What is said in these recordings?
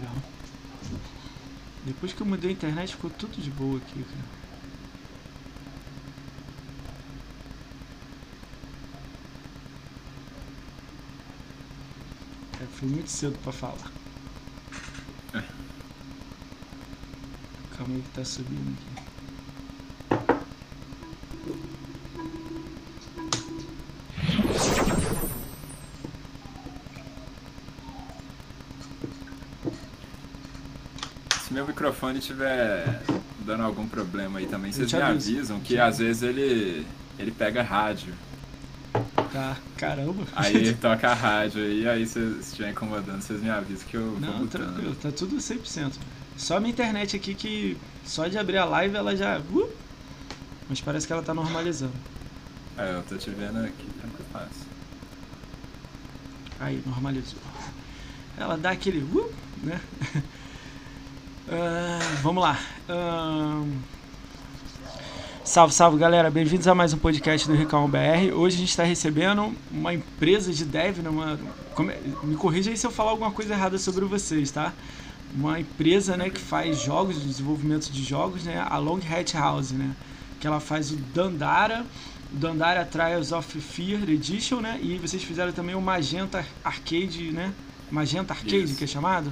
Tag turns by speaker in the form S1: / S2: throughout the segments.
S1: legal. Depois que eu mudei a internet ficou tudo de boa aqui, cara. É, foi muito cedo pra falar. Calma aí que tá subindo aqui.
S2: Microfone estiver dando algum problema aí também, vocês me
S1: aviso.
S2: avisam que às vezes ele, ele pega rádio.
S1: Tá, caramba.
S2: Aí toca a rádio aí, aí se estiver incomodando, vocês me avisam que eu vou
S1: Não,
S2: mutando.
S1: tranquilo, tá tudo 100%. Só a minha internet aqui que só de abrir a live ela já. Uh, mas parece que ela tá normalizando.
S2: É, eu tô te vendo aqui, tranquilo fácil.
S1: Aí, normalizou. Ela dá aquele. Uh, né? Ah, vamos lá. Ahn, Salve, salve galera, bem-vindos a mais um podcast do Ricão BR. Hoje a gente está recebendo uma empresa de dev, né, uma, como é- me corrija aí se eu falar alguma coisa errada sobre vocês, tá? Uma empresa né, que faz jogos, desenvolvimento de jogos, né? A Long Hat House, né? Que ela faz o Dandara, o Dandara Trials of Fear Edition, né? E vocês fizeram também o Magenta Arcade, né? Magenta Arcade,
S2: Isso.
S1: que é chamado?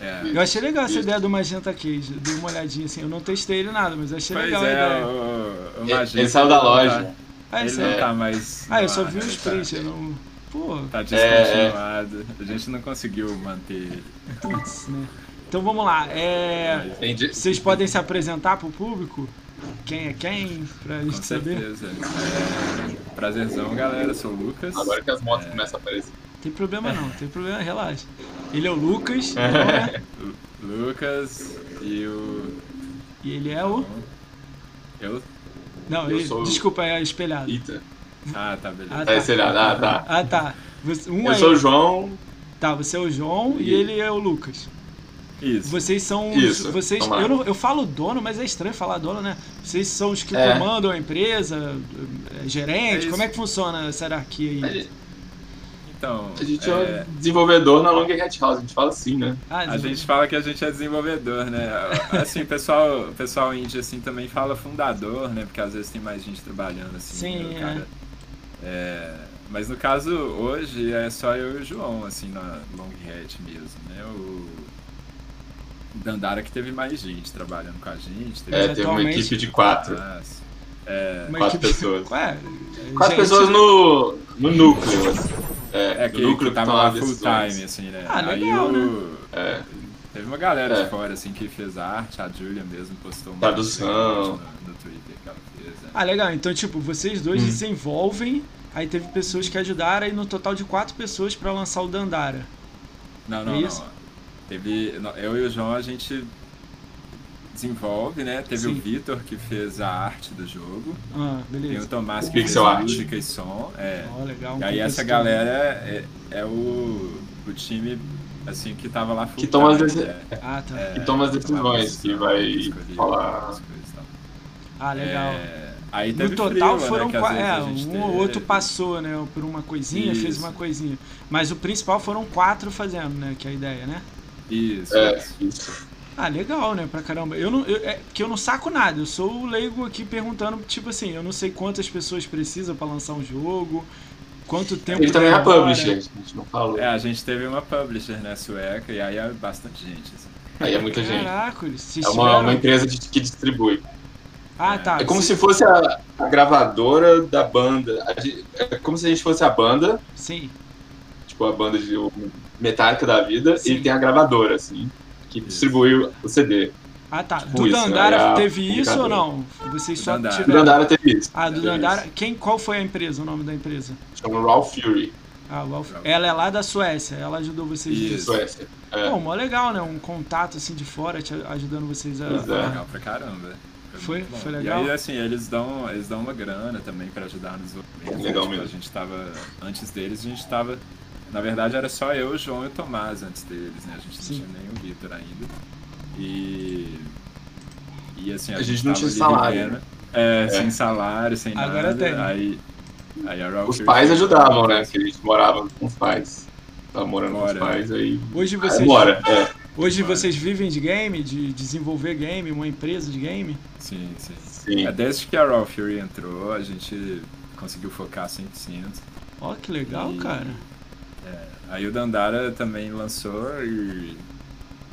S2: É.
S1: Eu achei legal essa
S3: Isso.
S1: ideia do Magenta Arcade. Dei uma olhadinha assim. Eu não testei ele nada, mas achei
S2: Pois
S1: legal a
S2: é,
S1: ideia.
S2: o, o Magenta
S3: ele saiu da
S2: tá-
S3: loja.
S1: Ah,
S2: ele
S1: isso
S2: não
S1: é.
S2: tá mais.
S1: Ah, eu só vi os
S2: tá-
S1: prints, eu não. Pô,
S2: Tá
S3: É,
S2: descontinuado. A gente não conseguiu manter ele.
S1: putz, né? Então vamos lá. É...
S3: Entendi.
S1: Vocês podem se apresentar pro público? Quem é quem? Pra
S2: Com
S1: gente saber.
S2: certeza. É, prazerzão, galera. Sou o Lucas.
S3: Agora que as motos começam a aparecer.
S1: Tem problema não, tem problema, relaxa. Ele é o Lucas, né?
S2: Lucas e o.
S1: e ele é o.
S2: Eu?
S1: Não,
S3: Eu
S1: ele...
S3: sou
S1: desculpa, é espelhado.
S3: Eita.
S2: Ah, tá, beleza.
S1: Ah,
S3: Tá excelado. Ah, tá.
S1: Ah, tá. Você- Um
S3: Eu
S1: é
S3: sou o João.
S1: Tá, você é o João e
S3: E-
S1: ele é o Lucas.
S2: Isso.
S1: Vocês são os,
S3: Isso,
S1: vocês eu, não- eu falo dono, mas é estranho falar dono, né? Vocês são os que
S3: É.
S1: comandam a empresa, é, gerente,
S2: É
S1: como é que funciona essa hierarquia
S3: A
S1: aí?
S3: gente,
S2: Então,
S3: a gente é,
S2: é,
S3: desenvolvedor na Long Hat House. A gente fala assim, né?
S1: Ah,
S2: a gente fala que a gente é desenvolvedor, né? Assim, o pessoal, pessoal indie assim também fala fundador, né? Porque às vezes tem mais gente trabalhando assim.
S1: Sim,
S2: né,
S1: é.
S2: o cara- é, Mas no caso hoje é só eu e o João, assim, na Long Hat mesmo, né? O Dandara que teve mais gente trabalhando com a gente. Teve
S3: É, teve uma equipe de quatro.
S2: Mas, é,
S3: quatro
S1: equipe-
S3: pessoas.
S1: Ué,
S3: Quatro
S1: gente-
S3: pessoas no, no núcleo. assim. É,
S2: é que,
S3: núcleo
S2: que tava lá full time, assim, né?
S1: Ah,
S2: Aí
S1: legal,
S2: o-
S1: né?
S3: É.
S2: Teve uma galera
S3: É.
S2: de fora, assim, que fez a arte, a Julia mesmo postou uma
S3: Tradução.
S2: arte no, no Twitter que ela fez. né?
S1: Ah, legal. Então, tipo, vocês dois
S3: Hum.
S1: desenvolvem, aí teve pessoas que ajudaram, e no total de quatro pessoas pra lançar o Dandara.
S2: Não, não,
S1: É isso?
S2: não. Teve. não, Eu e o João a gente desenvolve, né? Teve
S1: Sim.
S2: o Vitor que fez a arte do jogo.
S1: Ah,
S2: Tem o
S1: beleza.
S2: Tomás
S3: O
S2: que fez
S3: art.
S2: música e som. É.
S1: Ó, legal. um
S2: E aí essa galera é, é o, o time assim que tava lá
S3: Que toma as
S2: né?
S1: Ah, tá.
S2: É,
S3: Que toma as
S2: tomava
S3: decisões, que vai falar-
S2: as coisas e tal.
S1: Ah, legal.
S2: É, aí
S1: No total foram
S2: né,
S1: qua-
S2: vezes
S1: é,
S2: a
S1: um ou outro passou, né, por uma coisinha, fez
S2: Isso.
S1: uma coisinha. Mas o principal foram quatro fazendo, né, que é a ideia, né?
S2: Isso,
S3: É,
S2: isso.
S1: Ah, legal, né, pra caramba. Eu não, eu, é que eu não saco nada, eu sou o leigo aqui perguntando, tipo assim, eu não sei quantas pessoas precisam pra lançar um jogo, quanto tempo
S3: Ele também é publisher, a gente não falou.
S2: É, a gente teve uma publisher, né, sueca, e aí é bastante gente. assim.
S3: Aí é muita gente.
S1: Caraca, eles vocês
S3: É uma, uma empresa de- que distribui.
S1: Ah, tá.
S3: É como
S1: Cê-
S3: se fosse a, a gravadora da banda. Gente- É como se a gente fosse a banda,
S1: Sim.
S3: tipo a banda de metálica da vida,
S1: Sim.
S3: e tem a gravadora, assim, que distribui o CD.
S1: Ah, tá.
S3: Tipo
S1: Do
S3: isso,
S1: Dandara
S3: é
S1: teve isso ou não? Vocês só
S2: Dandara.
S1: Tiveram...
S3: Dandara teve isso.
S1: Ah, do
S3: Teve
S1: Dandara.
S3: isso.
S1: Quem, qual foi a empresa, o nome da empresa?
S3: Chama Raw Fury,
S1: Ah,
S2: Bravo.
S1: Ela é lá da Suécia, ela ajudou vocês nisso.
S3: Suécia. É.
S1: Pô, mó legal, né? Um contato assim de fora te ajudando vocês a.
S3: Pois
S2: Foi
S3: é.
S2: legal pra caramba.
S1: Foi?
S2: bom.
S1: Foi legal?
S2: E aí, assim, eles dão, eles dão uma grana também pra ajudar no desenvolvimento.
S3: Legal
S2: Tipo,
S3: mesmo.
S2: A gente tava, antes deles, a gente tava, na verdade era só eu, o João e o Tomás antes deles, né? A gente
S1: Sim.
S2: não tinha nem o Vitor ainda. E, e assim, a,
S3: A gente não
S2: tava
S3: tinha salário,
S2: vivendo, É,
S3: É.
S2: sem salário, sem
S1: Agora
S2: nada.
S1: tem.
S2: Aí, aí
S3: Os pais ajudavam, né? Porque a gente morava com os pais. Tava morando com
S2: Mora.
S3: os pais, aí.
S1: Hoje
S3: Aí
S1: vocês.
S3: mora, é.
S1: Hoje vocês vivem de game, de desenvolver game, uma empresa de game?
S2: Sim, sim.
S3: Sim.
S2: É, desde que a Raw Fury entrou, a gente conseguiu focar 100%.
S1: Ó, que legal,
S2: E-
S1: cara.
S2: Aí o Dandara também lançou e,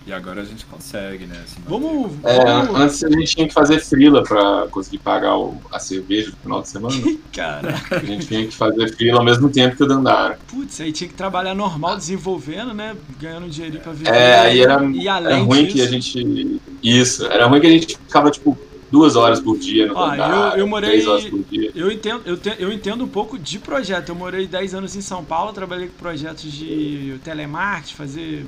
S2: e agora a gente consegue, né? manter.
S1: Vamos.
S3: É,
S1: vamos...
S3: antes a gente tinha que fazer frila pra conseguir pagar o- a cerveja no final de semana.
S1: Caraca.
S3: A gente tinha que fazer frila ao mesmo tempo que o Dandara.
S1: Putz, aí tinha que trabalhar normal, desenvolvendo, né? Ganhando dinheirinho pra viver.
S3: É, aí era,
S1: E
S3: era
S1: além
S3: ruim
S1: disso,
S3: que a gente. Isso, era ruim que a gente ficava, tipo, duas horas por dia no Dandara,
S1: eu- eu morei-
S3: três horas por dia.
S1: Eu entendo, eu, te- eu entendo um pouco de projeto. Eu morei 10 anos em São Paulo, trabalhei com projetos de telemarketing, fazer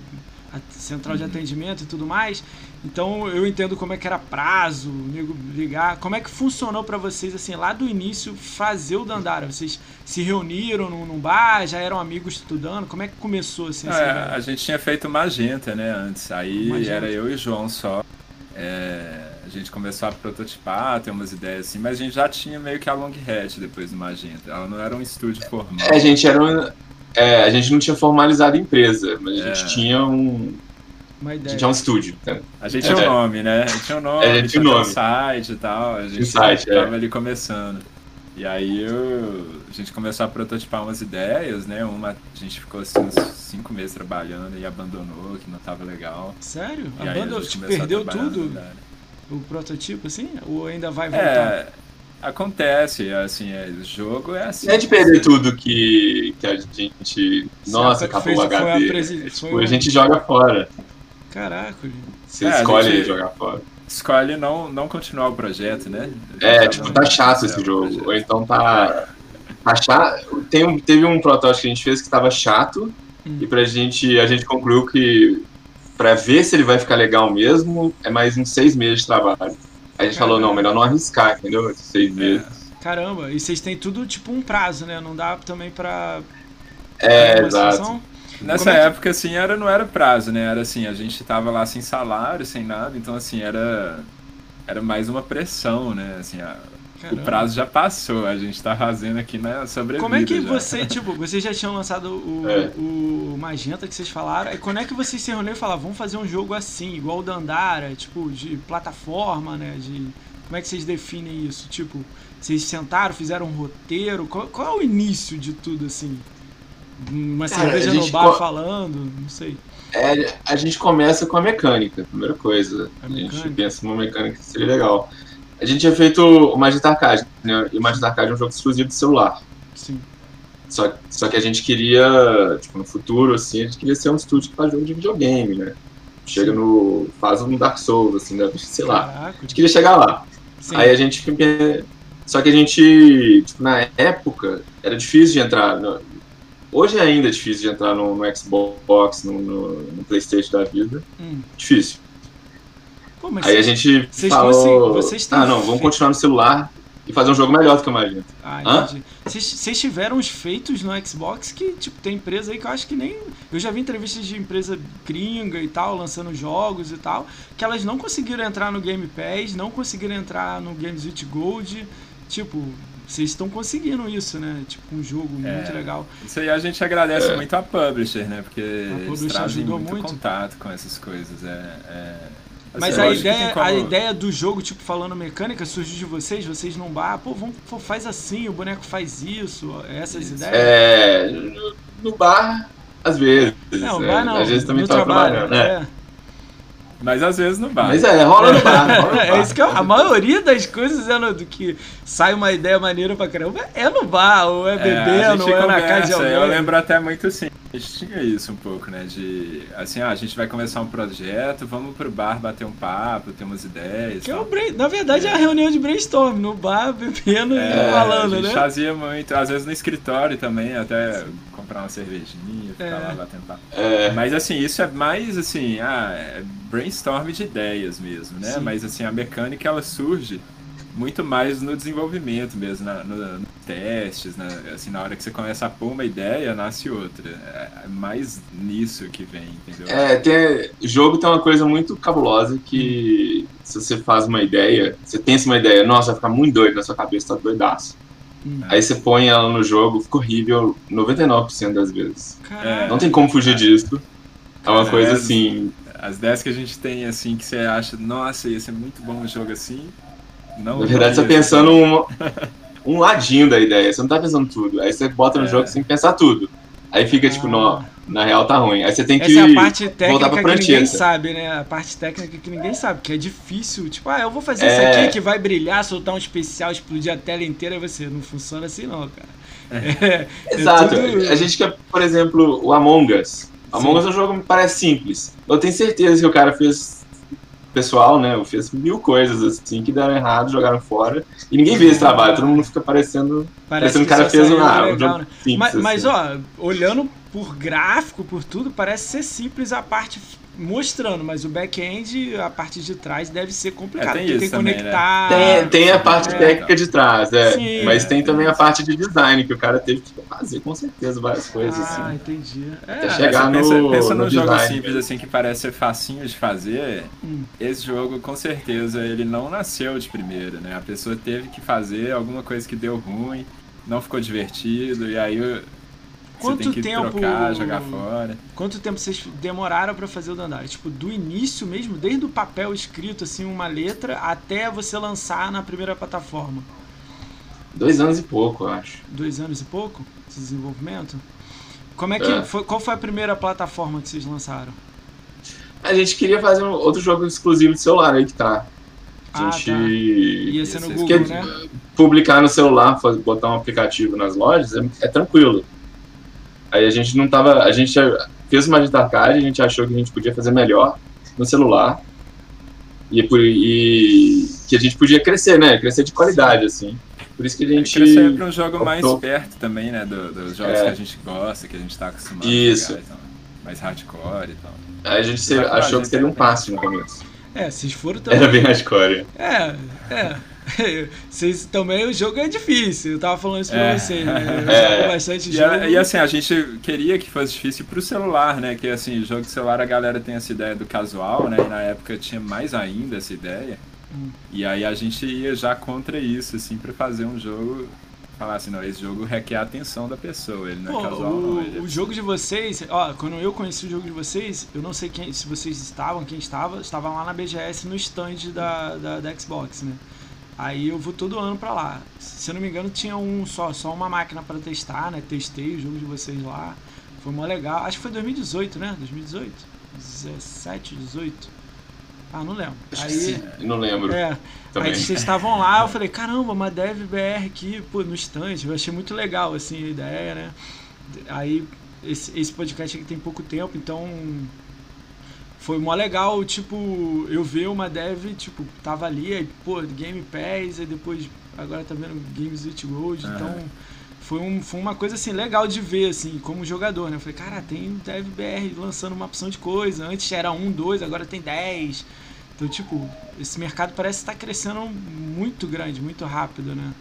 S1: a central
S3: Uhum.
S1: de atendimento e tudo mais. Então eu entendo como é que era prazo, nego ligar. Como é que funcionou pra vocês, assim, lá do início, fazer o Dandara? Vocês se reuniram num, num bar, já eram amigos estudando? Como é que começou, assim, essa
S2: É, a gente tinha feito Magenta, né, antes. Aí
S1: Magenta.
S2: era eu e João só. É, a gente começou a prototipar, ter umas ideias assim, mas a gente já tinha meio que a Long Hat depois do Magenta. Ela não era um estúdio formal.
S3: É, a gente era um- é, a gente não tinha formalizado a empresa, mas a gente
S2: É.
S3: tinha um.
S1: Uma
S3: A
S1: ideia.
S3: gente tinha um estúdio. né?
S2: A gente tinha um
S3: É.
S2: nome, né? A gente tinha um nome,
S3: É, a gente tinha um nome.
S2: site e tal. A gente
S3: site, é.
S2: tava ali começando. E aí eu- a gente começou a prototipar umas ideias, né? Uma a gente ficou assim uns cinco meses trabalhando e abandonou, que não tava legal.
S1: Sério?
S2: E
S1: A
S2: aí
S1: banda
S2: gente
S1: tipo,
S2: a
S1: perdeu tudo? O prototipo, assim? Ou ainda vai voltar?
S2: É, acontece, assim, é, o jogo é assim.
S3: É de perder tudo que, que a gente. Nossa, acabou o
S1: foi a
S3: HD.
S1: presi-
S3: É,
S1: foi
S3: tipo,
S1: um-
S3: a gente joga fora.
S1: Caraca, gente.
S3: Você
S2: É,
S3: escolhe
S2: gente-
S3: jogar fora.
S2: Escolhe não, não continuar o projeto, né?
S3: É, tipo, tá chato
S2: é,
S3: esse jogo.
S2: projeto.
S3: Ou então tá. Tá chato. Tem um, teve um protótipo que a gente fez que tava chato.
S1: Hum.
S3: E pra gente. A gente concluiu que pra ver se ele vai ficar legal mesmo, é mais uns seis meses de trabalho. Aí a gente falou, não, melhor não arriscar, entendeu? Esses seis meses.
S1: Caramba, e vocês têm tudo tipo um prazo, né? Não dá também pra.
S3: É, exato.
S1: situação?
S2: Nessa
S1: é que-
S2: época, assim, era, não era prazo, né? Era assim, a gente tava lá sem salário, sem nada, então assim, era. Era mais uma pressão, né? Assim, a- o
S1: Caramba.
S2: prazo já passou, a gente tá fazendo aqui na sobrevida.
S1: Como é que
S2: já.
S1: você, tipo, vocês já tinham lançado o,
S3: É.
S1: o Magenta que vocês falaram, e quando é que vocês se reuniram e falaram, vamos fazer um jogo assim, igual o Dandara, tipo, de plataforma, né? De. Como é que vocês definem isso? Tipo, vocês sentaram, fizeram um roteiro? Qual, qual é o início de tudo, assim? Uma
S3: Cara,
S1: cerveja no bar
S3: co-
S1: falando, não sei.
S3: É, a gente começa com a mecânica, primeira coisa.
S1: A
S3: A, gente pensa numa mecânica que seria legal. A gente tinha feito o Magenta Arcade, né? E o Magenta Arcade é um jogo exclusivo de celular.
S1: Sim.
S3: Só, só que a gente queria, tipo, no futuro, assim, a gente queria ser um estúdio que faz jogo de videogame, né? Chega
S1: Sim.
S3: no. faz um Dark Souls, assim, né? sei lá.
S1: Caraca.
S3: A gente queria chegar lá.
S1: Sim.
S3: Aí a gente. Só que a gente, tipo, na época, era difícil de entrar. no- Hoje ainda é difícil de entrar no, no Xbox, no, no, no PlayStation da vida.
S1: Hum.
S3: Difícil.
S1: Pô, mas
S3: Aí a
S1: vocês-
S3: gente
S1: vocês
S3: falou.
S1: consegui- vocês
S3: ah, não, vamos
S1: feito-
S3: continuar no celular e fazer um jogo melhor do que o Magenta.
S1: Ah. Vocês tiveram os feitos no Xbox que, tipo, tem empresa aí que eu acho que nem. Eu já vi entrevistas de empresa gringa e tal, lançando jogos e tal, que elas não conseguiram entrar no Game Pass, não conseguiram entrar no Games with Gold. Tipo, vocês estão conseguindo isso, né? Tipo, um jogo muito
S2: É.
S1: legal.
S2: Isso aí a gente agradece
S3: É.
S2: muito a publisher, né? Porque eles
S1: publisher
S2: trazem
S1: ajudou
S2: muito,
S1: muito.
S2: contato com essas coisas. É, é- assim,
S1: Mas
S2: eu
S1: a ideia,
S2: como-
S1: a ideia do jogo, tipo, falando mecânica, surgiu de vocês, vocês num bar, pô, vamos, pô, faz assim, o boneco faz isso, essas
S2: Isso.
S1: ideias.
S3: É. No, no bar, às vezes.
S1: Não,
S3: é,
S1: bar não.
S3: Às vezes também
S1: no trabalho,
S3: né?
S1: é.
S2: Mas às vezes não vai.
S3: Mas é, rola no bar. Rola no
S1: É
S3: bar.
S1: isso que eu, a maioria das coisas é no, do que sai uma ideia maneira pra caramba. É no bar, ou é
S2: É,
S1: bebendo,
S2: gente
S1: ou é na casa de alguém.
S2: Eu lembro até muito a gente tinha isso um pouco, né? De assim, ah, a gente vai começar um projeto, vamos pro bar bater um papo, ter umas ideias.
S1: Que é brain- Na verdade é a reunião de brainstorm, no bar, bebendo e
S2: É,
S1: falando,
S2: a gente
S1: né?
S2: fazia muito, às vezes no escritório também, até comprar uma cervejinha, ficar
S1: É.
S2: lá batendo papo.
S3: É,
S2: Mas assim, isso é mais assim, ah, é brainstorm de ideias mesmo, né?
S1: Sim.
S2: Mas assim, a mecânica ela surge muito mais no desenvolvimento mesmo, na, no, nos testes, na, assim, na hora que você começa a pôr uma ideia, nasce outra. É é mais nisso que vem, entendeu?
S3: É, tem, jogo tem uma coisa muito cabulosa que se você faz uma ideia, você pensa uma ideia, nossa, vai ficar muito doido na sua cabeça, tá doidaço.
S1: Hum.
S3: Aí você põe ela no jogo, fica horrível 99% das vezes.
S1: Caraca.
S3: Não tem como fugir disso. É uma coisa assim.
S2: as ideias que a gente tem, assim, que você acha, nossa, ia ser muito bom um jogo assim. Não,
S3: Na verdade, você tá pensando um, um ladinho da ideia, você não tá pensando tudo. Aí você bota no
S2: É.
S3: jogo sem pensar tudo. Aí fica tipo,
S1: Ah.
S3: não, na real tá ruim. Aí você tem que
S1: Essa é a parte
S3: voltar
S1: técnica que ninguém sabe, né? A parte técnica que ninguém sabe, que é difícil. Tipo, ah, eu vou fazer
S3: É.
S1: isso aqui que vai brilhar, soltar um especial, explodir a tela inteira e você. Não funciona assim não, cara. É, é
S3: Exato.
S1: tudo-
S3: A gente quer, por exemplo, o Among Us. Among Us é um jogo que me parece simples. Eu tenho certeza que o cara fez. Pessoal, né? Fez mil coisas assim que deram errado, jogaram fora. E ninguém vê esse trabalho, todo mundo fica parecendo.
S1: Parece
S3: Parecendo
S1: que
S3: o cara fez um,
S1: saiu
S3: ah, um
S1: legal,
S3: jogo
S1: né?
S3: simples.
S1: Mas, mas,
S3: assim.
S1: ó, olhando por gráfico, por tudo, parece ser simples a parte mostrando, mas o back-end, a parte de trás, deve ser complicado.
S2: É, tem
S1: porque tem que
S2: também,
S1: conectar.
S3: Tem, tem a parte
S1: É.
S3: técnica de trás, é.
S1: Sim.
S3: mas tem
S2: É,
S3: também a parte de design, que o cara teve que fazer, com certeza, várias coisas.
S1: Ah,
S3: assim.
S1: entendi.
S3: Até
S1: É,
S3: chegar
S2: Você pensa,
S3: no-
S2: pensa
S3: no
S2: num jogo
S3: design.
S2: simples assim que parece ser facinho de fazer.
S1: Hum.
S2: Esse jogo, com certeza, ele não nasceu de primeira, né? A pessoa teve que fazer alguma coisa que deu ruim, não ficou divertido, e aí você
S1: Quanto
S2: tem que
S1: tempo-
S2: trocar, jogar fora.
S1: Quanto tempo vocês demoraram pra fazer o Dandara? Tipo, do início mesmo, desde o papel escrito, assim, uma letra, até você lançar na primeira plataforma?
S3: Dois anos e pouco, eu acho.
S1: Dois anos e pouco de desenvolvimento? Como é que
S3: É.
S1: foi? Qual foi a primeira plataforma que vocês lançaram?
S3: A gente queria fazer um outro jogo exclusivo de celular, aí que tá. A
S1: Ah,
S3: gente
S1: tá. Ia ser no Google, né?
S3: publicar no celular, botar um aplicativo nas lojas, é, é tranquilo. Aí a gente não tava. A gente fez uma Magenta Arcade, a gente achou que a gente podia fazer melhor no celular. E, por, e que a gente podia crescer, né? Crescer de qualidade, assim. Por isso que a gente.
S2: Crescer pra um jogo mais
S3: optou-
S2: perto também, né? do- dos jogos
S3: É.
S2: que a gente gosta, que a gente tá acostumado
S3: Isso.
S2: a jogar, então, mais hardcore e tal.
S3: Aí a gente se- achou que seria um
S2: é.
S3: passe no começo.
S1: É, vocês foram também.
S3: Era bem hardcore.
S1: É, é. Vocês também, o jogo é difícil. Eu tava falando isso pra
S2: É.
S1: vocês. Né? Eu
S3: É.
S1: jogo bastante
S2: E,
S1: jogo.
S2: e assim, a gente queria que fosse difícil pro celular, né? Que assim, jogo de celular a galera tem essa ideia do casual, né? E na época tinha mais ainda essa ideia.
S1: Hum.
S2: E aí a gente ia já contra isso, assim, pra fazer um jogo. Falar assim, não, esse jogo requer a atenção da pessoa, ele não
S1: Pô,
S2: é casual, não. Ele
S1: o,
S2: é-
S1: o jogo de vocês, ó, quando eu conheci o jogo de vocês, eu não sei quem, se vocês estavam, quem estava, estavam lá na BGS no stand da, da, da Xbox, né? Aí eu vou todo ano pra lá. Se eu não me engano, tinha um só, só uma máquina pra testar, né? Testei o jogo de vocês lá. Foi mó legal. Acho que foi 2018, né? 2018? 17, 18. Ah, não lembro.
S3: Acho
S1: Aí,
S3: sim. Não lembro.
S1: é,
S3: também.
S1: Aí vocês estavam lá, eu falei, caramba, uma Dev BR aqui, pô, no stand. Eu achei muito legal, assim, a ideia, né? Aí, esse, esse podcast aqui tem pouco tempo, então foi mó legal, tipo, eu ver uma dev, tipo, tava ali, aí, pô, Game Pass, aí depois, agora tá vendo Games with Gold, então foi, um, foi uma coisa, assim, legal de ver, assim, como jogador, né? Eu falei, cara, tem Dev BR lançando uma opção de coisa, antes era um, dois, agora tem 10. Então, tipo, esse mercado parece estar crescendo muito grande, muito rápido, né?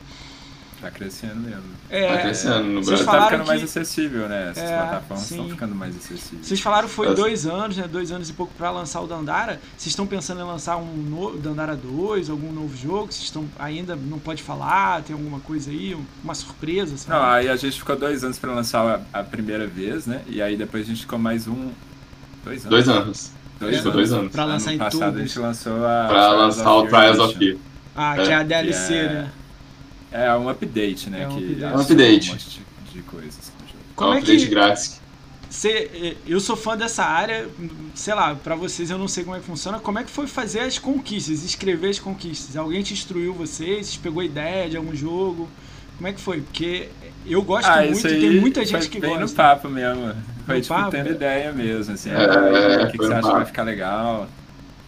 S2: Tá crescendo mesmo.
S1: É,
S3: Tá crescendo no Brasil.
S2: Tá ficando mais
S1: que-
S2: acessível, né? Essas
S1: É,
S2: plataformas estão ficando mais acessíveis.
S1: Vocês falaram que foi
S3: Nossa.
S1: dois anos, né? Dois anos e pouco pra lançar o Dandara. Vocês estão pensando em lançar um novo Dandara 2, algum novo jogo? Vocês estão ainda não pode falar? Tem alguma coisa aí? Uma surpresa? sei
S2: Não, aí a gente ficou dois anos pra lançar a, a primeira vez, né? E aí depois a gente ficou mais um. Dois anos.
S3: Dois anos.
S2: Dois
S3: Ficou
S2: anos.
S3: dois anos.
S1: Pra lançar em
S2: ano passado
S1: tudo.
S2: a gente lançou a.
S3: Pra lançar o Trials of Fear.
S1: Ah, que é a
S3: é,
S1: DLC,
S2: é-
S1: né?
S2: É um update, né?
S1: É um
S2: que
S1: update.
S3: É um update.
S2: Um monte de, de coisas no jogo.
S1: Como
S3: um
S1: é
S3: update
S1: que
S3: grátis.
S1: Cê, eu sou fã dessa área, sei lá, pra vocês eu não sei como é que funciona. Como é que foi fazer as conquistas, escrever as conquistas? Alguém te instruiu vocês? Vocês pegou ideia de algum jogo? Como é que foi? Porque eu gosto
S2: Ah,
S1: muito e tem muita
S2: foi
S1: gente que
S2: bem no
S1: gosta.
S2: papo mesmo. Foi
S1: No
S2: tipo
S1: papo?
S2: tendo ideia mesmo, assim.
S3: É,
S2: ah, o que, que
S3: foi
S2: você
S3: no
S2: acha que vai ficar legal?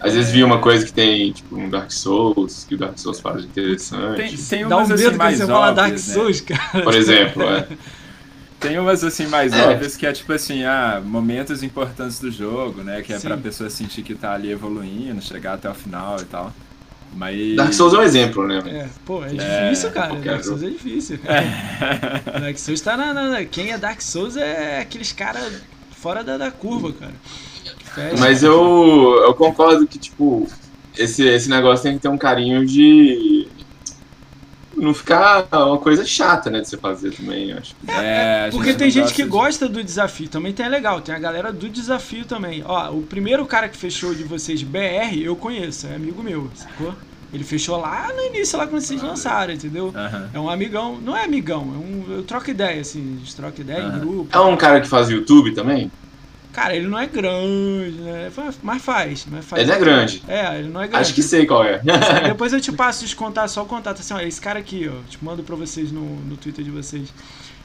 S3: Às vezes vi uma coisa que tem, tipo, um Dark Souls, que o Dark Souls faz de interessante.
S2: Tem, tem
S1: Dá um
S2: umas
S1: medo
S2: assim mais
S1: você fala Dark
S2: óbvias, né?
S1: Souls, cara.
S3: Por exemplo, é.
S2: Tem umas assim mais
S3: É.
S2: óbvias que é tipo assim, ah, momentos importantes do jogo, né? Que é pra
S1: Sim.
S2: pessoa sentir que tá ali evoluindo, chegar até o final e tal. Mas.
S3: Dark Souls é um exemplo, né?
S1: É, pô, é
S2: É,
S1: difícil, cara. Dark Souls é difícil. Dark Souls tá na, na- na- Quem é Dark Souls é aqueles caras fora da, da curva, cara.
S3: Mas eu, eu concordo que, tipo, esse, esse negócio tem que ter um carinho de. não ficar uma coisa chata, né, de você fazer também, eu acho.
S2: É,
S1: Porque
S2: não
S1: tem gente que
S2: de-
S1: gosta do desafio, também tem é legal, tem a galera do desafio também. Ó, o primeiro cara que fechou de vocês BR, eu conheço, é amigo meu, sacou? Ele fechou lá no início, lá quando vocês lançaram, entendeu?
S2: Aham.
S1: É um amigão, não é amigão, é um, eu troco ideia, assim, a gente troca ideia em
S2: Aham.
S1: grupo.
S3: É um cara que faz YouTube também?
S1: Cara, ele não é grande, né? Mas faz, mas faz.
S3: Ele é grande.
S1: É, ele não é grande.
S3: Acho que sei qual é.
S1: Depois eu te passo os contatos, só o contato, assim, ó, esse cara aqui, ó, te mando pra vocês no, no Twitter de vocês.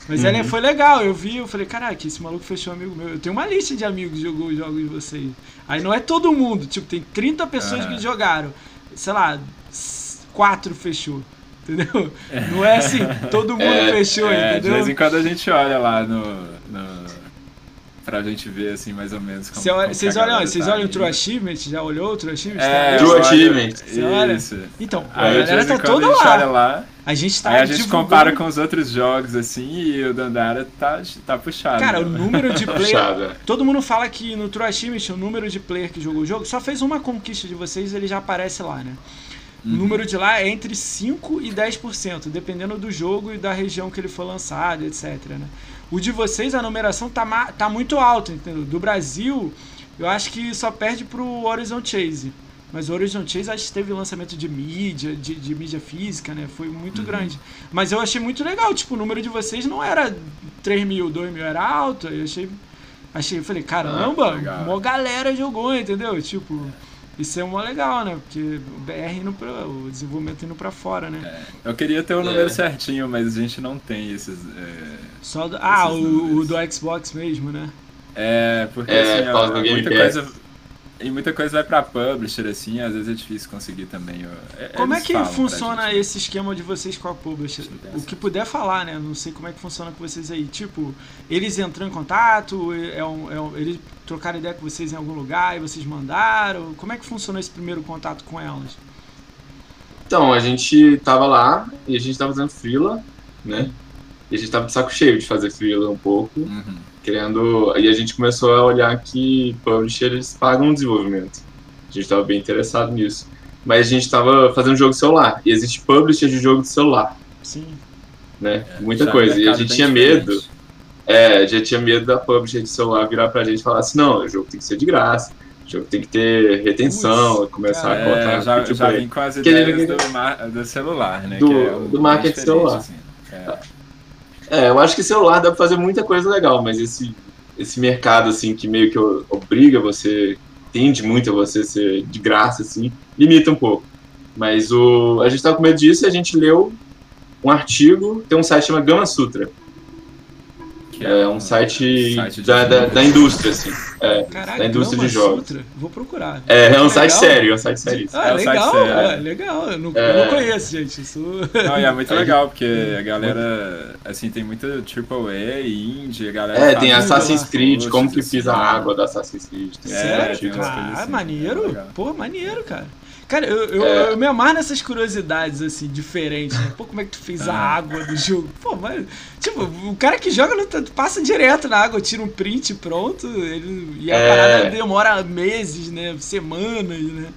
S1: Mas
S3: Uhum.
S1: ele foi legal, eu vi, eu falei, caraca, esse maluco fechou um amigo meu. Eu tenho uma lista de amigos que jogou os jogos de vocês. Aí não é todo mundo, tipo, tem 30 pessoas que jogaram. Sei lá, quatro fechou. Entendeu? Não é assim, todo mundo
S3: É,
S1: fechou,
S2: É, de
S1: entendeu?
S2: vez em quando a gente olha lá no. no pra gente ver assim mais ou menos como.
S1: Olha-
S2: como
S1: Vocês
S2: que a
S1: olham, vocês
S2: tá
S1: olham o. True Achievement? Já olhou o True Achievement?
S2: É,
S3: True Achievement.
S2: Isso.
S1: Então, a
S2: de
S1: galera tá toda
S2: a
S1: lá.
S2: olha lá.
S1: A gente tá
S2: Aí a gente
S1: divulgando-
S2: compara com os outros jogos, assim, e o Dandara tá, tá puxado.
S1: Cara, o número de player.
S3: Puxada.
S1: Todo mundo fala que no True Achievement o número de player que jogou o jogo só fez uma conquista de vocês ele já aparece lá, né? O
S2: Uhum.
S1: número de lá é entre 5% e 10%, dependendo do jogo e da região que ele for lançado, etc. Né? O de vocês, a numeração tá, tá muito alta, entendeu? Do Brasil, eu acho que só perde pro Horizon Chase. Mas o Horizon Chase acho que teve lançamento de mídia, de, de mídia física, né? Foi muito
S2: Uhum.
S1: grande. Mas eu achei muito legal, tipo, o número de vocês não era 3 mil, 2 mil, era alto. Eu achei. Achei, eu falei, caramba,
S2: Ah,
S1: mó galera jogou, entendeu? Tipo, isso é mó legal, né? Porque o BR indo pra. O desenvolvimento indo pra fora, né?
S2: Eu queria ter o número
S3: É.
S2: certinho, mas a gente não tem esses. É,
S1: Só do, ah,
S2: Esses
S1: o, o
S2: números.
S1: do Xbox mesmo, né?
S2: é porque
S3: É,
S2: assim, ó, muita coisa. E muita coisa vai pra publisher, assim, às vezes é difícil conseguir também. É-
S1: Como é que funciona
S2: gente.
S1: esse esquema de vocês com a publisher? O que puder falar, né? Não sei como é que funciona com vocês aí. Tipo, eles entram em contato, é um, é um- eles trocaram ideia com vocês em algum lugar e vocês mandaram? Como é que funcionou esse primeiro contato com elas?
S3: Então, a gente tava lá e a gente tava fazendo frila, né? E a gente tava de saco cheio de fazer frila um pouco,
S2: Uhum.
S3: Querendo. E a gente começou a olhar que publishers pagam o desenvolvimento. A gente tava bem interessado nisso. Mas a gente tava fazendo jogo celular. E existe publisher de jogo de celular,
S1: Sim.
S3: né? Muita
S2: Já é
S3: coisa. E a gente tinha
S2: diferente.
S3: medo. É, já tinha medo da publisher de celular virar pra gente e falar assim, não, o jogo tem que ser de graça, o jogo tem que ter retenção,
S1: Putz,
S3: começar
S1: cara.
S3: a colocar
S2: É, já, já vim com as ideias do, mar- do celular, né?
S3: Do-
S2: é
S3: do marketing celular.
S2: assim. É.
S3: É, eu acho que celular dá pra fazer muita coisa legal, mas esse, esse mercado, assim, que meio que obriga você, tende muito a você ser de graça, assim, limita um pouco. Mas o, a gente tava com medo disso e a gente leu um artigo, tem um site chamado Gama Sutra.
S2: Que
S3: É um site,
S2: site
S3: da, da, da indústria, assim. É,
S1: Caraca,
S3: Da indústria
S1: Gama
S3: de jogos.
S1: Sutra. Vou procurar.
S3: é, é um
S1: Legal.
S3: site sério, é um site sério.
S1: Ah,
S2: É site
S1: legal,
S2: sério.
S1: é, legal. Eu não, eu
S3: É.
S1: não conheço, gente. Isso...
S2: Não, e é muito legal, porque a galera, assim, tem muita AAA e indie, a galera...
S3: É, tem
S2: muito
S3: Assassin's Creed, como que
S2: assim,
S3: fiz a água da Assassin's Creed. Tem
S2: É,
S1: Sério?
S2: tem umas
S1: ah,
S2: coisas assim,
S1: maneiro.
S2: é.
S1: Pô, maneiro, cara. Cara, eu, eu,
S3: É.
S1: eu me amarro nessas curiosidades, assim, diferentes. Né? Pô, como é que tu fez a
S2: Ah.
S1: água do jogo? Pô, mas. Tipo, o cara que joga não passa direto na água, tira um print pronto. Ele, e a
S3: É.
S1: parada demora meses, né? Semanas, né?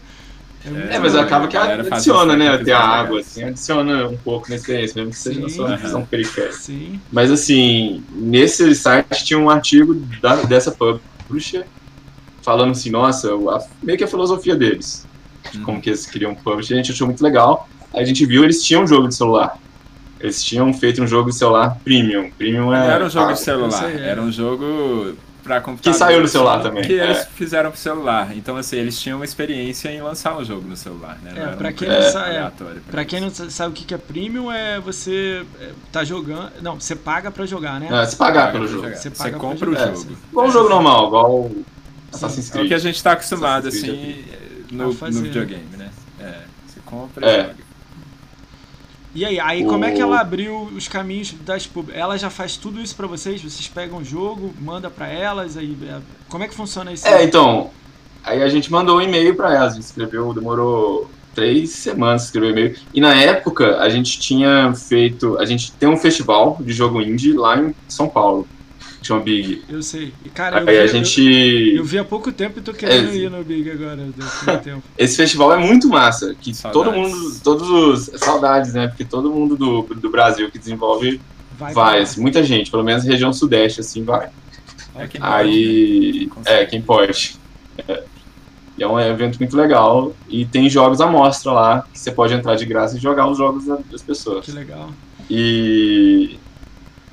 S1: muito
S3: É, mas acaba que adiciona, né, ter a água, assim, adiciona um pouco na experiência, mesmo que seja na sua visão periférica.
S1: Sim.
S3: Mas assim, nesse site tinha um artigo da- dessa publisher falando assim, nossa, a- meio que a filosofia deles, de como que eles queriam publisher, a gente achou muito legal. Aí a gente viu, eles tinham um jogo de celular. Eles tinham feito um jogo de celular premium. Premium é.
S2: Não era um jogo de celular,
S1: sei, é.
S2: era um jogo pra computador.
S3: Que saiu no celular também,
S2: Que eles
S3: é.
S2: fizeram pro celular. Então, assim, eles tinham uma experiência em lançar um jogo no celular, né?
S1: É,
S2: era
S1: pra
S2: uma
S1: quem não sabe- é, Pra quem não sabe o que que é premium, é você é, tá jogando. Não, você paga pra jogar, né?
S3: É, se pagar
S2: Paga
S3: pelo jogo.
S2: jogar.
S1: Você
S2: Você, compra o jogo.
S3: Igual um jogo normal, igual Assassin's
S2: É o
S3: Creed.
S2: que a gente tá acostumado, assim, no, no
S1: né?
S2: videogame, né? É, você compra
S3: É.
S2: e joga.
S1: E aí, aí como é que
S3: O-
S1: ela abriu os caminhos das pub? Ela já faz tudo isso pra vocês? Vocês pegam o jogo, manda pra elas, aí é, como é que funciona isso?
S3: É, então, aí a gente mandou um e-mail pra elas, a gente escreveu, demorou três semanas pra escrever e-mail. E na época a gente tinha feito, a gente tem um festival de jogo indie lá em São Paulo, chama Big.
S1: Eu sei. E, cara, eu
S3: Aí
S1: vi,
S3: a gente.
S1: eu, eu vi há pouco tempo e tô querendo
S3: É.
S1: ir no Big agora. Tempo.
S3: Esse festival é muito massa. Que
S2: Saudades.
S3: todo mundo. Todos os. Saudades, né? Porque todo mundo do, do Brasil que desenvolve
S1: Vai,
S3: vai.
S1: vai.
S3: Muita gente, pelo menos região sudeste, assim, vai.
S2: É quem
S3: Aí.
S2: pode, né?
S3: É, quem pode. É. E é um evento muito legal. E tem jogos à mostra lá, que você pode entrar de graça e jogar os jogos da- das pessoas.
S1: Que legal.
S3: E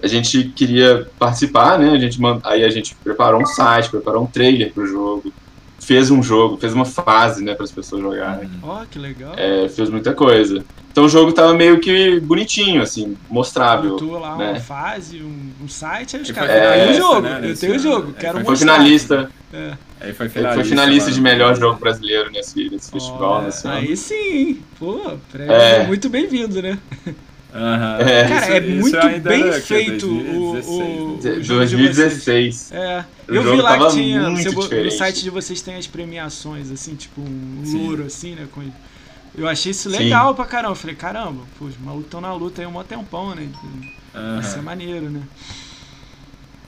S3: a gente queria participar, né? A gente mand... Aí a gente preparou um site, preparou um trailer pro jogo, fez um jogo, fez uma fase, né, para as pessoas jogarem.
S2: Uhum.
S1: Ó, que legal.
S3: É, fez muita coisa. Então o jogo tava meio que bonitinho, assim, mostrável.
S1: Botou lá uma
S3: né?
S1: fase, um, um site, aí os caras,
S2: foi
S1: eu tenho o jogo,
S2: né,
S1: eu tenho o jogo,
S2: É,
S1: quero
S3: Ele
S1: mostrar.
S3: foi finalista,
S1: É.
S2: Aí foi
S3: ele
S2: finalista.
S3: foi finalista
S2: lá
S3: de melhor jogo brasileiro nesse, nesse festival,
S1: Ó,
S3: nesse ano.
S1: aí sim, pô, prêmio
S3: É.
S1: muito bem-vindo, né?
S2: Aham.
S3: É.
S1: Cara,
S2: Isso-
S1: é muito bem
S2: era, que,
S1: feito o-
S2: 2016,
S1: o- o jogo de
S3: 2016.
S1: É,
S3: O
S1: eu vi lá que tinha, bo- no site de vocês tem as premiações, assim, tipo um
S2: Sim.
S1: louro, assim, né? com- Eu achei isso
S3: Sim.
S1: legal pra caramba. Eu falei, caramba, pô, os malucos estão na luta aí um mó tempão, né?
S2: Aham.
S1: Vai ser maneiro, né?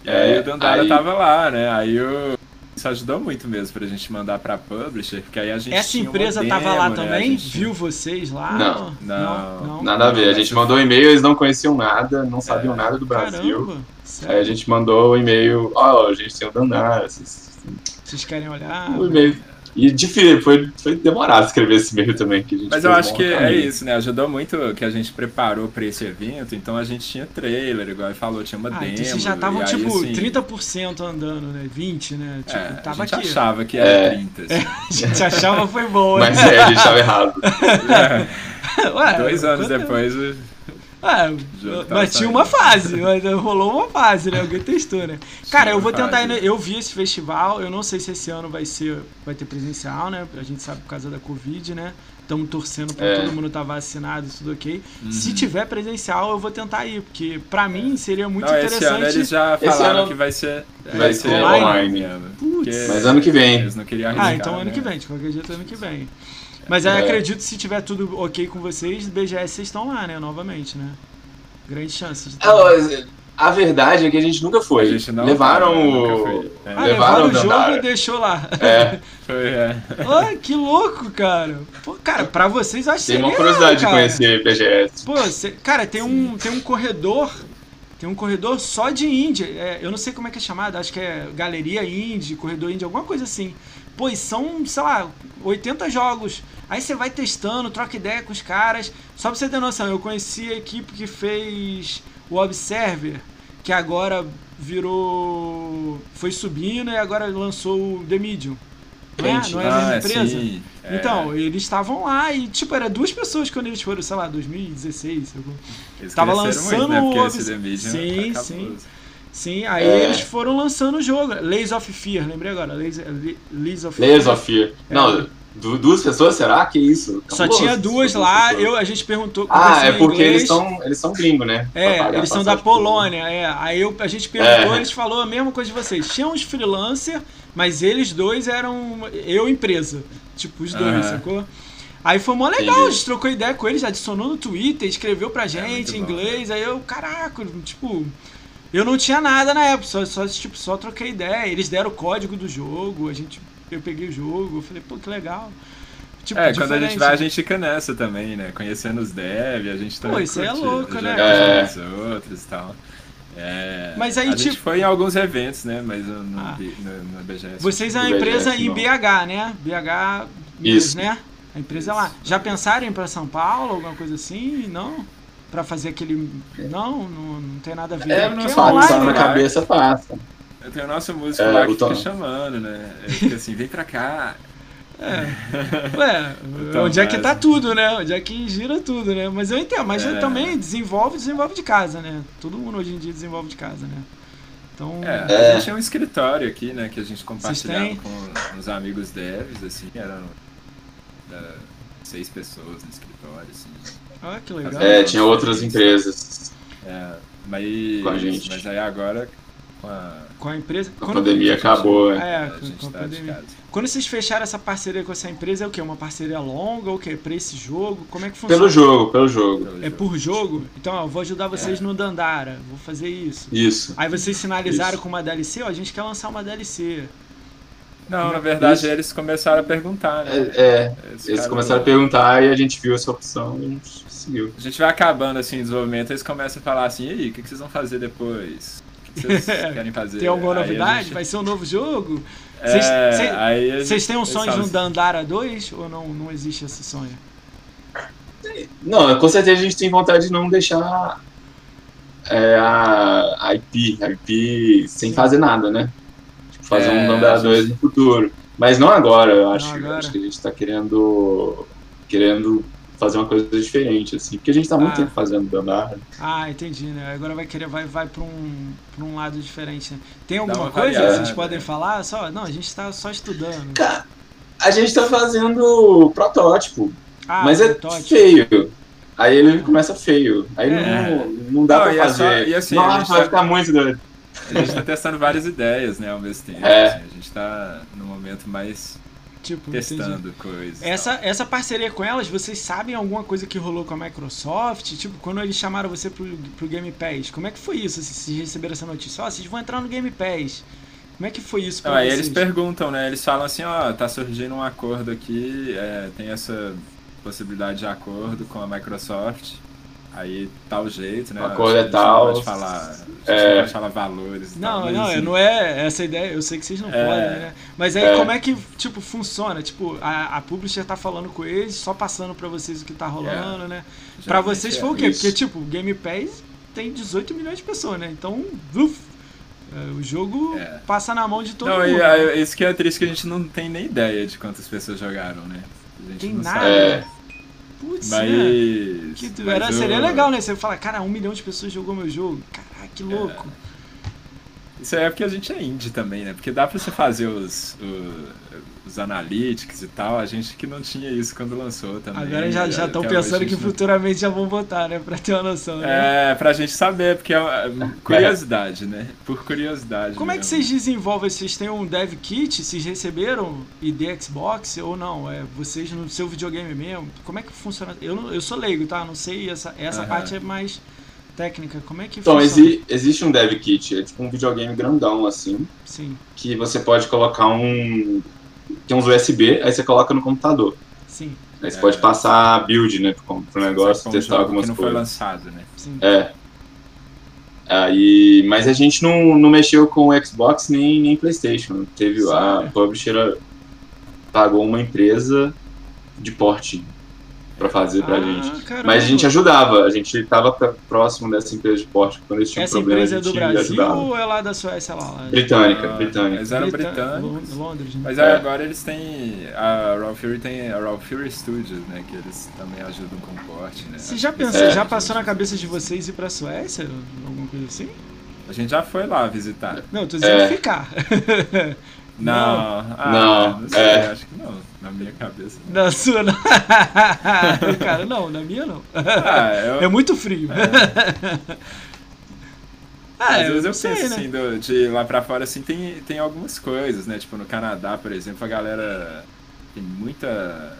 S2: E aí
S3: É,
S2: o Dandara
S3: aí-
S2: tava lá, né? Aí o... Isso ajudou muito mesmo pra gente mandar pra publisher, porque aí a gente
S1: Essa empresa
S2: demo,
S1: tava lá
S2: né?
S1: Também?
S2: gente-
S1: Viu vocês lá?
S3: Não.
S2: Não.
S3: Nada a ver. A gente mandou um e-mail, eles não conheciam nada, não sabiam
S2: É.
S3: nada do Brasil.
S1: Caramba,
S3: Aí a gente mandou o e-mail, ó, a gente tem o Dandara, vocês-
S1: Vocês querem olhar?
S3: o e-mail. E difícil, foi, foi demorado escrever esse e-mail também. Que a gente
S2: Mas eu acho que é
S3: caminho.
S2: isso, né? Ajudou muito que a gente preparou pra esse evento, então a gente tinha trailer, igual ele falou, tinha uma
S1: Ah,
S2: demo.
S1: então vocês já estavam
S2: e aí,
S1: tipo
S2: assim,
S1: 30% andando, né? 20, né? Tipo,
S2: é,
S1: tava
S2: a gente
S1: aqui.
S2: achava que era
S3: É.
S2: 30. assim.
S1: A gente achava foi bom, né?
S3: Mas é, a gente tava errado.
S1: Ué,
S2: Dois anos
S1: quando-
S2: depois,
S1: Ah,
S2: tava
S1: mas tinha uma fase, mas rolou uma fase, né? Alguém testou, né? Cara, eu vou tentar ir. Eu vi esse festival, eu não sei se esse ano vai ser. Vai ter presencial, né? A gente sabe por causa da Covid, né? Estamos torcendo pra
S3: É.
S1: todo mundo estar vacinado, tudo ok. Se
S2: Uhum.
S1: tiver presencial, eu vou tentar ir, porque pra mim seria muito
S2: Não, esse ano
S1: interessante.
S2: eles já
S3: Esse
S2: falaram
S3: ano
S2: que vai ser,
S3: vai ser
S1: online. Putz.
S2: Porque
S3: Mas ano que vem.
S2: Eles não queriam arriscar,
S1: Ah, então ano
S2: né?
S1: que vem, de qualquer jeito ano que vem. Mas aí
S3: É.
S1: acredito que se tiver tudo ok com vocês, BGS vocês estão lá, né? Novamente, né? Grande chance de
S3: Ah, A verdade é que a gente nunca
S2: A
S3: foi.
S2: gente não
S3: levaram
S2: nunca
S3: o.
S2: foi. É.
S1: Ah,
S3: levaram
S1: levaram
S3: o
S1: jogo
S3: Dandara.
S1: e deixou lá.
S3: É,
S2: Foi, é.
S1: Que louco, cara. Pô, cara, pra vocês eu acho
S3: tem uma curiosidade de conhecer BGS.
S1: Pô, cê- cara, tem um, tem um corredor. Tem um corredor só de indie. É, eu não sei como é que é chamado, acho que é Galeria Indie, Corredor Indie, alguma coisa assim. Pô, e são, sei lá, 80 jogos. Aí você vai testando, troca ideia com os caras. Só pra você ter noção, eu conheci a equipe que fez o Observer, que agora virou. Foi subindo e agora lançou o The Medium. Não é, não é a mesma
S2: Ah,
S1: empresa?
S2: sim. É.
S1: Então, eles estavam lá e, tipo, era duas pessoas quando eles foram, sei lá, 2016. sei lá.
S2: Eles
S1: tava lançando
S2: muito, né? Porque
S1: o Obs- Sim, sim. Sim, aí
S3: É.
S1: eles foram lançando o jogo. Lays of Fear, lembrei agora. Lays, Lays of
S3: Layers
S1: Fear.
S3: of Fear. Não, du- duas pessoas, será? Que isso?
S1: Só
S3: Cabuloso.
S1: tinha duas
S3: Só
S1: lá,
S3: pessoas.
S1: eu, a gente perguntou.
S3: Ah, é
S1: em
S3: porque
S1: inglês.
S3: eles são, eles são gringos, né?
S1: É, eles são
S3: a
S1: da. Polônia, é. Aí eu, a gente perguntou,
S3: É.
S1: eles falaram a mesma coisa de vocês. Tinha uns freelancer, mas eles dois eram eu empresa. Tipo, os dois,
S2: Aham.
S1: sacou? Aí foi mó legal, a
S3: Entendi.
S1: gente trocou ideia com eles, adicionou no Twitter, escreveu pra gente em
S2: É muito bom.
S1: inglês, aí eu, caraca, tipo, eu não tinha nada na época, só, só, tipo, só troquei ideia. Eles deram o código do jogo, a gente, eu peguei o jogo, eu falei, pô, que legal. Tipo,
S2: É, quando a gente vai, a gente fica nessa também, né? Conhecendo os dev, a gente também
S1: Pô, isso aí é louco, né?
S3: É.
S2: os outros e tal. É,
S1: Mas aí,
S2: a gente
S1: tipo-
S2: foi em alguns eventos, né? Mas no, no,
S1: Ah.
S2: No- no BGS.
S1: Vocês é uma empresa
S3: BGS,
S1: em
S3: não.
S1: BH, né? BH Minas,
S3: Isso.
S1: né? A empresa é lá. Já pensaram em ir pra São Paulo, alguma coisa assim? Não? Pra fazer aquele. Não, não, não tem nada a ver.
S3: É, não
S1: é
S3: faz,
S1: online,
S3: só na cabeça passa.
S2: Eu tenho o nosso músico
S3: É,
S2: lá que fica chamando, né? Ele fica assim, vem pra cá.
S1: É. Ué, onde é que tá tudo, né? Onde é que gira tudo, né? Mas eu entendo, mas
S2: É.
S1: também desenvolve, desenvolve de casa, né? Todo mundo hoje em dia desenvolve de casa, né? Então.
S2: É,
S3: É.
S2: a gente tinha um escritório aqui, né? Que a gente compartilhava com uns amigos devs, assim, eram é, seis pessoas no escritório, assim.
S1: Olha que legal.
S3: É, tinha outras empresas.
S2: É, mas,
S3: Com a gente.
S2: mas aí agora, com a,
S1: com a empresa.
S3: A pandemia acabou, né?
S1: É,
S2: a
S1: com,
S2: gente
S1: com a
S2: tá de
S1: pandemia. Quando vocês fecharam essa parceria com essa empresa, é o quê? Uma parceria longa ou o quê? Pra esse jogo? Como é que funciona?
S3: Pelo jogo, pelo jogo.
S1: É
S2: jogo.
S1: por jogo? Então, ó, eu vou ajudar
S2: É.
S1: vocês no Dandara, vou fazer isso.
S3: Isso.
S1: Aí vocês sinalizaram
S3: Isso.
S1: com uma DLC, ó, a gente quer lançar uma DLC.
S2: Não, na verdade
S3: Isso.
S2: eles começaram a perguntar, né?
S3: É, é,
S2: Eles,
S3: começaram a perguntar e a gente viu essa opção e a gente seguiu.
S2: A gente vai acabando assim o desenvolvimento, eles começam a falar assim, e aí, o que que vocês vão fazer depois? O que que vocês querem fazer?
S1: Tem alguma
S2: Aí
S1: novidade?
S2: gente-
S1: Vai ser um novo jogo?
S2: É,
S1: Vocês-
S2: gente-
S1: Vocês têm um sonho de um Dandara 2 ou não, não existe esse sonho?
S3: Não, com certeza a gente tem vontade de não deixar é, a, a IP, a IP sem fazer nada, né? Tipo, fazer
S2: É,
S3: um Dandara
S2: a gente-
S3: 2 no futuro. Mas não agora, eu acho.
S1: agora.
S3: Acho que a gente tá querendo, querendo fazer uma coisa diferente, assim. Porque a gente tá muito
S1: Ah.
S3: tempo fazendo Dandara.
S1: Ah, entendi, né? Agora vai querer, vai, vai pra, um, pra um lado diferente, né? Tem alguma
S2: uma
S1: coisa que
S2: variada,
S1: vocês podem falar? Só, não, a gente tá só estudando.
S3: Cara, a gente tá fazendo protótipo,
S1: Ah,
S3: mas é
S1: protótipo.
S3: feio. Aí ele começa feio. Aí
S1: É.
S3: não, não dá
S2: Não,
S3: pra
S2: e é só-
S3: fazer.
S2: e assim, a
S3: Nossa,
S2: gente
S3: vai
S2: tá-
S3: ficar muito doido.
S2: A gente tá testando várias ideias, né, ao mesmo tempo.
S3: É.
S2: assim, a gente tá no momento mais
S1: Tipo, entendi.
S2: testando coisas.
S1: Essa,
S2: tal.
S1: essa parceria com elas, vocês sabem alguma coisa que rolou com a Microsoft? Tipo, quando eles chamaram você pro, pro Game Pass, como é que foi isso? Vocês receberam essa notícia? Ó, vocês vão entrar no Game Pass. Como é que foi isso pra
S2: aí
S1: vocês?
S2: eles perguntam, né? Eles falam assim, ó, tá surgindo um acordo aqui, é, tem essa possibilidade de acordo com a Microsoft. Aí tal jeito, né?
S3: O acordo é tal.
S2: Pode falar, a gente
S3: É.
S2: não falar valores e tal.
S1: Não, não,
S2: assim,
S1: não é essa ideia. Eu sei que vocês não
S2: É.
S1: podem, né? Mas aí
S3: É.
S1: como é que, tipo, funciona? Tipo, a, a publisher tá falando com eles, só passando pra vocês o que tá rolando, né? Pra
S2: geralmente
S1: vocês
S2: é.
S1: foi o quê?
S3: isso.
S1: Porque, tipo, o Game Pass tem 18 milhões de pessoas, né? Então, uf, é, o jogo
S2: É.
S1: passa na mão de todo
S2: Não,
S1: mundo.
S2: e
S1: né?
S2: isso que é triste que a gente não tem nem ideia de quantas pessoas jogaram, né? A gente
S1: Tem
S2: não
S1: nada.
S2: sabe.
S3: É.
S1: Putz, né?
S2: Mas.
S1: Que,
S2: mas
S1: era,
S2: o-
S1: seria legal, né? Você fala, cara, um milhão de pessoas jogou meu jogo. Caraca, que louco.
S2: Isso aí é porque a gente é indie também, né? Porque dá pra você fazer os, o- os analytics e tal, a gente que não tinha isso quando lançou também.
S1: Agora já já estão
S2: Até hoje
S1: pensando que
S2: não-
S1: futuramente já vão votar, né? Pra ter uma noção, né?
S2: É, pra gente saber, porque é uma curiosidade, né? Por curiosidade.
S1: Como é que
S2: mesmo.
S1: vocês desenvolvem? Vocês têm um dev kit? Vocês receberam ID Xbox ou não? É vocês no seu videogame mesmo? Como é que funciona? Eu, não- eu sou leigo, tá? Não sei, essa, essa parte é mais técnica. Como é que
S3: Então,
S1: funciona?
S3: exi- existe um dev kit, é tipo um videogame grandão, assim,
S1: Sim,
S3: que você pode colocar um. Tem uns USB, aí você coloca no computador.
S1: sim,
S3: Aí você
S2: É.
S3: pode passar a build, né, pro, pro negócio, testar
S2: jogo
S3: algumas
S2: que não foi
S3: coisas.
S2: lançado, né?
S1: sim.
S3: É. Aí, mas a gente não, não mexeu com o Xbox nem, nem PlayStation. Teve a
S1: Sério?
S3: publisher pagou uma empresa de porte pra fazer pra
S1: Ah,
S3: gente.
S1: caramba.
S3: Mas a gente ajudava, a gente estava próximo dessa empresa de porte quando eles tinham
S1: Essa
S3: problema
S1: empresa
S3: a
S1: é do
S3: gente
S1: Brasil
S3: ajudava.
S1: ou é lá da Suécia lá? lá?
S3: Britânica,
S2: Ah,
S3: britânica.
S2: Eles eram britânicos.
S1: Lon- Londres, né?
S2: Mas
S3: É.
S2: agora eles têm. A Raw Fury tem a Raw Fury Studios, né? Que eles também ajudam com o porte, né?
S1: Você já pensou,
S3: É.
S1: já passou na cabeça de vocês ir pra Suécia? Alguma coisa assim?
S2: A gente já foi lá visitar.
S1: Não, eu tô dizendo
S3: É.
S1: ficar.
S2: Não, ah,
S3: Não,
S2: não sei,
S3: é.
S2: acho que não. Na minha cabeça. não.
S1: Na sua, não. Cara, não, na minha não.
S2: Ah, eu,
S1: É muito frio. Ah,
S2: Às
S1: eu
S2: vezes eu
S1: sei,
S2: penso
S1: né?
S2: assim, do- de lá pra fora, assim, tem, tem algumas coisas, né? Tipo, no Canadá, por exemplo, a galera tem muita.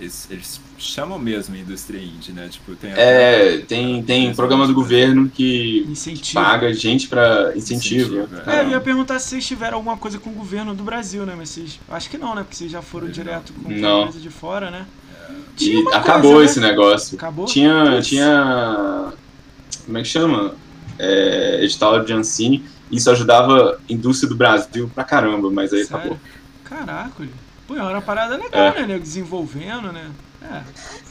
S2: Eles, eles chamam mesmo indústria indie, né? Tipo, tem.
S3: É, tem, tem programa do governo que
S1: Incentivo.
S3: paga gente pra incentivo.
S2: Incentivo,
S1: É, eu ia
S3: É,
S1: perguntar se vocês tiveram alguma coisa com o governo do Brasil, né? Mas vocês. Acho que não, né? Porque vocês já foram
S2: que
S1: direto com coisa de fora, né?
S3: E
S1: uma
S3: acabou
S1: coisa,
S3: esse
S1: né?
S3: negócio.
S1: Acabou?
S3: Tinha, tinha. Como é que chama? É, edital de Ancine. Isso ajudava a indústria do Brasil pra caramba, mas aí
S1: Sério?
S3: acabou.
S1: Caraca, olha. Pô, era uma parada legal,
S3: É.
S1: né, nego? Desenvolvendo, né? É,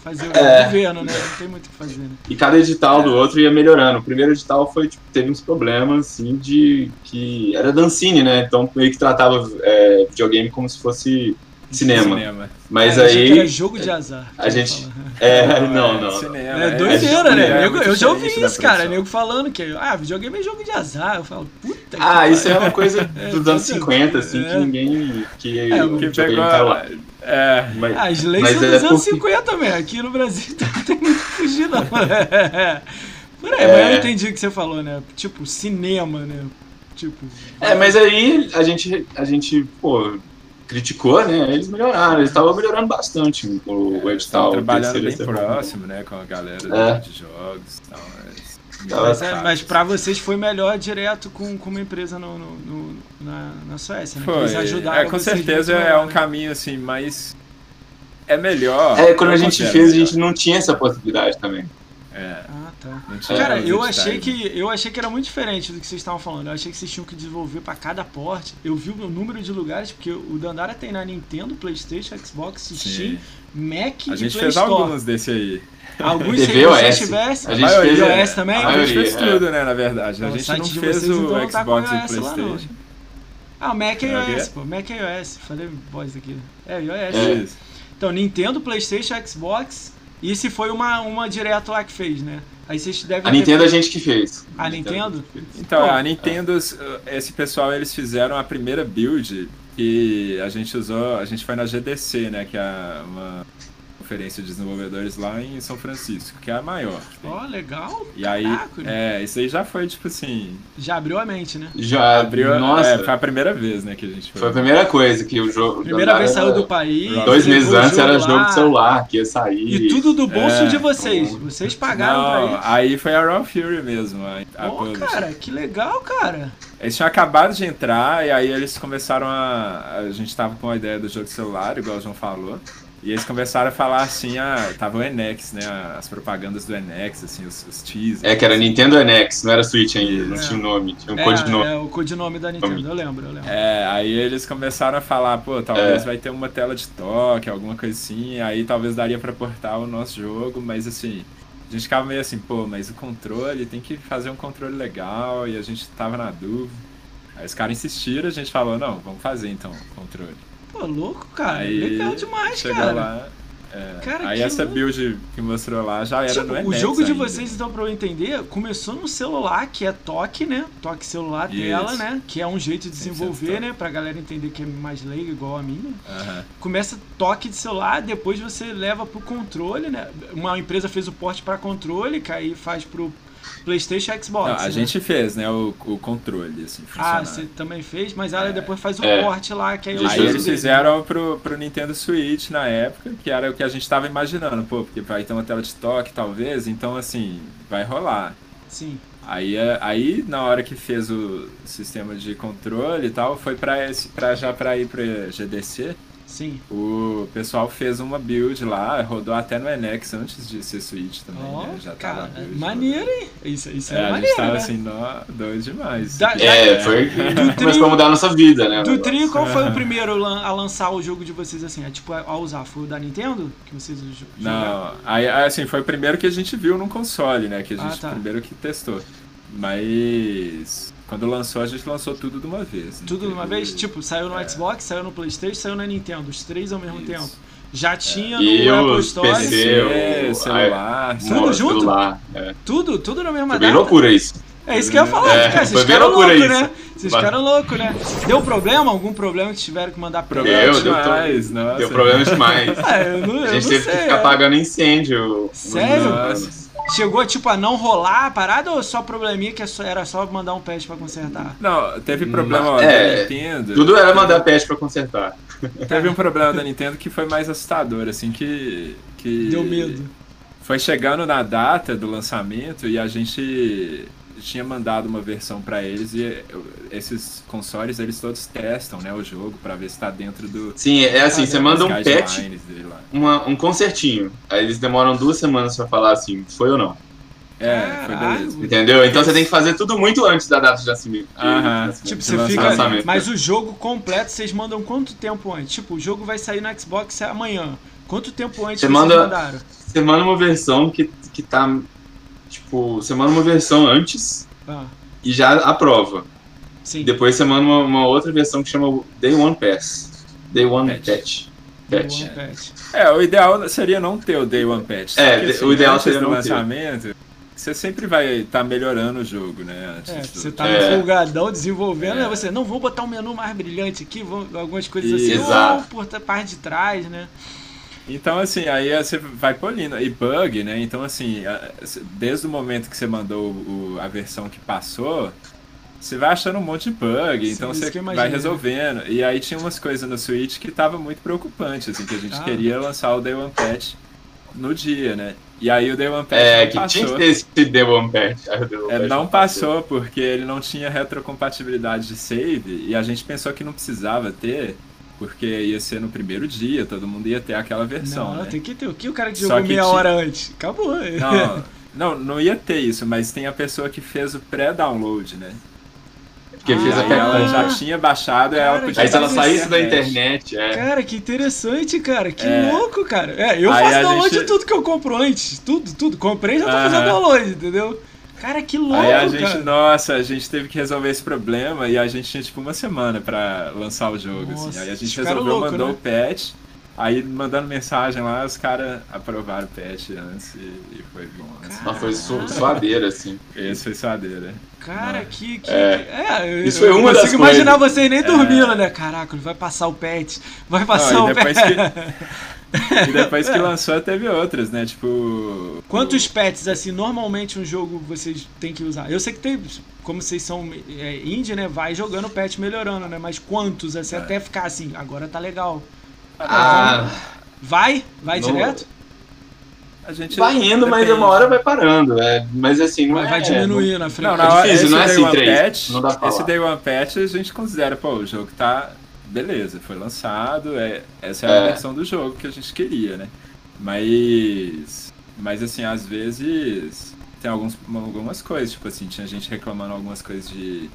S1: fazer o
S3: É.
S1: governo, né? Não tem muito o que fazer, né?
S3: E cada edital do outro ia melhorando. O primeiro edital foi, tipo, teve uns problemas, assim, de. que era da Ancine, né? Então meio que tratava é, videogame como se fosse cinema. Mas
S1: É, eu
S3: aí.
S1: era jogo de azar.
S3: a
S1: eu
S3: gente-
S1: falar.
S3: É, não, não.
S2: Cinema,
S1: É doideira, né?
S2: é
S1: Nego-
S2: muito
S1: eu já ouvi isso, cara.
S2: produção.
S1: Nego falando que ah, videogame é jogo de azar. Eu falo, puta que
S3: Ah, isso é
S1: pariu.
S3: uma coisa dos anos
S1: É,
S3: 50, assim,
S1: é.
S3: que ninguém. que
S1: É,
S3: o
S1: que
S2: pegou.
S3: tá lá.
S2: É.
S3: Mas,
S1: Ah, as leis
S3: Mas
S1: são
S3: é
S1: dos anos
S3: porque-
S1: 50 mesmo. Aqui no Brasil não tem muito fugir, não. Por aí,
S3: É.
S1: mas eu entendi o que você falou, né? Tipo, cinema, né? Tipo.
S3: É, mas aí a gente, a gente, pô, criticou, né? Eles melhoraram, eles estavam melhorando bastante o, o
S2: É,
S3: edital.
S2: trabalhando bem próximo, né, com a galera
S3: É.
S2: de jogos e tal. Mas,
S1: Mas, é, mas pra vocês foi melhor direto com, com uma empresa no, no- no- na, na Suécia, né? Que
S2: Foi.
S1: Eles ajudaram
S2: É, com
S1: vocês
S2: certeza é um
S1: né?
S2: caminho assim mais. É melhor.
S3: É, quando a gente fez, a
S2: melhor.
S3: gente não tinha essa possibilidade também.
S2: É,
S1: Ah,
S2: tinha
S1: Cara, eu achei que eu achei que era muito diferente do que vocês estavam falando. Eu achei que vocês tinham que desenvolver pra cada porte. Eu vi o número de lugares porque o Dandara tem na Nintendo, PlayStation, Xbox, Steam,
S2: Sim.
S1: Mac
S2: A
S1: e
S2: gente
S1: Play
S2: fez
S1: Store.
S2: alguns desse aí.
S1: Alguns se vocês
S3: OS.
S1: tivessem.
S3: A
S2: A
S3: gente
S2: maioria,
S3: fez
S1: iOS também?
S2: A gente fez
S3: é.
S2: tudo, né, na verdade. A
S1: Então, o
S2: gente não fez o
S1: então, tá com
S2: Xbox e o. Playstation.
S1: Ah, o Mac é
S2: É o
S1: iOS, pô. Mac é iOS. Falei voz aqui. É, iOS.
S2: Isso.
S1: Então, Nintendo, PlayStation, Xbox. E se foi uma, uma direto lá que fez, né? Aí vocês devem
S3: A
S1: ter
S3: Nintendo a
S1: feito-
S3: gente que fez.
S1: A Nintendo?
S2: Então, a Nintendo, esse pessoal, eles fizeram a primeira build que a gente usou, a gente foi na GDC, né, que é uma conferência de desenvolvedores lá em São Francisco, que é a maior.
S1: Ó, legal.
S2: E aí,
S1: Caraca.
S2: é, isso aí já foi, tipo assim,
S1: Já abriu a mente, né?
S3: Já,
S2: abriu,
S3: nossa,
S2: é, foi a primeira vez, né, que a gente foi.
S3: foi a primeira coisa que o jogo...
S1: Primeira vez
S3: era-
S1: saiu do país.
S3: Dois
S1: levou
S3: meses antes era jogo
S1: lá.
S3: de celular, que ia sair.
S1: E tudo do bolso
S2: É,
S1: de vocês. Vocês pagaram
S2: Não,
S1: pra isso.
S2: aí foi a Raw Fury mesmo, a, a publisher.
S1: cara, que legal, cara.
S2: Eles tinham acabado de entrar e aí eles começaram a. A gente tava com a ideia do jogo de celular, igual o João falou. E eles começaram a falar assim, ah, tava o Enex, né? As propagandas do Enex, assim, os, os teasers.
S3: É, que era Nintendo NX, não era Switch ainda, não
S1: É.
S3: tinha um nome, tinha um
S1: É,
S3: codinome.
S1: é o codinome da Nintendo, eu lembro, eu lembro.
S2: É, aí eles começaram a falar, pô, talvez
S3: É.
S2: vai ter uma tela de toque, alguma coisa assim, aí talvez daria pra portar o nosso jogo, mas assim, a gente ficava meio assim, pô, mas o controle, tem que fazer um controle legal, e a gente tava na dúvida. Aí os caras insistiram, a gente falou, não, vamos fazer então o controle.
S1: Pô, louco, cara.
S2: Aí
S1: legal demais, cara.
S2: lá. é,
S1: Cara,
S2: aí essa
S1: louco.
S2: build que mostrou lá já era
S1: Tipo,
S2: no
S1: o jogo de
S2: ainda.
S1: vocês, então, pra eu entender, começou no celular, que é toque, né? Toque celular,
S2: Isso.
S1: tela, né? Que é um jeito de desenvolver, né? Pra galera entender que é mais leiga, igual a minha.
S2: Aham.
S1: Começa toque de celular, depois você leva pro controle, né? Uma empresa fez o porte pra controle, que aí faz pro PlayStation e Xbox.
S2: Não, a
S1: né?
S2: gente fez, né, o, o controle, assim,
S1: Ah, você também fez, mas ela depois faz o
S3: É.
S1: porte lá, que aí,
S2: Aí eles
S1: dele.
S2: fizeram pro, pro Nintendo Switch na época, que era o que a gente tava imaginando, pô, porque vai ter uma tela de toque, talvez, então assim, vai rolar.
S1: Sim.
S2: Aí, é- aí na hora que fez o sistema de controle e tal, foi pra, esse, pra já pra ir pra GDC,
S1: Sim.
S2: o pessoal fez uma build lá, rodou até no Enex antes de ser Switch também,
S1: Ó,
S2: né? Já tava
S1: cara,
S2: a build.
S1: maneiro, hein? Isso, isso é,
S2: É, a
S1: maneiro,
S2: gente tava
S1: né?
S2: assim, nó, doido demais.
S1: Da-
S3: É, foi
S1: Do
S3: começou a mudar a nossa vida, né?
S1: Do trio, qual foi o primeiro lan- a lançar o jogo de vocês assim? É, tipo, a a usar? Foi o da Nintendo? Que vocês jo- jogaram?
S2: Não, aí assim, foi o primeiro que a gente viu num console, né? Que a
S1: Ah,
S2: gente
S1: tá.
S2: primeiro que testou. Mas quando lançou, a gente lançou tudo de uma vez. não
S1: Tudo de uma vez? Tipo, saiu no
S2: É.
S1: Xbox, saiu no Playstation, saiu na Nintendo. Os três ao mesmo
S2: Isso.
S1: tempo. Já tinha no
S3: E
S1: Apple Store.
S3: PC, o-
S2: celular,
S1: Tudo junto?
S3: celular, é.
S1: Tudo, tudo na mesma
S3: Foi bem
S1: data.
S3: loucura isso.
S1: É isso que eu ia falar,
S3: É,
S1: cara. Vocês ficaram loucos,
S3: isso.
S1: né? Vocês ficaram loucos, né? Deu problema? Algum problema que tiveram que mandar pra
S2: Problema
S3: Deu, deu
S2: demais, nossa.
S3: Deu problema demais.
S1: Ah, eu não, eu
S3: A
S1: não
S3: gente teve
S1: sei.
S3: que ficar
S1: é.
S3: apagando incêndio.
S1: Sério?
S3: Nossa.
S1: Chegou, tipo, a não rolar a parada ou só probleminha que é era só mandar um patch pra consertar?
S2: Não, teve problema ó,
S3: É,
S2: da Nintendo.
S3: Tudo era mandar patch pra consertar.
S2: Teve um problema da Nintendo que foi mais assustador, assim, que. que
S1: Deu medo.
S2: Foi chegando na data do lançamento e a gente tinha mandado uma versão pra eles e esses consoles eles todos testam, né, o jogo pra ver se tá dentro do
S3: Sim, é assim, você manda um patch,
S2: guidelines dele lá.
S3: uma- um concertinho. Aí eles demoram duas semanas pra falar assim, foi ou não.
S2: É, foi beleza.
S3: Entendeu? Então você tem que fazer tudo muito antes da data de nascimento. de
S2: Aham.
S3: nascimento,
S1: Tipo, você
S2: lançamento.
S1: fica.
S3: lançamento.
S1: Mas o jogo completo vocês mandam quanto tempo antes? Tipo, o jogo vai sair no Xbox amanhã. Quanto tempo antes
S3: Você
S1: vocês
S3: manda-
S1: mandaram?
S3: Você manda uma versão que, que tá. Tipo, você manda uma versão antes
S1: Ah,
S3: e já aprova.
S1: sim.
S3: Depois você manda uma, uma outra versão que chama Day One Pass. Day One
S2: Patch.
S3: Patch. Patch.
S1: One patch.
S2: É, o ideal seria não ter o Day One Patch.
S3: É,
S2: que, assim,
S3: o ideal seria
S2: do
S3: não ter.
S2: lançamento, você sempre vai estar melhorando o jogo, né? Antes
S1: É,
S2: de
S1: você tá
S3: É.
S1: empolgadão desenvolvendo,
S2: É.
S1: aí você, não, vou botar um menu mais brilhante aqui, vou, algumas coisas assim,
S3: Exato.
S1: ou por parte de trás, né?
S2: Então, assim, aí você vai polindo. E bug, né? Então, assim, desde o momento que você mandou o- a versão que passou, você vai achando um monte de bug,
S1: Sim,
S2: então você vai
S1: imaginei.
S2: resolvendo. E aí tinha umas coisas no Switch que tava muito preocupante, assim, que a gente
S1: Ah.
S2: queria lançar o Day One Patch no dia, né? E aí o Day One Patch
S3: É,
S2: não
S3: que
S2: passou.
S3: tinha que ter esse The One Patch. O The One
S2: É,
S3: Patch
S2: não passou porque ele não tinha retrocompatibilidade de save e a gente pensou que não precisava ter, porque ia ser no primeiro dia, todo mundo ia ter aquela versão,
S1: Não,
S2: né?
S1: tem que ter. O que o cara que jogou
S2: que
S1: meia
S2: tinha-
S1: hora antes? Acabou.
S2: Não, não, não ia ter isso, mas tem a pessoa que fez o pré-download, né?
S3: Porque fez
S1: Ah,
S3: a
S2: Aí ela já tinha baixado ela
S1: Cara,
S2: podia
S3: Aí se ela saísse da
S2: internet.
S3: é.
S1: Cara, que interessante, cara. Que
S2: É.
S1: louco, cara. É, eu
S2: Aí
S1: faço
S2: a
S1: download
S2: gente-
S1: de tudo que eu compro antes. Tudo, tudo. Comprei e já tô fazendo download, entendeu? Cara, que louco,
S2: Aí a gente,
S1: cara.
S2: nossa, a gente teve que resolver esse problema e a gente tinha tipo uma semana pra lançar o jogo,
S1: Nossa,
S2: assim. Aí a gente
S1: ficaram
S2: resolveu,
S1: louco,
S2: mandou
S1: né?
S2: o patch, aí mandando mensagem lá, os caras aprovaram o patch antes e, e foi bom. assim.
S3: Mas foi su suadeira, assim.
S2: Esse foi suadeira.
S1: Cara, que. que
S3: É.
S1: é, eu,
S3: Isso foi
S1: eu
S3: uma
S1: imaginar vocês nem dormindo, né? Caraca, ele vai passar o pet. Vai passar
S2: Não,
S1: o
S2: e depois
S1: pet.
S2: E depois que lançou teve outras, né? Tipo.
S1: Quantos pets, assim, normalmente um jogo vocês têm que usar? Eu sei que tem, como vocês são é, indie, né? Vai jogando pet melhorando, né? Mas quantos, assim,
S2: É.
S1: até ficar assim, agora tá legal.
S3: Ah,
S1: Vai? Vai
S3: No-
S1: direto?
S2: A gente
S3: vai indo, mas
S2: depende.
S3: uma hora vai parando. É, mas assim, não
S1: Vai,
S3: é.
S1: vai diminuindo a
S2: Não,
S1: frequência.
S2: na hora,
S3: difícil,
S2: esse
S3: não é assim, três.
S2: Patch,
S3: Não dá pra
S2: esse
S3: falar.
S2: Day One Patch a gente considera, pô, o jogo tá beleza, foi lançado, é, essa é a
S3: É.
S2: versão do jogo que a gente queria, né? Mas, mas assim, às vezes tem alguns, algumas coisas, tipo assim, tinha gente reclamando algumas coisas de...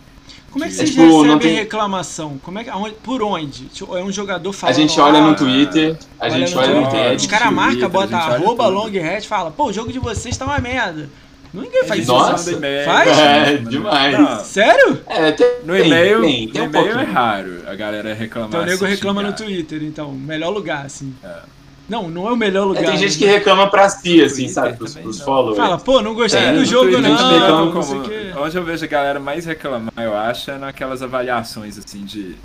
S1: Como é que vocês
S3: tipo,
S1: recebem
S3: tem-
S1: reclamação? Como é que, aonde- por onde? Tipo, É um jogador
S3: A
S1: falando.
S3: gente olha
S1: "Ah,
S3: no Twitter, a
S1: olha
S3: gente
S1: no
S3: olha no
S1: Twitter,
S3: TED.
S1: Os caras marcam, bota
S2: a
S1: arroba longhead e fala, pô, o jogo de vocês tá uma merda. Ninguém faz isso.
S3: Nossa,
S1: faz?
S3: É, demais.
S2: Não,
S1: Sério?
S3: É, tem,
S2: no
S3: tem,
S2: e-mail,
S3: tem, tem
S2: no
S3: um
S2: e-mail é raro a galera reclamar.
S1: Então o nego reclama no. Twitter, então. Melhor lugar, assim.
S2: É.
S1: Não, não é o melhor
S3: É,
S1: lugar.
S3: tem gente
S1: né?
S3: que reclama pra si, assim,
S2: Twitter
S3: sabe? Pros, pros followers.
S1: Fala, pô, não gostei
S3: É,
S1: do jogo,
S2: Twitter
S1: não. não
S2: como-. Onde eu vejo a galera mais reclamar, eu acho, é naquelas avaliações assim de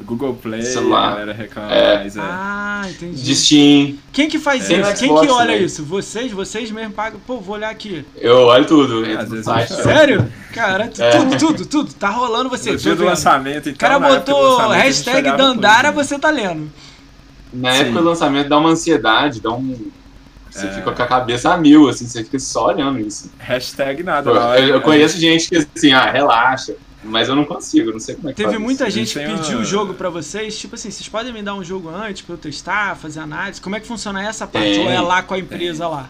S2: Google Play,
S3: Celular.
S2: a galera reclama
S3: É.
S2: mais. É.
S1: Ah, entendi.
S3: De Steam,
S1: Quem que faz
S3: Tem
S1: isso? Quem
S3: Xbox
S1: que olha
S3: também.
S1: isso? Vocês? Vocês mesmo pagam? Pô, vou olhar aqui.
S3: eu olho tudo.
S2: Às
S3: entro no
S2: vezes
S3: site.
S1: Sério? Cara, tu-
S3: É.
S1: tudo, tudo, tudo. Tá rolando você.
S2: no dia do
S1: vendo.
S2: lançamento, então.
S1: O cara
S2: do
S1: botou
S2: lançamento,
S1: hashtag Dandara,
S2: tudo, né?
S1: você tá lendo.
S3: Na
S2: Sim.
S3: época do lançamento dá uma ansiedade, dá um. Você
S2: É.
S3: fica com a cabeça a mil, assim, você fica só olhando isso.
S2: Hashtag nada. Hora-
S3: eu- eu conheço gente que assim, ah, relaxa. Mas eu não consigo, não sei como é que
S1: Teve
S3: faz
S1: muita
S3: isso.
S1: gente que
S2: tem
S1: pediu o jogo pra vocês. Tipo assim, vocês podem me dar um jogo antes pra eu testar, fazer análise? Como é que funciona essa parte?
S3: Tem.
S1: Ou é lá com a empresa lá?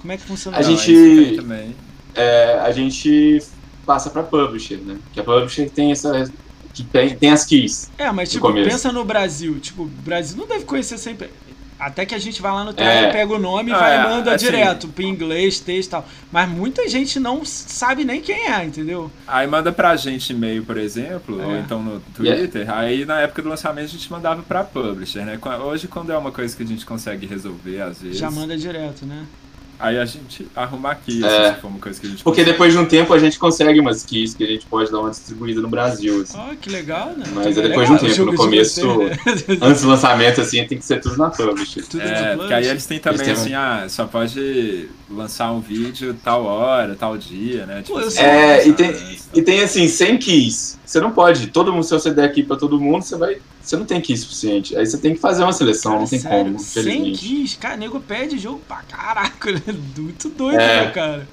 S1: Como é que funciona
S3: A?
S2: Não,
S3: gente-
S2: tem.
S3: É, a gente passa pra publisher, né? Que a publisher tem essa. que tem, tem as keys.
S1: É, mas tipo, pensa no Brasil. Tipo, o Brasil não deve conhecer sempre. Até que a gente vai lá no Twitter,
S3: É.
S1: pega o nome e vai e
S2: é,
S1: manda
S2: assim-
S1: direto, pro inglês, texto e tal. Mas muita gente não sabe nem quem é, entendeu?
S2: Aí manda pra gente e-mail, por exemplo,
S1: É.
S2: ou então no Twitter. Aí na época do lançamento a gente mandava pra publisher, né? Hoje, quando é uma coisa que a gente consegue resolver, às vezes.
S1: Já manda direto, né?
S2: Aí a gente arruma aqui,
S3: É.
S2: assim, se for uma coisa que a gente
S3: Porque
S2: consegue.
S3: depois de um tempo a gente consegue umas keys que a gente pode dar uma distribuída no Brasil. Assim.
S1: Ó, que legal, né?
S3: Mas é depois de um
S1: legal,
S3: tempo, no começo,
S1: vocês, né?
S3: Antes do lançamento, assim, tem que ser tudo na publisher.
S1: Tudo
S2: É, porque aí eles têm também
S3: Eles têm
S2: assim, ah, só pode lançar um vídeo tal hora, tal dia, né?
S1: Pô, eu
S2: assim.
S3: É, e tem, e tem assim, 100 keys. Você não pode, todo mundo, se você der aqui pra todo mundo, você vai. Você não tem key suficiente. Aí você tem que fazer uma seleção,
S1: Cara,
S3: não tem
S1: sério,
S3: como,
S1: 100
S3: infelizmente.
S1: keys, cara, nego pede jogo pra caraca, né? Muito doido,
S3: É.
S1: né, cara?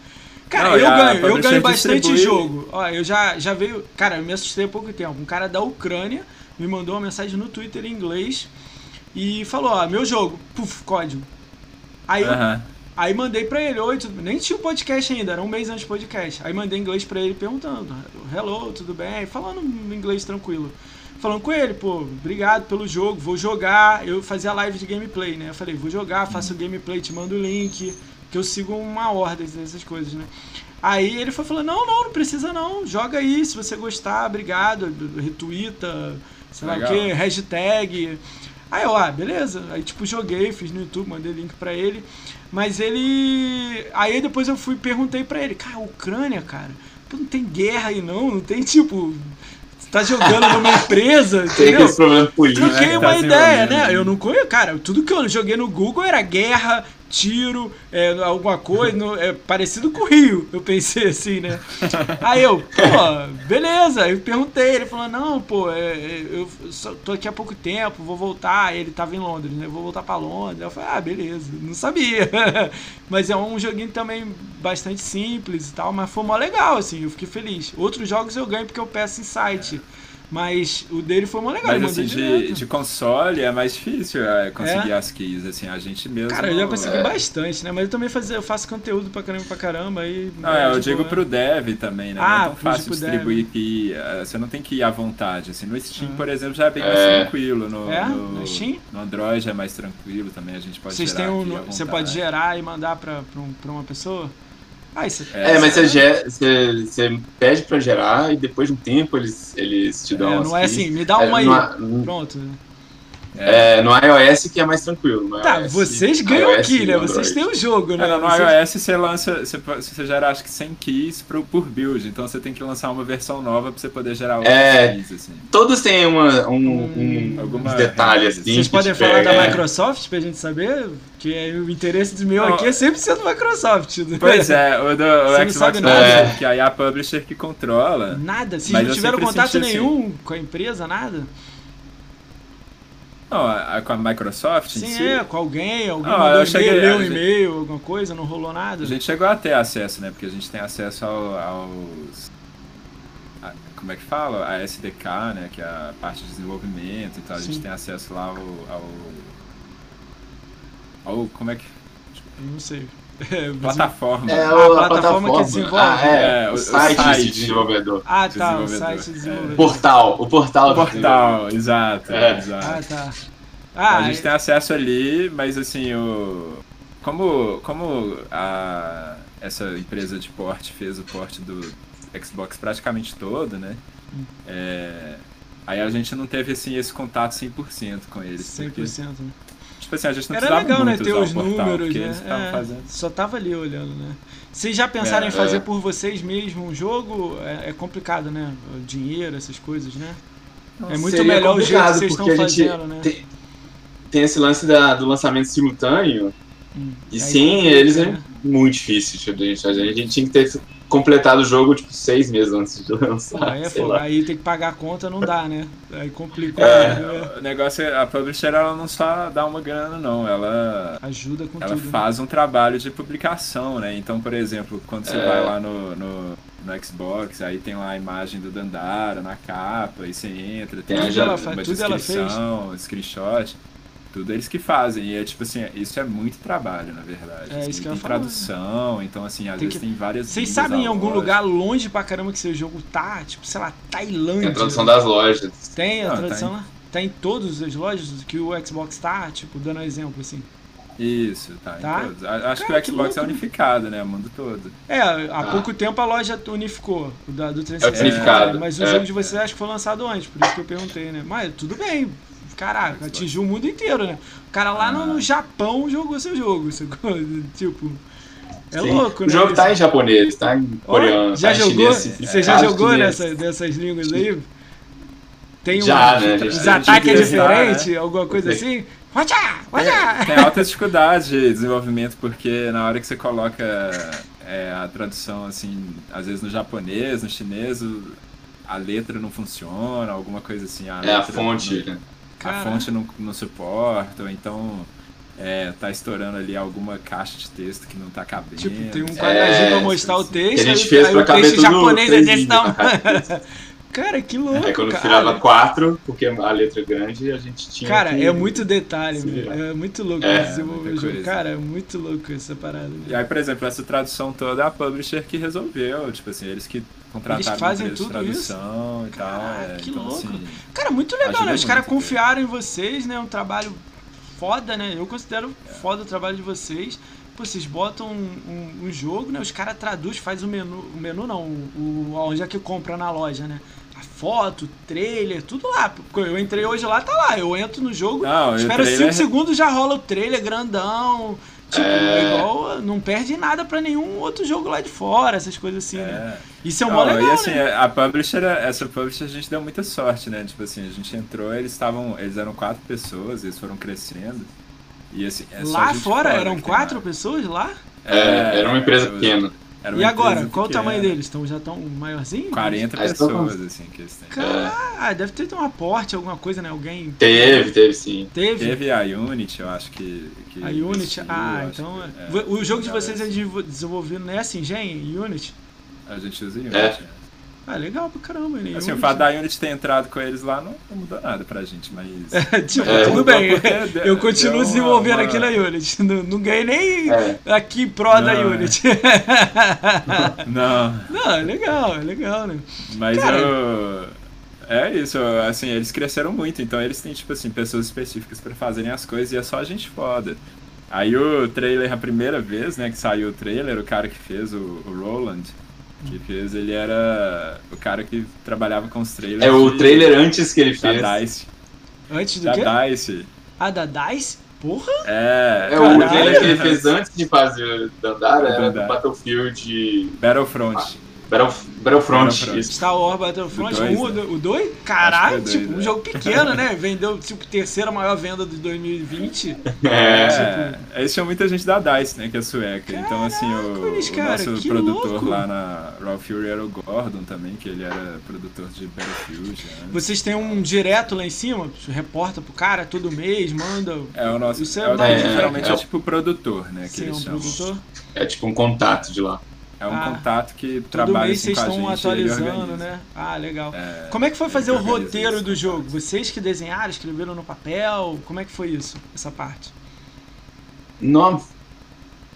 S1: Cara,
S2: Não,
S1: eu ganho, eu ganho bastante
S2: distribui-
S1: jogo. Ó, eu já, já veio. Cara, eu me assustei há pouco tempo. Um cara da Ucrânia me mandou uma mensagem no Twitter em inglês e falou: Ó, meu jogo, puf, código. Aí eu
S2: Aham.
S1: Aí mandei pra ele, oi, tudo... nem tinha o podcast ainda, era um mês antes do podcast. Aí mandei em inglês pra ele perguntando, hello, tudo bem? Falando em inglês tranquilo. Falando com ele, pô, obrigado pelo jogo, vou jogar. Eu fazia live de gameplay, né? Eu falei, vou jogar, faço o gameplay, te mando o link, que eu sigo uma ordem dessas coisas, né? Aí ele foi falando, não, não, não precisa não, joga aí, se você gostar, obrigado, retuita, sei lá o que, hashtag. Aí eu, ah, beleza. Aí tipo, joguei, fiz no YouTube, mandei link pra ele. Mas ele. Aí depois eu fui perguntei pra ele, cara, Ucrânia, cara, não tem guerra aí não, não tem tipo. Tá jogando numa empresa,
S3: Tem
S1: entendeu?
S3: aquele problema político.
S1: Troquei
S2: né,
S1: uma
S2: tá
S1: ideia, né? Eu não conheço, cara, tudo que eu joguei no Google era guerra, tiro, é, alguma coisa, no, é parecido com o Rio, eu pensei assim, né? Aí eu, pô, beleza, eu perguntei, ele falou, não, pô, é, é eu só tô aqui há pouco tempo, vou voltar, ele tava em Londres, né? Vou voltar para Londres. Eu falei, ah, beleza, não sabia. mas é um joguinho também bastante simples e tal, mas foi mó legal, assim, eu fiquei feliz. Outros jogos eu ganho porque eu peço em site. Mas o dele foi uma legal.
S2: Mas assim, de, de, console é mais difícil é, conseguir é? as keys, assim, a gente mesmo.
S1: Cara, eu já consegui é... bastante, né? Mas eu também fazia, eu faço conteúdo pra caramba pra caramba. Aí,
S2: não, é, eu digo pro dev também, né? Ah, não é ah, tão fácil distribuir dev. key. É, você não tem que ir à vontade. Assim, no Steam, ah. por exemplo, já é bem mais é. tranquilo. No,
S1: é?
S2: No,
S1: no, Steam?
S2: No Android é mais tranquilo também, a gente pode
S1: Vocês
S2: gerar.
S1: Um, você pode gerar e mandar pra, pra, um, pra uma pessoa?
S3: Ah, isso é, é mas você, você, você, pede pra gerar e depois de um tempo eles, eles te dão.
S1: É, não é assim, me dá uma é, aí. Pronto.
S3: É, no iOS que é mais tranquilo.
S1: tá,
S3: iOS,
S1: vocês ganham aqui, né? Vocês têm o um jogo, né?
S2: É, no
S1: vocês...
S2: iOS você lança, você, você gera acho que 100 keys pro, por build, então você tem que lançar uma versão nova pra você poder gerar outros
S3: é, keys, assim. Todos têm uma, um, um, um detalhe assim.
S1: Vocês podem falar da Microsoft pra gente saber? Que é, o interesse do meu aqui é sempre sendo Microsoft. Né?
S2: Pois é, o do o Xbox nada. É. que aí é a publisher que controla.
S1: Nada, vocês não tiveram contato assim. nenhum assim. com a empresa, nada?
S2: Não, a, com a Microsoft
S1: Sim,
S2: si?
S1: é, com alguém, alguém não, eu cheguei, leu um e-mail, alguma coisa, não rolou nada.
S2: A gente chegou a ter acesso, né? Porque a gente tem acesso ao, aos. A, como é que fala? A SDK, né? Que é a parte de desenvolvimento e tal. A gente tem acesso lá ao. ao, ao como é que.
S1: Não sei.
S2: plataforma.
S3: É,
S1: a, plataforma, plataforma que desenvolve. Ah,
S3: é, é o, o, site, site de desenvolvedor.
S1: Ah, tá, desenvolvedor. o site de desenvolvedor.
S3: Portal, o portal.
S2: O portal, exato,
S1: é.
S2: exato.
S1: Ah, tá.
S2: Ah, a gente tem acesso ali, mas assim, o como como a essa empresa de porte fez o porte do Xbox praticamente todo, né? Hum. É, aí a gente não teve assim esse contato 100% com eles.
S1: 100%, porque, né?
S2: Tipo assim, a gente não
S1: Era legal,
S2: né?
S1: Ter os números, né? É, só tava ali olhando, né? Vocês já pensaram é, em fazer é. por vocês mesmo um jogo? É, é, complicado, né? O dinheiro, essas coisas, né? é muito melhor o jeito que vocês estão fazendo, né?
S3: Tem, tem, esse lance da, do lançamento simultâneo. Hum, e sim, eles é né? muito difícil de a gente fazer. A gente tinha que ter completado o jogo, tipo, seis meses antes de lançar.
S1: Aí, é aí tem que pagar a conta, não dá, né? Aí complica.
S2: É, o negócio é, a publisher, ela não só dá uma grana, não. Ela
S1: ajuda com
S2: ela
S1: tudo. Ela
S2: faz né? um trabalho de publicação, né? Então, por exemplo, quando você é. vai lá no, no, no, Xbox, aí tem lá a imagem do Dandara na capa, aí você entra, tem
S1: tudo
S2: uma,
S1: ela
S2: uma
S1: tudo
S2: descrição, ela screenshot. Tudo eles que fazem. E é tipo assim, isso é muito trabalho, na verdade.
S1: É,
S2: assim,
S1: isso que
S2: tem
S1: eu
S2: tradução, falo, então assim, às tem vezes que... tem várias.
S1: Vocês sabem em algum lugar longe pra caramba que seu jogo tá? Tipo, sei lá, Tailândia.
S3: Tem a tradução das lojas.
S1: Tem a Não, tradução tá lá? Tá em todas as lojas que o Xbox tá, tipo, dando um exemplo assim.
S2: Isso, tá, tá? em todos. Acho Cara, que o Xbox que é unificado, né? O mundo todo.
S1: É, há ah. pouco tempo a loja unificou o da, do 360.
S3: É unificado.
S1: Mas o é. jogo de vocês acho que foi lançado antes, por isso que eu perguntei, né? Mas tudo bem, caraca, atingiu o mundo inteiro, né? O cara lá no, no ah. Japão jogou seu jogo, tipo. É Sim. louco, né?
S3: O jogo tá em japonês, tá em coreano.
S1: Já
S3: tá
S1: jogou?
S3: Chinês,
S1: você já jogou nessa, nessas línguas aí? Tem um,
S3: já, né?
S1: Os ataques é diferentes, né? alguma coisa assim? Watcha,
S2: watcha. Tem, tem alta dificuldade de desenvolvimento, porque na hora que você coloca é, a tradução, assim, às vezes no japonês, no chinês, a letra não funciona, alguma coisa assim.
S3: A é a fonte,
S2: né? A fonte não, não suporta, ou então é, tá estourando ali alguma caixa de texto que não tá cabendo.
S1: Tipo, tem um quadradinho é, pra mostrar o texto,
S3: que a gente fez aí, pra aí o texto
S1: japonês é desse tamanho. Cara, que louco.
S3: É quando
S1: cara.
S3: virava quatro, porque a letra é grande, a gente tinha.
S1: Cara,
S3: que...
S1: é muito detalhe, meu. É muito louco é, desenvolver o jogo. Cara, é muito louco essa parada. Né?
S2: E aí, por exemplo, essa tradução toda é a publisher que resolveu. Tipo assim, eles que contrataram
S1: eles fazem tudo
S2: tradução
S1: isso?
S2: e tal.
S1: É, que então, louco. Assim, cara, muito legal, né? Os caras confiaram em vocês, né? Um trabalho foda, né? Eu considero é. foda o trabalho de vocês. Pô, vocês botam um, um, um jogo, né? Os caras traduzem, faz o menu. O menu não, o, onde é que compra na loja, né? A foto, trailer, tudo lá. Eu entrei hoje lá, tá lá. Eu entro no jogo, não, espero 5 trailer... segundos, já rola o trailer grandão. Tipo, é... igual, não perde nada para nenhum outro jogo lá de fora, essas coisas assim, né? é... né? Isso é um legal,
S2: E assim,
S1: né?
S2: a publisher, essa publisher a gente deu muita sorte, né? Tipo assim, a gente entrou, eles estavam, eles eram quatro pessoas, eles foram crescendo. E, assim, é
S1: lá fora eram quatro pessoas lá?
S3: É, era uma empresa
S2: era-
S3: pequena.
S2: Era
S1: E agora, qual o tamanho deles? Então já estão maiorzinhos?
S2: 40
S3: Aí estão com-
S2: pessoas, assim, que eles têm.
S1: Caralho, ah, deve ter um aporte, alguma coisa, né? Alguém
S3: Teve, teve sim.
S1: teve?
S2: Teve a Unity, eu acho que. que
S1: A Unity, ah, então.
S2: que-
S1: é. O jogo de vocês é desenvol- desenvolvido nessa Engen, Unity?
S2: A gente usa Unity.
S3: É.
S2: é.
S1: Ah, legal pra caramba, né?
S2: Assim, o fato da Unity ter entrado com eles lá não, não mudou nada pra gente, mas.
S1: tipo,
S3: É,
S1: tudo bem.
S2: deu-
S1: Eu continuo desenvolvendo
S2: uma-
S1: aqui na Unity. Não, não ganhei nem
S3: É.
S1: aqui pró da
S2: Não, é.
S1: Unity.
S2: Não,
S1: não, é legal, é legal, né?
S2: mas
S1: Cara.
S2: eu. É isso, assim, eles cresceram muito, então eles têm, tipo assim, pessoas específicas pra fazerem as coisas e é só gente foda. Aí o trailer, a primeira vez, né, que saiu o trailer, o cara que fez, o, o Roland, que fez, ele era o cara que trabalhava com os trailers.
S3: É o
S2: de-
S3: trailer antes que ele fez.
S2: da DICE.
S1: Antes do
S2: Da
S1: quê?
S2: DICE.
S1: Ah, da DICE? Porra?
S2: É.
S3: É, o trailer que ele fez antes de fazer o Dandara era do. Battlefield
S2: Battlefront.
S3: Battle, Battlefront.
S2: Battlefront.
S3: Isso.
S1: Star Wars Battlefront,
S2: O dois,
S1: um,
S2: né?
S1: o 2? Caralho,
S2: foi
S1: tipo,
S2: dois,
S1: um
S2: é.
S1: jogo pequeno, né? Vendeu, tipo, terceira maior venda de 2020.
S3: É.
S2: É, eles tinham muita gente da DICE, né, que é sueca. então, assim, o,
S1: Caracoles,
S2: o
S1: cara,
S2: nosso
S1: que
S2: produtor
S1: louco.
S2: lá na Raw Fury era o Gordon também, que ele era produtor de Battlefield. Né?
S1: Vocês têm um direto lá em cima? Reporta pro cara todo mês, manda.
S2: É o nosso.
S1: Isso é
S2: é o que geralmente
S3: é
S2: é,
S3: o-
S2: tipo o produtor, né? Que
S1: Sim,
S2: eles
S1: um
S2: chamam.
S1: produtor.
S3: É tipo um contato de lá.
S2: É um
S1: Ah,
S2: contato que trabalha assim,
S1: vocês
S2: com a
S1: estão
S2: gente, e ele
S1: atualizando, né? Ah, legal.
S2: É,
S1: Como é que foi fazer o roteiro do jogo?
S2: contato.
S1: Vocês que desenharam, escreveram no papel? Como é que foi isso? Essa parte?
S3: Não,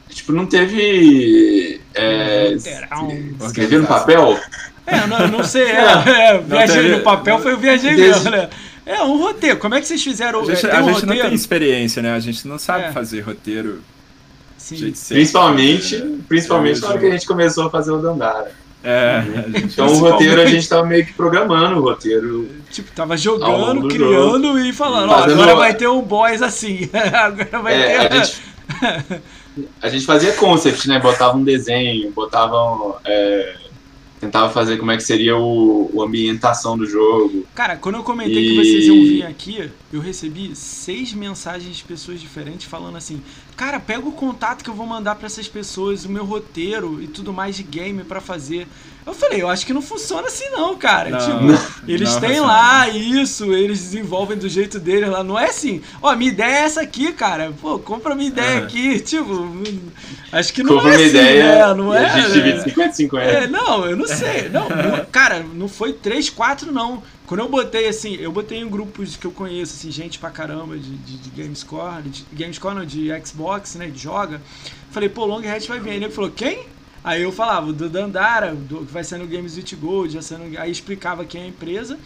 S3: tipo, não teve. É, escrever no papel?
S1: É, eu não, não sei. É, é, viajei
S2: teve-
S1: no papel, foi o viajei
S3: Desde-
S1: mesmo, né? É, um roteiro. Como é que vocês fizeram?
S2: A gente,
S1: é,
S2: a
S1: um
S2: gente não
S1: roteiro?
S2: tem experiência, né? A gente não sabe
S1: É.
S2: fazer roteiro
S1: Sim.
S3: Principalmente,
S2: né?
S3: principalmente
S2: É,
S3: na hora que a gente começou a fazer o Dandara.
S2: É, a
S3: Então o roteiro a gente tava meio que programando o roteiro.
S1: Tipo, tava jogando, criando e falando, ó,
S3: Fazendo-
S1: agora vai ter um boss assim. agora vai
S3: É,
S1: ter.
S3: a gente, a gente fazia concept, né? Botava um desenho, botava. um, é, tentava fazer como é que seria o, o ambientação do jogo.
S1: Cara, quando eu comentei
S3: E-
S1: que vocês iam vir aqui, eu recebi seis mensagens de pessoas diferentes falando assim: Cara, pega o contato que eu vou mandar pra essas pessoas, o meu roteiro e tudo mais de game pra fazer. Eu falei, eu acho que não funciona assim não, cara.
S2: Não,
S1: tipo, eles
S2: não
S1: têm lá isso, eles desenvolvem do jeito deles lá. Não é assim, ó, minha ideia é essa aqui, cara. Pô, compra minha ideia
S2: Aham.
S1: aqui. Tipo, acho que não
S3: Compra
S1: é
S3: uma
S1: assim,
S3: ideia
S1: né? Não é.
S3: a gente divide 50-50.
S1: É, não, eu não sei. Não, não- cara, não foi 3, 4, não. Quando eu botei assim, eu botei em grupos que eu conheço, assim, gente pra caramba de, de, de GameScore, de GameScore não, de Xbox, né, de joga. Falei, pô, Long Hat vai vir. Aí ele falou, quem? Aí eu falava, do Dandara, do, que vai ser no Games with Gold, já sendo, aí explicava quem é a empresa.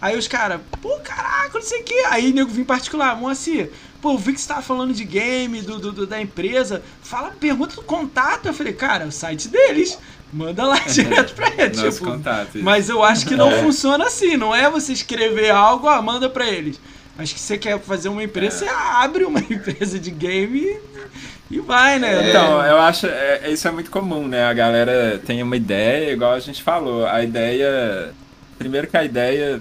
S1: Aí os caras, pô, caraca, não sei o que. Aí nego vim particular, Moacir, pô, vi que você tava falando de game, do, do- do- da empresa. Fala, pergunta do contato. Eu falei, cara, é o site deles. Manda lá direto pra ele.
S2: Nosso
S1: tipo,
S2: contato.
S1: mas eu acho que não
S3: É.
S1: funciona assim. Não é você escrever algo, ó, manda pra eles. Acho que você quer fazer uma empresa,
S2: É.
S1: você abre uma empresa de game e, e vai, né?
S2: Então, eu acho é, é- isso é muito comum, né? A galera tem uma ideia, igual a gente falou. A ideia. Primeiro que a ideia,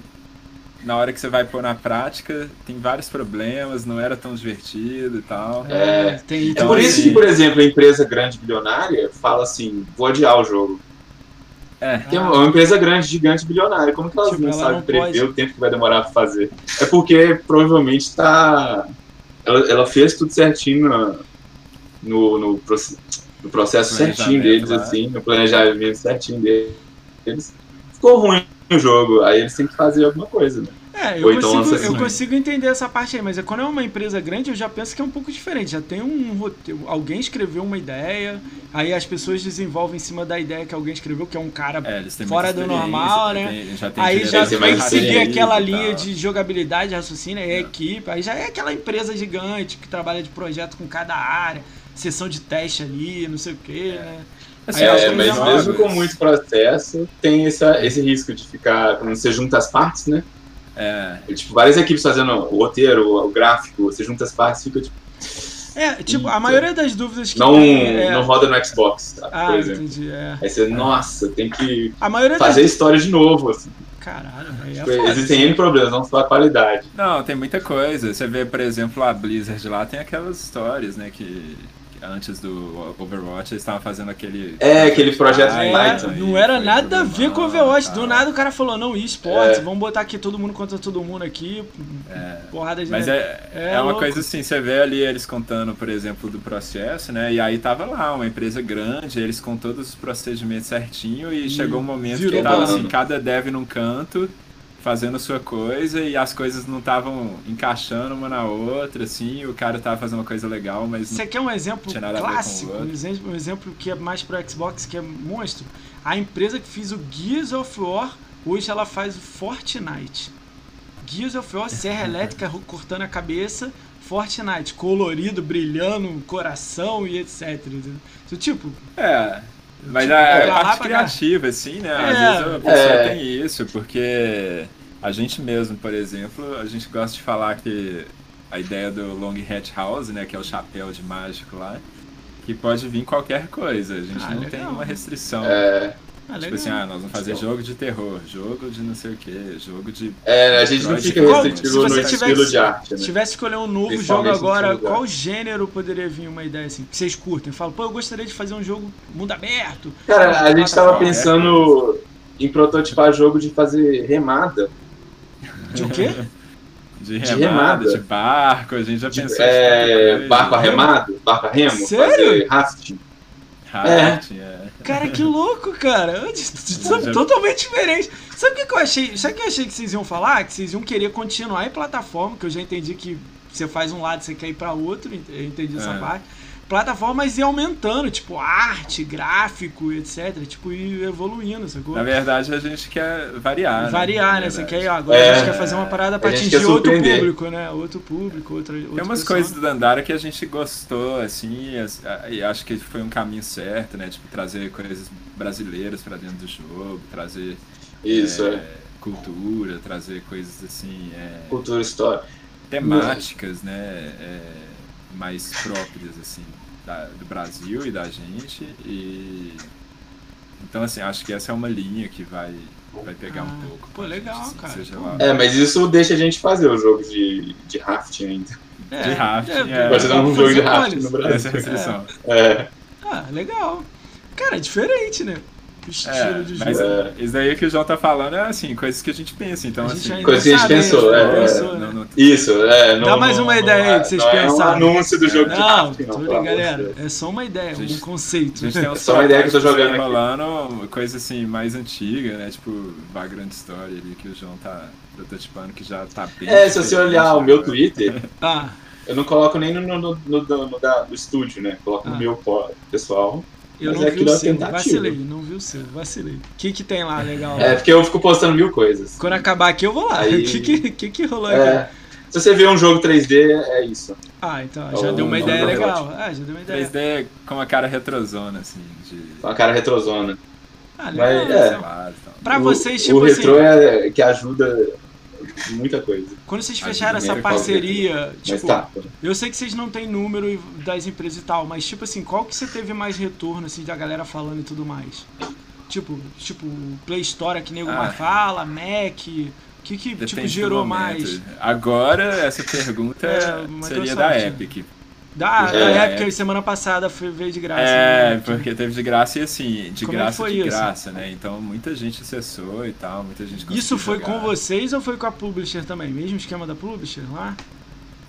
S2: na hora que você vai pôr na prática, tem vários problemas, não era tão divertido e tal.
S1: É, tem,
S3: É
S2: Então,
S3: por isso
S2: assim-
S3: que, por exemplo, a empresa grande bilionária fala assim, vou adiar o jogo.
S2: É.
S3: Tem uma, uma empresa grande, gigante, bilionária. Como que elas
S1: Tipo,
S3: não
S1: ela
S3: sabem prever
S1: pode.
S3: o tempo que vai demorar pra fazer? É porque provavelmente tá. Ela, ela fez tudo certinho no, no, proce- no processo certinho deles, assim, no planejamento certinho deles. Ficou ruim o jogo, aí eles têm que fazer alguma coisa, né?
S1: É, eu,
S3: Ou então
S1: consigo, eu
S3: assim.
S1: consigo entender essa parte aí, mas é quando é uma empresa grande, eu já penso que é um pouco diferente. Já tem um roteiro, alguém escreveu uma ideia, aí as pessoas desenvolvem em cima da ideia que alguém escreveu, que é um cara
S2: É,
S1: fora do normal, né?
S2: tem- já tem
S1: Aí já seguir aquela linha de jogabilidade, raciocínio, é
S2: É.
S1: equipe. Aí já é aquela empresa gigante que trabalha de projeto com cada área, sessão de teste ali, não sei o quê, né?
S2: Assim,
S3: É,
S1: que
S3: mas
S1: já-
S3: mesmo com muito processo, tem essa, esse risco de ficar. Quando você junta as partes, né?
S2: É,
S3: E, tipo, várias equipes fazendo o roteiro, o gráfico, você junta as partes, fica tipo.
S1: É, tipo, a maioria das dúvidas que
S3: Não,
S1: tem é...
S3: não roda no Xbox, tá?
S1: Ah,
S3: por exemplo.
S1: entendi, é.
S3: Aí você, nossa, tem que
S1: A maioria
S3: fazer
S1: das...
S3: história de novo, assim.
S1: caralho. É
S3: Tipo,
S1: foda,
S3: Existem
S1: assim.
S3: N problemas, não só a qualidade.
S2: Não, tem muita coisa. Você vê, por exemplo, a Blizzard lá tem aquelas histórias, né, que antes do Overwatch eles estavam fazendo aquele.
S3: É, aquele projeto
S2: Titan,
S1: É,
S3: Titan,
S2: e
S1: não era nada a ver com o Overwatch. Do
S2: tal.
S1: nada o cara falou, não, esportes,
S3: É.
S1: vamos botar aqui todo mundo contra todo mundo aqui. Porrada de
S2: Mas é,
S1: É
S2: é, uma
S1: louco.
S2: coisa assim, você vê ali eles contando, por exemplo, do processo, né? E aí tava lá, uma empresa grande, eles com todos os procedimentos certinho e, chegou um momento que tava assim, cada dev num canto, fazendo sua coisa, e as coisas não estavam encaixando uma na outra, assim, e o cara tava fazendo uma coisa legal, mas
S1: Você quer um exemplo clássico, um exemplo, um exemplo que é mais pro Xbox, que é monstro? A empresa que fez o Gears of War, hoje ela faz o Fortnite. Gears of War, serra elétrica cortando a cabeça, Fortnite, colorido, brilhando, coração e etc. entendeu? Então, tipo,
S2: É, mas
S1: Tipo,
S2: a,
S1: é,
S2: a parte criativa, assim, né? Às
S1: É.
S2: vezes a pessoa
S3: É.
S2: tem isso, porque a gente mesmo, por exemplo, a gente gosta de falar que a ideia do Long Hat House, né, que é o chapéu de mágico lá, que pode vir qualquer coisa. A gente
S1: Ah,
S2: não
S1: legal.
S2: tem uma restrição.
S3: É,
S1: ah,
S2: Tipo
S1: legal.
S2: assim, ah, nós vamos fazer jogo de terror, jogo de não sei o que, jogo de.
S3: é, a gente não fica restritivo
S1: se
S3: no
S1: você
S3: estilo
S1: tivesse-
S3: de arte, né?
S1: Se tivesse que escolher um novo jogo agora, qual gênero poderia vir uma ideia assim? Que vocês curtem? Fala, pô, eu gostaria de fazer um jogo mundo aberto.
S3: Cara, a gente tava
S1: plataforma.
S3: pensando em prototipar jogo de fazer remada.
S1: De o quê?
S2: De
S3: De
S2: remada,
S3: remada.
S2: de barco, a gente já
S3: De,
S2: pensou.
S3: é,
S2: em
S3: barco a
S2: tanta coisa.
S3: remado, barco a remo,
S1: Sério?
S3: rafting.
S2: Rafting, é.
S1: Cara, que louco, cara. São
S2: Já-
S1: totalmente diferentes. Sabe o que, que eu achei? Sabe o que eu achei que vocês iam falar? Que vocês iam querer continuar em plataforma, que eu já entendi que você faz um lado, você quer ir pra outro, eu entendi essa
S2: É.
S1: parte. Plataforma, mas ir aumentando, tipo, arte, gráfico, etc. Tipo, ir evoluindo, sacou?
S2: Na verdade, a gente quer variar. né?
S1: Variar,
S2: Na
S1: né? Você quer, agora a
S3: É,
S1: gente quer fazer uma parada pra
S3: a
S1: atingir outro público, né? Outro público, outra.
S2: Tem umas coisas do Dandara que a gente gostou, assim, e e acho que foi um caminho certo, né? Tipo, trazer coisas brasileiras pra dentro do jogo, trazer
S3: Isso,
S2: é,
S3: é.
S2: cultura, trazer coisas assim, é,
S3: Cultura histórica.
S2: temáticas, né? é, mais próprias, assim, da- do Brasil e da gente. E então, assim, acho que essa é uma linha que vai, vai pegar
S1: Ah,
S2: um pouco.
S1: pô,
S2: a gente,
S1: legal,
S2: assim,
S1: cara.
S2: Seja lá.
S3: É, mas isso deixa a gente fazer o jogo de, de rafting ainda.
S2: de rafting, é.
S3: Pode dar um jogo de
S1: eles.
S3: no Brasil.
S2: Essa é a restrição.
S3: É,
S1: Ah, legal. Cara, é diferente, né? O estilo
S2: É,
S1: de
S2: mas
S1: jogo.
S3: É.
S2: isso daí que o João tá falando é assim, coisas que a gente pensa. Então,
S1: A gente
S2: assim,
S1: ainda
S3: Coisa que a gente pensou,
S1: a gente
S3: é.
S1: pensou, né?
S2: não, não,
S3: isso, é. Não,
S1: Dá mais
S3: não-
S1: uma
S3: não
S1: ideia aí
S3: é-
S1: que vocês
S3: não
S1: pensaram.
S3: É um anúncio do jogo de
S1: Não, tudo
S3: não, de
S1: galera. É só uma ideia, um
S2: Gente,
S1: conceito.
S2: a gente tem uns
S3: É só uma ideia que eu tô jogando aqui.
S2: rolando, coisa assim, mais antiga, né? Tipo, Vagrant Story ali que o João tá prototipando, que já tá bem.
S3: É, se você olhar o meu
S2: agora.
S3: Twitter,
S1: Ah,
S3: eu não coloco nem no, no, no, no- no da- do estúdio, né? Coloco
S1: Ah.
S3: no meu pó- pessoal.
S1: eu
S3: Mas
S1: não
S3: é
S1: vi
S3: aquilo
S1: o
S3: é
S1: seu,
S3: tentativa.
S1: vacilei, não o seu, vacilei. O que que tem lá legal?
S3: É, porque eu fico postando mil coisas.
S1: Quando acabar aqui eu vou lá. O que, que, que que rolou aqui?
S3: É, se você vê um jogo 3D, é isso.
S1: Ah, então,
S3: É
S1: já
S3: o
S1: deu uma ideia legal. Ah, já deu uma ideia.
S2: 3D com uma cara retrozona, assim, de.
S3: Com a cara retrozona.
S1: Ah, legal.
S3: Mas, é.
S2: lá, então.
S1: Pra
S3: O-
S1: vocês,
S3: o
S1: tipo assim,
S3: retrô é que ajuda muita coisa.
S1: quando vocês fecharam essa parceria, tipo,
S3: tá.
S1: Eu sei que vocês não têm número das empresas e tal, mas tipo assim, qual que você teve mais retorno assim da galera falando e tudo mais? Tipo, tipo, Play Store que nego
S2: Ah.
S1: mais fala, Mac, o que que tipo gerou mais?
S2: Agora, essa pergunta
S1: É,
S2: seria da Epic.
S1: Da,
S3: É.
S1: da época que semana passada foi, veio de graça.
S2: É,
S1: né?
S2: porque teve de graça e assim, de
S1: Como é que
S2: graça
S1: foi
S2: de
S1: isso?
S2: graça, né? Então muita gente acessou e tal, muita gente conseguiu
S1: Isso foi
S2: jogar.
S1: com vocês ou foi com a Publisher também? Mesmo esquema da Publisher lá?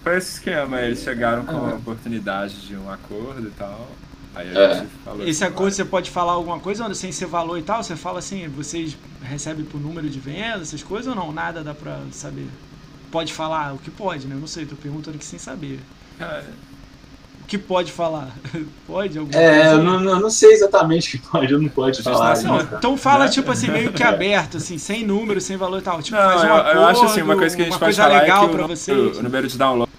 S2: Foi esse esquema, eles chegaram com
S3: Ah.
S2: a oportunidade de um acordo e tal. Aí a
S3: É.
S2: gente falou
S1: Esse
S2: assim,
S1: acordo
S2: vai.
S1: você pode falar alguma coisa ou sem ser valor e tal? Você fala assim, vocês recebem por número de vendas, essas coisas ou não? Nada dá pra saber. Pode falar o que pode, né? Eu não sei, tô perguntando aqui sem saber.
S2: Cara,
S1: que pode falar? pode? Alguma
S3: É,
S1: coisa?
S3: eu não, eu não sei exatamente o que pode ou não pode falar.
S2: tá
S1: Não,
S3: né?
S1: então fala
S2: Né?
S1: tipo assim, meio que aberto, assim, sem número, sem valor e tal. Tipo,
S2: Não,
S1: faz um
S2: eu,
S1: acordo,
S2: eu acho assim, uma coisa que a gente pode
S1: coisa
S2: falar
S1: legal
S2: é que
S1: pra
S2: o,
S1: vocês.
S2: número, o número de downloads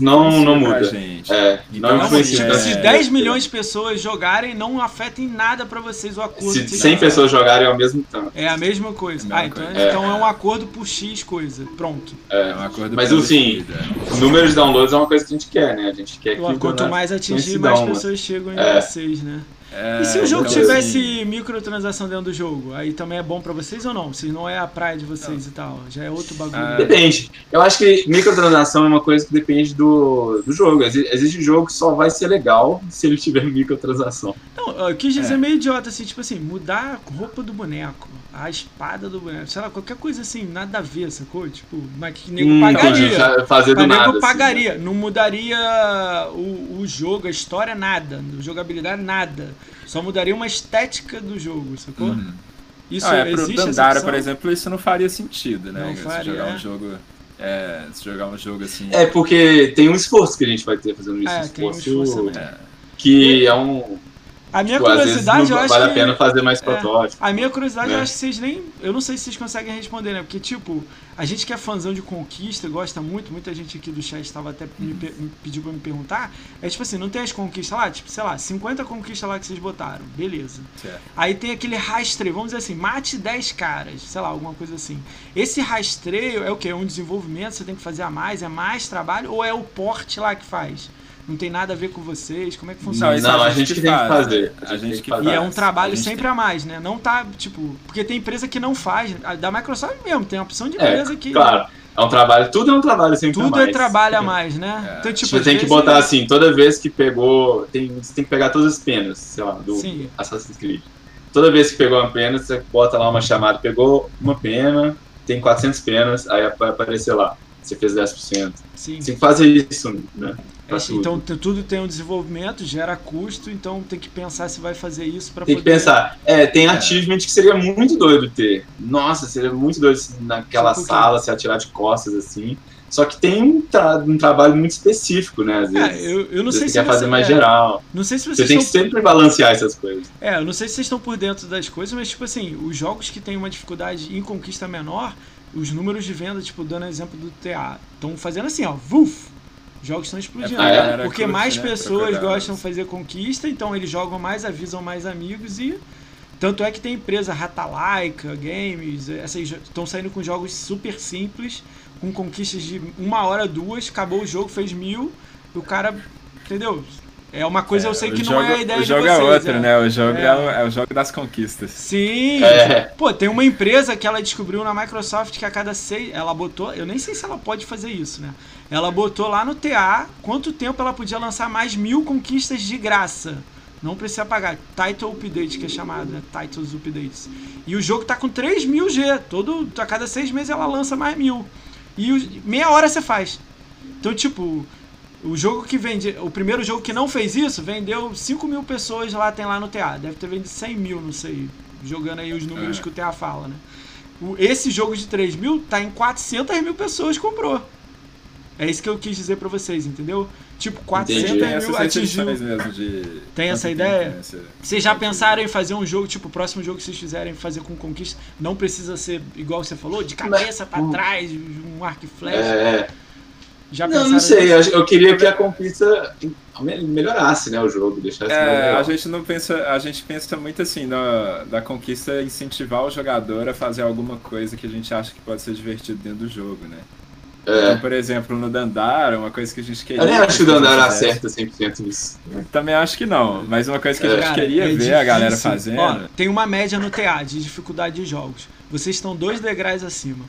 S3: Não, não
S2: pra
S3: muda.
S2: gente.
S3: É,
S2: Então,
S3: não
S1: Não,
S2: assim,
S3: influencia.
S2: é-
S1: se 10 milhões de pessoas jogarem, não afeta em nada pra vocês o acordo.
S3: Se
S1: que vocês
S3: 100
S1: fizeram.
S3: pessoas jogarem ao mesmo tempo.
S1: É a mesma coisa.
S2: É a
S1: ah,
S2: mesma
S1: então,
S2: coisa.
S1: então é um acordo por X coisa. Pronto.
S2: É um acordo
S3: Mas, assim,
S2: definido,
S3: O número de downloads é uma coisa que a gente quer, né? A gente quer que.
S1: Quanto mais atingir, mais pessoas chegam em
S3: É.
S1: vocês, né?
S2: É,
S1: E se o jogo
S2: então,
S1: tivesse
S2: assim,
S1: microtransação dentro do jogo, aí também é bom pra vocês ou não? Se não é a praia de vocês e tal, já é outro bagulho.
S2: Ah,
S3: Depende. Eu acho que microtransação é uma coisa que depende do, do jogo. Exi- Existe jogo que só vai ser legal se ele tiver microtransação.
S1: Não, eu quis dizer
S2: É.
S1: meio idiota, assim, tipo assim, mudar a roupa do boneco, a espada do boneco, sei lá, qualquer coisa assim, nada a ver, sacou? Tipo, mas que nego
S3: Hum,
S1: pagaria.
S3: fazer do
S1: nego
S3: nada. assim,
S1: pagaria. Não mudaria o, o jogo, a história, nada. A jogabilidade, nada. Só mudaria uma estética do jogo, sacou?
S2: uhum.
S1: Isso
S2: Ah, é, pro
S1: existe
S2: Dandara, por exemplo, isso não faria sentido, né?
S1: Não
S2: se
S1: faria,
S2: jogar
S1: é.
S2: um jogo. É, se jogar um jogo assim.
S3: É porque tem um esforço que a gente vai ter fazendo isso.
S1: É,
S3: um
S1: tem um
S3: esforço
S1: esforço
S2: é,
S3: que é um.
S1: A minha
S3: Tipo,
S1: curiosidade, eu acho
S3: vale
S1: que...
S3: a pena fazer mais
S1: É.
S3: protótipo.
S1: A minha curiosidade, eu
S3: né?
S1: acho que vocês nem. Eu não sei se vocês conseguem responder, né? Porque, tipo, a gente que é fãzão de conquista, gosta muito, muita gente aqui do chat estava até me, me pediu pra me perguntar. É tipo assim, não tem as conquistas lá? Tipo, sei lá, 50 conquistas lá que vocês botaram. Beleza.
S2: certo.
S1: Aí tem aquele rastreio, vamos dizer assim, mate 10 caras, sei lá, alguma coisa assim. Esse rastreio é o quê? É um desenvolvimento, você tem que fazer a mais, é mais trabalho, ou é o porte lá que faz? Não tem nada a ver com vocês? Como é que funciona?
S2: isso
S3: Não, a gente que tem que fazer.
S2: A gente que
S1: E é um trabalho
S2: A
S1: sempre
S2: tem-
S1: a mais, né? Não tá, tipo. Porque tem empresa que não faz. A Da Microsoft mesmo, tem uma opção de
S3: É,
S1: empresa que.
S3: claro. É um trabalho, tudo é um trabalho sempre a
S1: Tudo
S3: mais.
S1: é trabalho a mais, né?
S2: É.
S1: Então, tipo,
S3: Você tem que botar assim, toda vez que pegou. Tem, você tem que pegar todas as penas, sei lá, do
S1: Sim.
S3: Assassin's Creed. Toda vez que pegou uma pena, você bota lá uma chamada, pegou uma pena, tem 400 penas, aí vai aparecer lá. Você fez 10%.
S1: Sim.
S3: Você tem que fazer isso, né?
S1: É,
S3: tudo.
S1: então tudo tem um desenvolvimento, gera custo, então tem que pensar se vai fazer isso para
S3: Tem
S1: poder.
S3: que pensar. É, tem
S2: É.
S3: achievement que seria muito doido ter. Nossa, seria muito doido naquela
S1: Tipo quê?
S3: sala se atirar de costas assim. Só que tem um, tra- um trabalho muito específico, né? Às vezes.
S1: É, eu, eu não sei
S3: vezes
S1: se
S3: você quer fazer
S1: você-
S3: mais
S1: é,
S3: geral.
S1: Não sei se
S3: Você
S1: vocês
S3: tem que sempre balancear essas coisas.
S1: É, eu não sei se vocês estão por dentro das coisas, mas tipo assim, os jogos que têm uma dificuldade em conquista menor, os números de venda, tipo, dando exemplo do TA, estão fazendo assim, ó, vuf! Os jogos estão explodindo.
S3: É,
S2: galera
S1: porque
S2: curte,
S1: mais
S2: né,
S1: pessoas gostam de fazer conquista, então eles jogam mais, avisam mais amigos e. Tanto é que tem empresa Ratalaika, Games, essas estão saindo com jogos super simples, com conquistas de uma hora, duas, acabou o jogo, fez mil, e o cara. Entendeu? É uma coisa eu sei
S2: o
S1: que
S2: jogo,
S1: não é a ideia
S2: O
S1: de
S2: jogo
S1: vocês.
S2: é outro,
S1: é.
S2: né? O jogo
S1: É.
S2: é, o, é o jogo das conquistas.
S1: Sim.
S3: É.
S1: Pô, tem uma empresa que ela descobriu na Microsoft que a cada seis. Ela botou. Eu nem sei se ela pode fazer isso, né? Ela botou lá no TA quanto tempo ela podia lançar mais mil conquistas de graça. Não precisa pagar. Title Update, que é chamado, né? Titles Updates. E o jogo tá com 3 mil G. Todo, a cada seis meses ela lança mais mil. E os- meia hora você faz. Então, tipo, o jogo que vende. O primeiro jogo que não fez isso, vendeu 5 mil pessoas lá, tem lá no TA. Deve ter vendido 100 mil, não sei. Jogando aí os números
S2: É.
S1: que o TA fala, né? O- esse jogo de 3 mil tá em 400 mil pessoas comprou. É isso que eu quis dizer pra vocês, entendeu? Tipo, 400
S3: Entendi.
S1: Mil atingiu.
S2: restrições mesmo de.
S1: Tem essa ideia?
S2: né,
S1: Vocês já pensaram em fazer um jogo, tipo, o próximo jogo que vocês fizerem fazer com conquista, não precisa ser igual você falou, de cabeça pra
S3: Hum.
S1: trás, um arco e flecha.
S3: É,
S1: Já
S3: não,
S1: pensaram
S3: não sei.
S1: nisso?
S3: Eu, queria que a conquista me- melhorasse, né, o jogo, deixasse
S2: É,
S3: legal.
S2: a gente não pensa, a gente pensa muito assim da, da conquista incentivar o jogador a fazer alguma coisa que a gente acha que pode ser divertido dentro do jogo, né?
S3: É.
S2: Então, por exemplo, no Dandara, uma coisa que a gente queria.
S3: Eu nem acho que o Dandara acerta 100% nisso.
S2: Também acho que não, mas uma coisa que a
S3: É.
S2: gente
S1: Cara,
S2: queria
S1: é
S2: ver a galera
S1: difícil.
S2: fazendo.
S1: Ó, tem uma média no TA de dificuldade de jogos. Vocês estão dois degraus acima.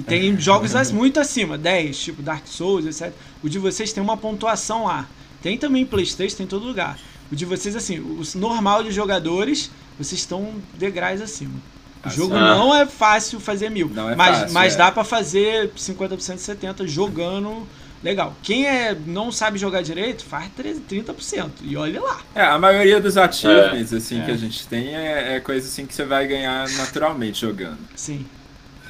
S1: E tem jogos muito acima, 10, tipo Dark Souls, etc. O de vocês tem uma pontuação lá. Tem também em Playstation, tem em todo lugar. O de vocês, assim, o normal de jogadores, vocês estão degraus acima. O
S2: Assim.
S1: jogo
S3: Ah.
S1: não é fácil fazer mil.
S2: Não é
S1: mas
S2: fácil,
S1: mas
S2: é.
S1: dá pra fazer 50%, 70% jogando legal. Quem é, não sabe jogar direito, faz 30%, 30%. E olha lá.
S2: É, a maioria dos achievements assim,
S1: É.
S2: que a gente tem é, é coisa assim que você vai ganhar naturalmente jogando.
S1: Sim.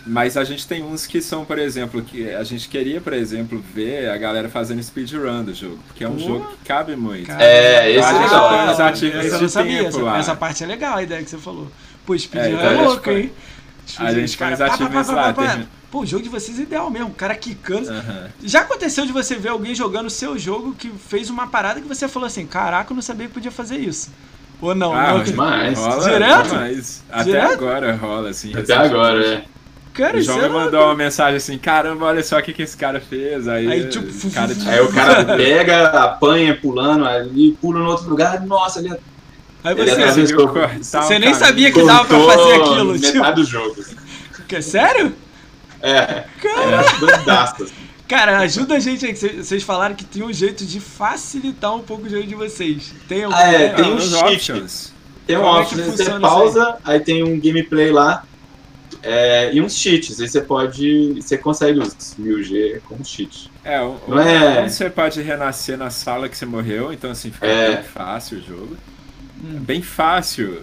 S2: Mas a gente tem uns que são, por exemplo, que a gente queria, por exemplo, ver a galera fazendo speedrun do jogo, porque é um
S1: Pô.
S2: jogo que cabe muito.
S1: Cara,
S3: É, esse
S2: é legal,
S1: essa-
S2: ativos
S1: essa eu
S2: de
S1: não sabia.
S2: tempo
S1: Essa, essa parte é legal, a ideia que você falou. Pô, speedrun
S2: É,
S1: é,
S2: então gente
S1: louco, hein?
S2: a gente
S1: Os
S2: põe
S1: caras,
S2: os
S1: pá, pá,
S2: achievements
S1: pá, pá,
S2: lá, tem-
S1: Pô, o jogo de vocês é ideal mesmo. O cara quicando.
S2: Aham.
S1: Já aconteceu de você ver alguém jogando o seu jogo que fez uma parada que você falou assim: caraca, eu não sabia que podia fazer isso. Ou não?
S2: Ah,
S1: não
S3: demais.
S2: Rola
S1: Direto?
S2: demais. Até
S1: Direto?
S2: agora rola, assim.
S3: Até agora, é.
S1: Cara,
S2: O João
S1: é
S2: me mandou uma mensagem assim, caramba, olha só o que, que esse cara fez. Aí,
S1: Aí, tipo,
S2: o cara tinha-
S3: Aí o cara pega, apanha, pulando ali, pula no outro lugar, nossa, ali.
S1: Aí
S3: Ele
S1: você,
S3: atravessou.
S2: cortar
S1: você
S2: um
S1: nem sabia que dava pra fazer aquilo,
S3: metade
S1: tipo.
S3: do jogo.
S1: Que, sério?
S3: É, é doidaço. assim.
S1: Cara, ajuda a gente aí, vocês falaram que tem um jeito de facilitar um pouco o jogo de vocês. Tem algum?
S3: Ah, é, tem um cheat.
S2: options.
S3: Tem um
S1: Como é que
S3: option,
S1: funciona
S3: você pausa, aí tem um gameplay lá é, e uns cheats. Aí você pode. Você consegue os 1000G com cheat.
S2: É, o,
S3: Não é-
S2: você pode renascer na sala que você morreu, então assim fica
S3: É.
S2: bem fácil o jogo.
S1: Hum.
S2: Bem fácil.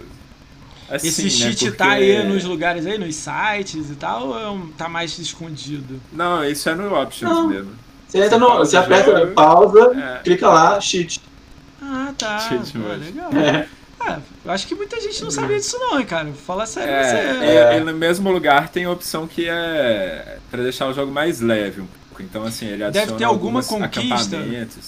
S2: Assim,
S1: Esse
S2: né,
S1: cheat
S2: porque-
S1: tá aí nos lugares aí, nos sites e tal, ou é tá mais escondido?
S2: Não, isso é no options
S3: Não.
S2: mesmo.
S3: Você entra no. Você aperta
S2: jogo.
S3: pausa,
S2: É.
S3: clica lá, cheat.
S1: Ah, tá.
S2: Cheat
S1: Pô,
S2: mode.
S1: legal.
S3: É.
S1: Ah, eu acho que muita gente não sabia disso não, hein, cara. Fala sério,
S2: É,
S1: você...
S2: é, e no mesmo lugar tem a opção que é pra deixar o jogo mais leve. Então, assim, ele adiciona
S1: Deve ter alguma conquista.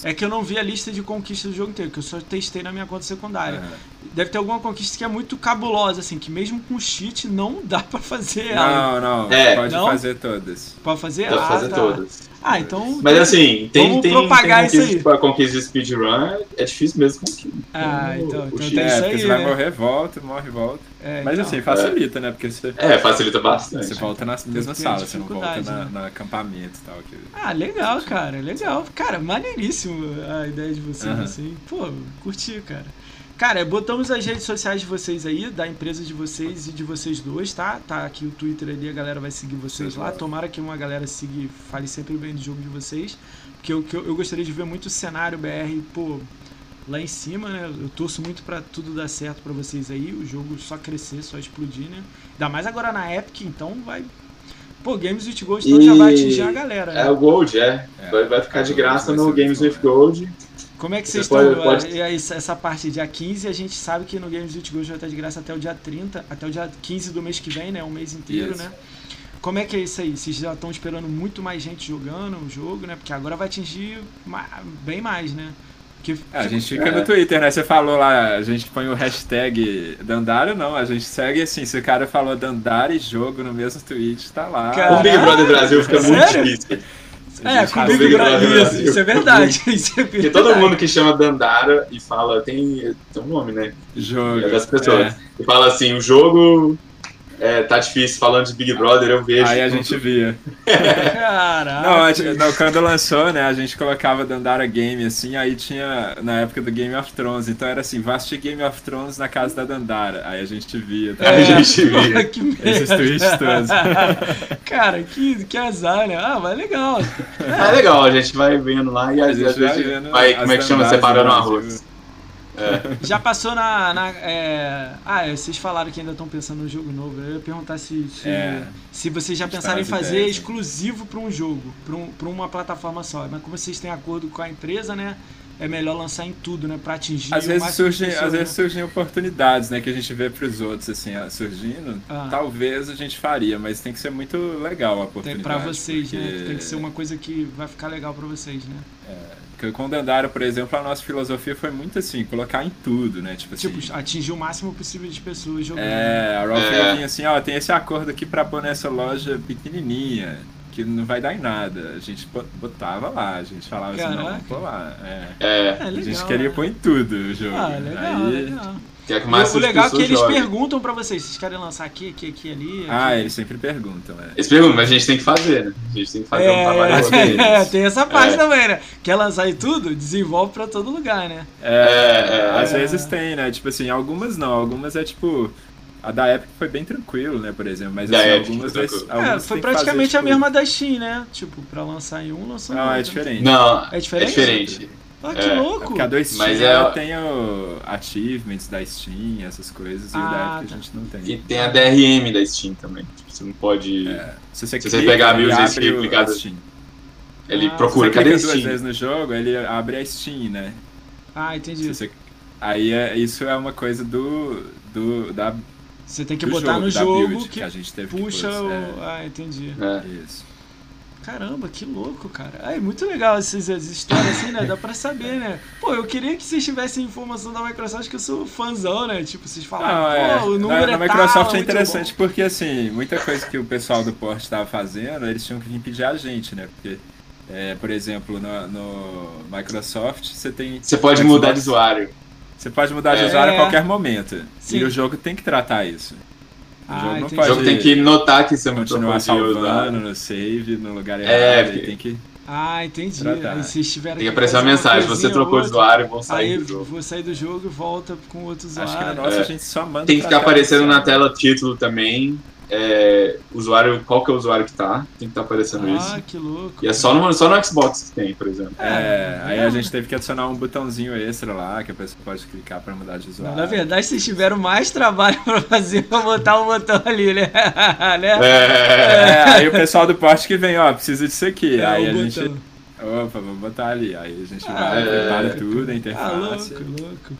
S1: É que eu não vi a lista de conquistas do jogo inteiro, que eu só testei na minha conta secundária.
S2: É.
S1: Deve ter alguma conquista que é muito cabulosa, assim, que mesmo com cheat não dá pra fazer ela.
S2: Não, não,
S3: É.
S2: pode
S1: Não?
S2: fazer todas.
S1: Pra fazer
S3: Dá pra
S1: Ah,
S3: fazer
S1: tá.
S3: todas.
S1: Ah, então.
S3: Mas assim, tem,
S1: Vamos
S3: tem,
S1: propagar
S3: tem
S1: isso aí.
S3: a conquista de speedrun, é difícil mesmo conseguir.
S1: Ah,
S3: O-
S1: então-
S3: o
S1: então
S3: cheat.
S1: tem
S2: É,
S1: isso
S2: porque
S1: aí,
S2: você vai
S1: né?
S2: morrer, volta, morre, volta.
S1: É,
S2: Mas
S1: então.
S2: assim, facilita, né? Porque você,
S3: É, facilita bastante.
S2: você volta na mesma sala, você não volta na,
S1: né?
S2: na acampamento e tal. Que...
S1: Ah, legal, cara, legal. Cara, maneiríssimo a ideia de vocês,
S2: Aham.
S1: assim. Pô, curti, cara. Cara, botamos as redes sociais de vocês aí, da empresa de vocês e de vocês dois, tá? Tá aqui o Twitter ali, a galera vai seguir vocês lá. Tomara que uma galera siga e fale sempre bem do jogo de vocês. Porque eu, que eu, eu gostaria de ver muito o cenário BR, pô, lá em cima, né? Eu torço muito pra tudo dar certo pra vocês aí, o jogo só crescer, só explodir, né? Ainda mais agora na Epic, então vai. Pô, Games with Gold então
S3: E-
S1: já vai atingir a galera, né?
S3: É o Gold, é.
S2: É.
S3: Vai, vai ficar de
S2: É,
S3: graça
S2: vai
S3: no Games with
S2: bom,
S3: Gold.
S1: Como é que
S3: Você
S1: vocês
S3: pode-
S1: estão?
S3: pode-
S1: E aí, essa parte dia 15, a gente sabe que no Games with Gold vai estar de graça até o dia 30, até o dia 15 do mês que vem, né? Um mês inteiro,
S2: Isso.
S1: né? Como é que é isso aí? Vocês já estão esperando muito mais gente jogando o jogo, né? Porque agora vai atingir bem mais, né? Porque
S2: É, a gente fica
S3: É.
S2: no Twitter, né? Você falou lá, a gente põe o hashtag Dandara, não, a gente segue assim, se o cara falou Dandara e jogo no mesmo tweet, tá lá.
S1: Cara,
S3: Com o Big Brother Brasil fica muito
S1: Sério?
S3: difícil.
S1: É,
S2: gente
S1: comigo
S3: Big Brother
S1: isso, isso é verdade. Isso é
S3: Porque todo mundo que chama Dandara e fala, tem, tem um nome, né?
S2: Jogo.
S3: É das pessoas.
S2: É.
S3: E fala assim, o jogo é, tá difícil falando de Big Brother, eu vejo.
S2: Aí a gente via.
S1: Caraca.
S2: Não, a gente- não, quando lançou, né, a gente colocava Dandara Game, assim, aí tinha, na época do Game of Thrones, então era assim, vá assistir Game of Thrones na casa da Dandara. Aí a gente via. tá?
S3: A gente via.
S1: que merda.
S2: Esses tweets todos.
S1: Cara, que, que azar, né? Ah, mas legal.
S3: É legal, a gente vai vendo lá e
S2: A
S3: às
S2: gente
S3: vezes
S2: vai vendo
S3: vai, como é que chama? Separando arroz.
S2: Brasil.
S1: Já passou na. na, é... Ah, é, vocês falaram que ainda estão pensando no jogo novo. Eu ia perguntar se, se,
S2: É.
S1: se vocês já pensaram em fazer
S2: ideias, né?
S1: exclusivo para um jogo, para um, pra uma plataforma só. Mas como vocês têm acordo com a empresa, né? É melhor lançar em tudo, né? Pra atingir
S2: Às
S1: o
S2: vezes, surgem,
S1: pessoas,
S2: às vezes
S1: né?
S2: surgem oportunidades, né, que a gente vê pros outros, assim, surgindo.
S1: Ah.
S2: Talvez a gente faria, mas tem que ser muito legal a
S1: Tem
S2: oportunidade.
S1: pra vocês, né?
S2: porque-
S1: Tem que ser uma coisa que vai ficar legal pra vocês, né?
S2: Porque com o Dandara, por exemplo, a nossa filosofia foi muito assim, colocar em tudo, né? Tipo assim.
S1: Tipo, atingir o máximo possível de pessoas jogando.
S2: É, a Raw
S3: É.
S2: vinha assim, ó, tem esse acordo aqui pra pôr nessa loja pequenininha, que não vai dar em nada. A gente bo- botava lá, a gente falava assim, não,
S1: Caraca.
S2: vamos pôr lá. É.
S3: É,
S1: É,
S2: a gente
S1: legal,
S2: queria
S1: né?
S2: pôr em tudo o jogo.
S1: Ah, legal,
S2: Aí-
S1: legal.
S3: Que é que
S1: E
S3: mais
S1: o legal é que eles
S3: jogam.
S1: perguntam pra vocês, vocês querem lançar aqui, aqui, aqui, ali?
S2: Ah,
S1: aqui?
S2: eles sempre perguntam, é.
S3: Eles perguntam, mas a gente tem que fazer, né? A gente tem que fazer um trabalho
S1: É, é, tem essa parte
S3: É.
S1: também, né? Quer lançar em tudo? Desenvolve pra todo lugar, né?
S2: É,
S3: É, é,
S2: às
S1: é.
S2: vezes tem, né? Tipo assim, algumas não, algumas é tipo. A da Epic foi bem tranquilo, né, por exemplo. Mas
S3: Da
S2: assim,
S3: Epic
S2: algumas,
S3: tranquilo.
S1: É, foi
S2: que fazer,
S1: praticamente a
S2: tipo-
S1: mesma da Steam, né? Tipo, pra lançar em um, lançou no
S2: Não, é
S1: outro.
S2: diferente.
S3: Não,
S1: É diferente?
S3: É diferente.
S1: Ah, que
S3: É,
S1: louco!
S2: porque a do Steam
S3: Mas
S2: ela
S3: é-
S2: tem o achievements da Steam, essas coisas, e o
S1: Ah,
S2: da Epic
S1: tá.
S2: a gente não tem.
S3: E tem a DRM da Steam também. Tipo, você não pode.
S2: É, se você,
S3: Se você
S2: clica,
S3: pegar
S2: abre o-
S3: clicada-
S2: a Steam.
S3: Ele
S1: Ah,
S3: procura,
S2: se você
S3: cadê a
S2: clica duas
S3: Steam?
S2: vezes no jogo, ele abre a Steam, né?
S1: Ah, entendi.
S2: Você- Aí é, isso é uma coisa do, do da
S1: Você tem que botar
S2: jogo,
S1: no
S2: da
S1: jogo
S2: build
S1: que
S2: a gente teve
S1: puxa
S2: que pôr,
S1: o.
S2: é,
S1: Ah, entendi.
S3: É.
S2: isso.
S1: Caramba, que louco, cara. É muito legal essas, essas histórias assim, né? Dá pra saber, né? Pô, eu queria que vocês tivessem informação da Microsoft, que eu sou fãzão, né? Tipo, vocês falaram,
S2: Não, é,
S1: pô, o número
S2: na,
S1: é
S2: na Microsoft
S1: tal,
S2: é interessante porque, assim, muita coisa que o pessoal do Port estava fazendo, eles tinham que vir pedir a gente, né? Porque, é, por exemplo, no, no Microsoft, você tem...
S3: Você pode mudar de usuário.
S2: Você pode mudar de
S1: É.
S2: usuário a qualquer momento.
S1: Sim.
S2: E o jogo tem que tratar isso. O
S1: Ah,
S2: jogo.
S3: O
S2: pode
S3: jogo tem que notar que você
S2: continuar
S3: trocou de
S2: salvando no save, no lugar
S3: É,
S2: errado.
S3: porque-
S2: e tem que...
S1: Ah, entendi.
S2: Tratar.
S1: Tiveram
S3: Tem que aparecer uma mensagem, você trocou
S1: ou
S3: de usuário, vão sair do jogo.
S1: vou sair do jogo e volta com outro usuário.
S2: Acho que no nosso
S3: É.
S2: a gente só manda
S3: Tem que ficar aparecendo na tela título também, é, usuário, qual que é o usuário que tá, tem que estar aparecendo isso.
S1: Ah, que louco.
S3: E é só no, só no Xbox que tem, por exemplo.
S2: É, aí
S1: É.
S2: a gente teve que adicionar um botãozinho extra lá, que a pessoa pode clicar pra mudar de usuário.
S1: na verdade, vocês tiveram mais trabalho pra fazer pra botar o botão ali, né? né?
S3: É,
S2: É, aí o pessoal do porte que vem, ó, precisa disso aqui.
S1: É,
S2: aí a
S1: botão.
S2: gente. Opa, vamos botar ali. Aí a gente
S1: Ah,
S2: vai,
S3: é.
S2: prepara tudo, a
S1: Ah,
S2: interface.
S1: louco, louco.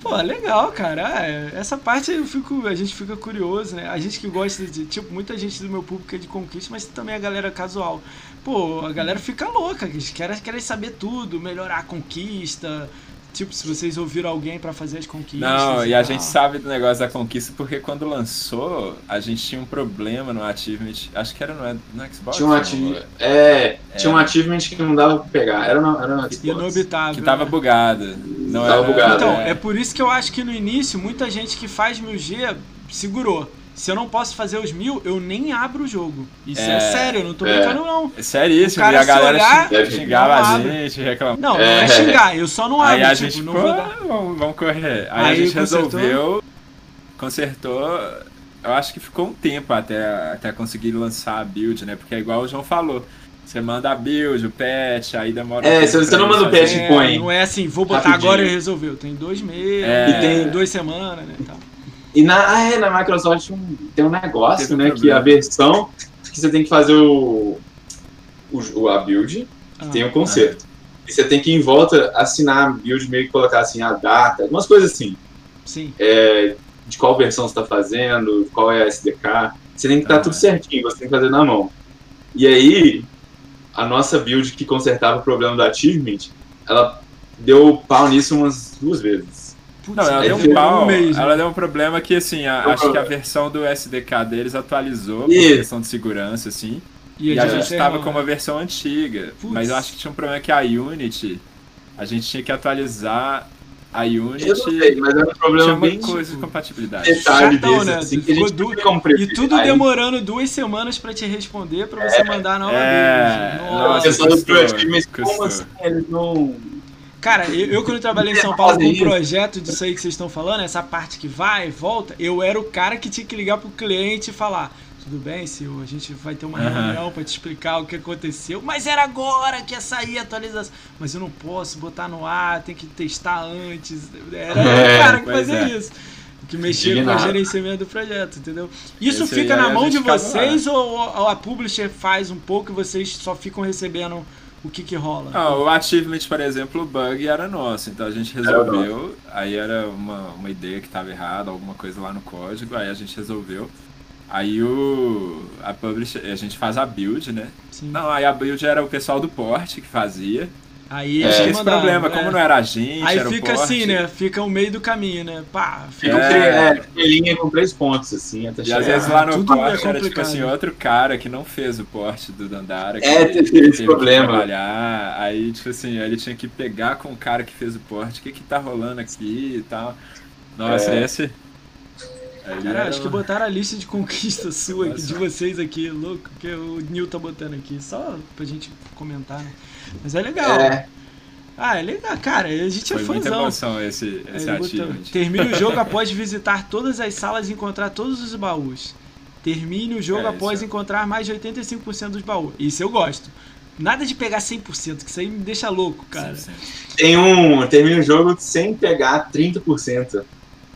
S1: Pô, legal, cara. Ah, é, essa parte eu fico, a gente fica curioso, né? A gente que gosta de. Tipo, muita gente do meu público é de conquista, mas também a galera casual. Pô, a galera fica louca, eles querem, querem saber tudo, melhorar a conquista. Tipo, se vocês ouviram alguém pra fazer as conquistas.
S2: Não, e a
S1: tal.
S2: gente sabe do negócio da conquista porque quando lançou, a gente tinha um problema no Achievement. Acho que era no, no Xbox.
S3: tinha um achievement, é, tinha um
S2: É.
S3: achievement que não dava pra pegar, era no, era no Xbox.
S1: Inobitável.
S2: Que tava
S1: né?
S2: bugado. Não
S3: Tava
S2: era,
S3: bugado,
S1: Então,
S2: é.
S1: é por isso que eu acho que no início, muita gente que faz 1000G segurou. Se eu não posso fazer os mil, eu nem abro o jogo. Isso é,
S2: É,
S1: sério, eu não tô
S3: é.
S1: brincando, não.
S2: É seríssimo,
S1: O cara
S2: e a galera
S1: olhar,
S2: xingava
S1: não
S2: a gente, reclamava.
S1: Não, não
S3: É.
S1: é xingar, eu só não abro.
S2: Aí a
S1: tipo,
S2: gente
S1: não
S2: ficou,
S1: vou dar.
S2: "Ah, vamos, vamos correr. Aí,
S1: Aí
S2: a gente
S1: consertou?
S2: resolveu, consertou. Eu acho que ficou um tempo até, até conseguir lançar a build, né? Porque é igual o João falou. Você manda a build, o patch, aí demora.
S3: É,
S2: um
S3: se você não manda o patch, põe.
S1: não é assim, vou botar
S3: Rapidinho.
S1: agora e resolveu. Tem dois meses,
S2: É.
S3: E tem-
S1: duas semanas, né? Então.
S3: E na, ah, é, na Microsoft um- tem um negócio,
S2: Teve um
S3: né, que a versão que você tem que fazer o, o a build,
S1: Ah,
S3: tem o conserto. E você tem que, em volta, assinar a build, meio que colocar assim a data, algumas coisas assim.
S1: Sim.
S3: é, de qual versão você está fazendo, qual é a SDK. Você tem que estar
S2: Ah.
S3: tudo certinho, você tem que fazer na mão. E aí, a nossa build que consertava o problema do achievement, ela deu pau nisso umas duas vezes.
S1: Putz,
S2: Não, ela
S3: É
S2: deu um pau.
S1: mês, né?
S2: Ela deu um problema que, assim, a- acho que a versão do SDK deles atualizou por questão de segurança, assim.
S1: E,
S2: E a gente
S1: encerrou,
S2: tava com uma versão antiga.
S1: Putz.
S2: Mas eu acho que tinha um problema que a Unity. A gente tinha que atualizar a Unity.
S3: Eu não sei, mas era um
S2: Tinha
S3: problema
S2: uma
S3: bem
S2: coisa de compatibilidade.
S3: detalhe
S1: Chatão,
S3: desse,
S1: né?
S3: assim,
S1: Ficou du- E tudo
S3: Aí,
S1: demorando duas semanas pra te responder, pra você mandar a nova
S2: é.
S3: O
S2: nossa,
S1: Nossa.
S2: custou,
S3: mas como assim eles não...
S1: Cara, eu, eu quando trabalhei em São Paulo com um projeto disso aí que vocês estão falando, essa parte que vai e volta, eu era o cara que tinha que ligar pro cliente e falar. Tudo bem, senhor, a gente vai ter uma reunião pra te explicar o que aconteceu. Mas era agora que ia sair a atualização. Mas eu não posso botar no ar, tem que testar antes. Era
S3: É,
S1: o cara que fazia
S2: é.
S1: isso. Que mexia com o gerenciamento do projeto, entendeu? Isso
S2: Esse
S1: fica na
S2: a
S1: mão de vocês ou, ou a publisher faz um pouco e vocês só ficam recebendo o que que rola?
S2: Ah, o achievement, por exemplo, o bug era nosso, então a gente resolveu. Aí era uma, uma ideia que estava errada, alguma coisa lá no código, aí a gente resolveu. Aí o a publisher, a gente faz a build, né?
S1: Sim.
S2: Não, aí a build era o pessoal do porte que fazia.
S1: Aí
S2: E
S1: te
S2: esse problema,
S1: né?
S2: como não era a gente,
S1: Aí
S2: era o
S1: fica
S2: porte.
S1: assim, né? Fica o meio do caminho, né? Pá, fica
S3: Fica
S2: É.
S3: é, fica em linha com três pontos, assim, até
S2: E
S3: chegar.
S2: às vezes lá no
S1: Tudo é
S2: porte era tipo assim, outro cara que não fez o porte do Dandara. Que
S3: É, teve esse problema.
S2: trabalhar. Aí, tipo assim, ele tinha que pegar com o cara que fez o porte, o que que tá rolando aqui e tal. Nossa,
S3: É.
S2: esse.
S1: Cara,
S2: era
S1: acho que botaram a lista de conquista sua aqui, de
S2: Nossa.
S1: vocês aqui, louco, que o Nil tá botando aqui, só pra gente comentar, né? Mas é legal.
S3: É,
S1: Ah, é legal, cara, a gente é
S2: Foi muita
S1: fãzão.
S2: emoção esse,
S1: Aí
S2: esse
S1: botou,
S2: achievement.
S1: Termine o jogo após visitar todas as salas e encontrar todos os baús. Termine o jogo
S2: É,
S1: após
S2: isso é.
S1: encontrar mais de 85% dos baús. Isso eu gosto. Nada de pegar 100%, que isso aí me deixa louco, cara.
S2: Sim, sim.
S3: tem um... Termina o jogo sem pegar 30%.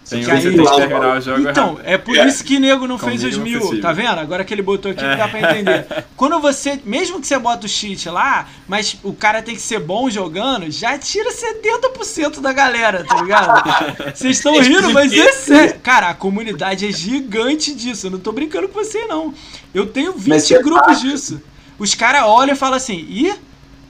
S2: Tem
S1: Que aí-
S2: tem que terminar o jogo
S1: Então, é por
S3: É.
S1: isso que nego não
S2: Com
S1: fez
S2: o
S1: os mil,
S2: possível.
S1: tá vendo? Agora que ele botou aqui que dá pra entender. Quando você, mesmo que você bota o cheat lá, mas o cara tem que ser bom jogando, já tira 70% da galera, tá ligado? Vocês estão rindo, mas é sério. Cara, a comunidade é gigante disso, eu não tô brincando com você não. Eu tenho 20
S3: Mas é
S1: grupos disso. Os caras olham e falam assim, ih,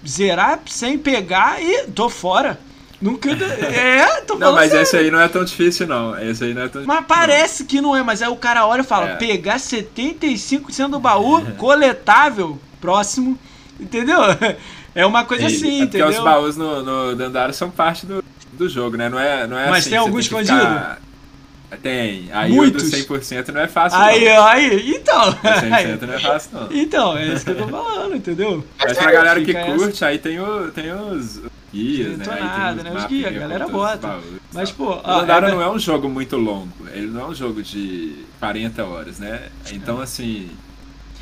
S1: zerar sem pegar e tô fora. Nunca. É, tô
S2: Não,
S1: falando
S2: mas
S1: sério.
S2: esse aí não é tão difícil, não. Esse aí não é tão
S1: Mas parece que não é, mas aí o cara olha e fala:
S2: É.
S1: pegar 75% do baú, coletável, próximo. Entendeu? É uma coisa
S3: É,
S1: assim,
S2: É porque
S1: entendeu?
S2: os baús no, no Dandara são parte do, do jogo, né? Não é, não é
S1: Mas
S2: assim,
S1: tem algum
S2: que
S1: escondido?
S2: ficar- Tem. Aí
S1: Muitos?
S2: o do 100% não é fácil,
S1: Aí,
S2: não.
S1: aí, então.
S2: O 100% não é fácil, não.
S1: Então, é isso que eu tô falando, entendeu?
S2: Mas pra galera que curte, aí tem, o, tem os guias, né?
S1: Detonado, né? Os guias, a galera bota. Mas, pô,
S2: O
S1: ó,
S2: Dandara
S1: é-
S2: não é um jogo muito longo, ele não é um jogo de 40 horas, né? Então, assim.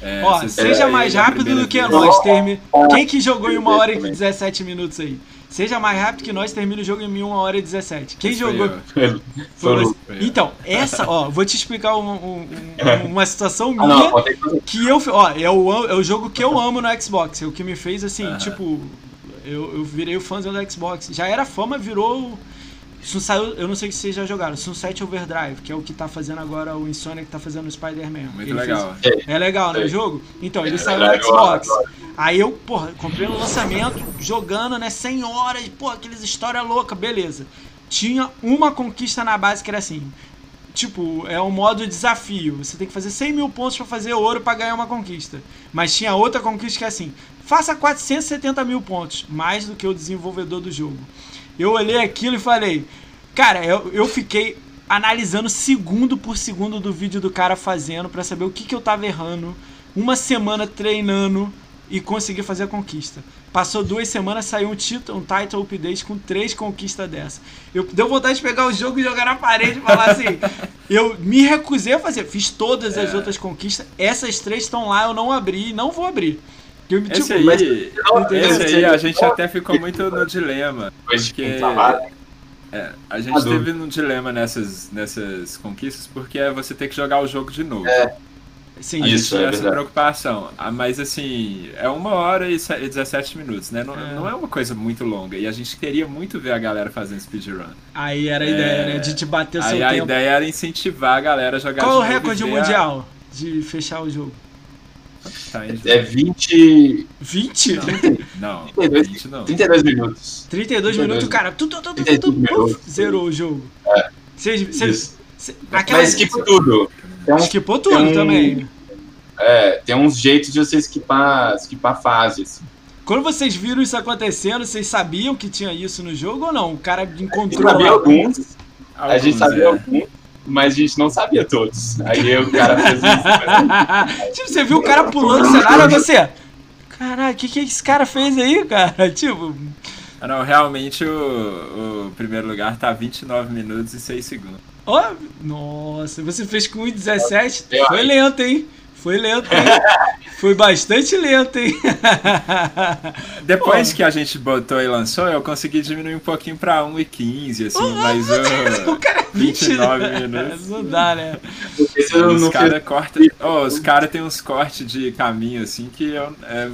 S2: é,
S1: Ó, seja mais rápido do que
S2: vez-
S1: nós. Termi... Quem que jogou em 1 hora e 17 minutos aí? Seja mais rápido que nós, termina o jogo em 1 hora e 17. Quem
S2: foi
S1: jogou. Foi você.
S3: Foi.
S1: Então, essa, ó, vou te explicar um- um- um- uma situação
S3: Ah,
S1: minha
S3: não, que
S1: eu. Ó, é o, é o jogo que eu amo no Xbox. É o que me fez assim,
S2: Aham.
S1: tipo. Eu, eu virei o fãzão do Xbox. Já era fã, mas virou. Eu não sei se vocês já jogaram. Sunset Overdrive, que é o que tá fazendo agora o Insomnia que tá fazendo o Spider-Man.
S2: Muito
S1: Ele fez-
S2: legal.
S1: é legal, né? O jogo? Então, ele
S3: É,
S1: saiu no Xbox. Aí eu, porra, comprei no lançamento, jogando, né? 100 horas, pô, aqueles história louca, beleza. Tinha uma conquista na base que era assim. Tipo, é um modo desafio. Você tem que fazer 100 mil pontos pra fazer ouro pra ganhar uma conquista. Mas tinha outra conquista que é assim: faça 470 mil pontos, mais do que o desenvolvedor do jogo. Eu olhei aquilo e falei, cara, eu, eu fiquei analisando segundo por segundo do vídeo do cara fazendo pra saber o que, que eu tava errando. Uma semana treinando e consegui fazer a conquista. Passou duas semanas, saiu um título, um title update com três conquistas dessa. Eu deu vontade de pegar o jogo e jogar na parede e falar assim. eu me recusei a fazer. Fiz todas as
S2: É.
S1: outras conquistas. Essas três estão lá, eu não abri e não vou abrir. Eu, tipo,
S2: Esse aí,
S3: mas-
S2: esse aí a gente até ficou muito no dilema. Porque é, a gente
S3: Adulto.
S2: teve um dilema nessas, nessas conquistas porque é você ter que jogar o jogo de novo.
S1: sim,
S2: A
S3: Isso,
S2: gente tinha
S3: é
S2: essa
S3: verdade.
S2: preocupação. Ah, Mas assim, é uma hora e se- e 17 minutos, né? Não
S1: É.
S2: não é uma coisa muito longa. E a gente queria muito ver a galera fazendo speedrun.
S1: Aí era a
S2: É.
S1: ideia, né? De te bater seu
S2: Aí a
S1: tempo.
S2: ideia era incentivar a galera a jogar
S1: Qual é o recorde
S2: ver a-
S1: mundial de fechar o jogo?
S2: Tá
S3: É 20.
S1: 20?
S2: Não,
S3: 32,
S2: 20 não.
S3: 32 minutos.
S1: 32 minutos,
S3: 32.
S1: cara. Tu, tu, tu, tu, tu,
S3: 32
S1: tu,
S3: minutos.
S1: puf, zerou o jogo. Vocês.
S3: Isso.
S1: Vocês. cê-
S3: Mas esquipa tudo. Tem, um-
S1: Esquipou tudo
S3: tem um-
S1: também.
S3: é, tem uns jeitos de você esquipar, fases.
S1: Quando vocês viram isso acontecendo, vocês sabiam que tinha isso no jogo ou não? O cara
S3: A gente
S1: encontrou
S3: sabia
S1: lá.
S3: alguns, a gente sabia
S2: é.
S3: alguns, mas a gente não sabia todos. Aí o cara fez isso.
S1: tipo, você viu o cara pulando o cenário e você. Caralho, o que, que esse cara fez aí, cara? Tipo,
S2: Ah, não, realmente o, o primeiro lugar tá 29 minutos e 6 segundos.
S1: ó, nossa, você fez com 1,17?
S3: Eu-
S1: Foi lento, hein? Foi lento, hein? Foi bastante lento, hein?
S2: Depois
S1: Pô.
S2: que a gente botou e lançou, eu consegui diminuir um pouquinho pra 1,15, assim, mas
S1: o
S2: o
S1: cara
S2: 29
S1: 20,
S2: minutos.
S1: Não dá, né?
S3: Esse eu
S2: Os caras
S3: fiz.
S2: cortam. Oh, os caras têm uns cortes de caminho assim que eu, é.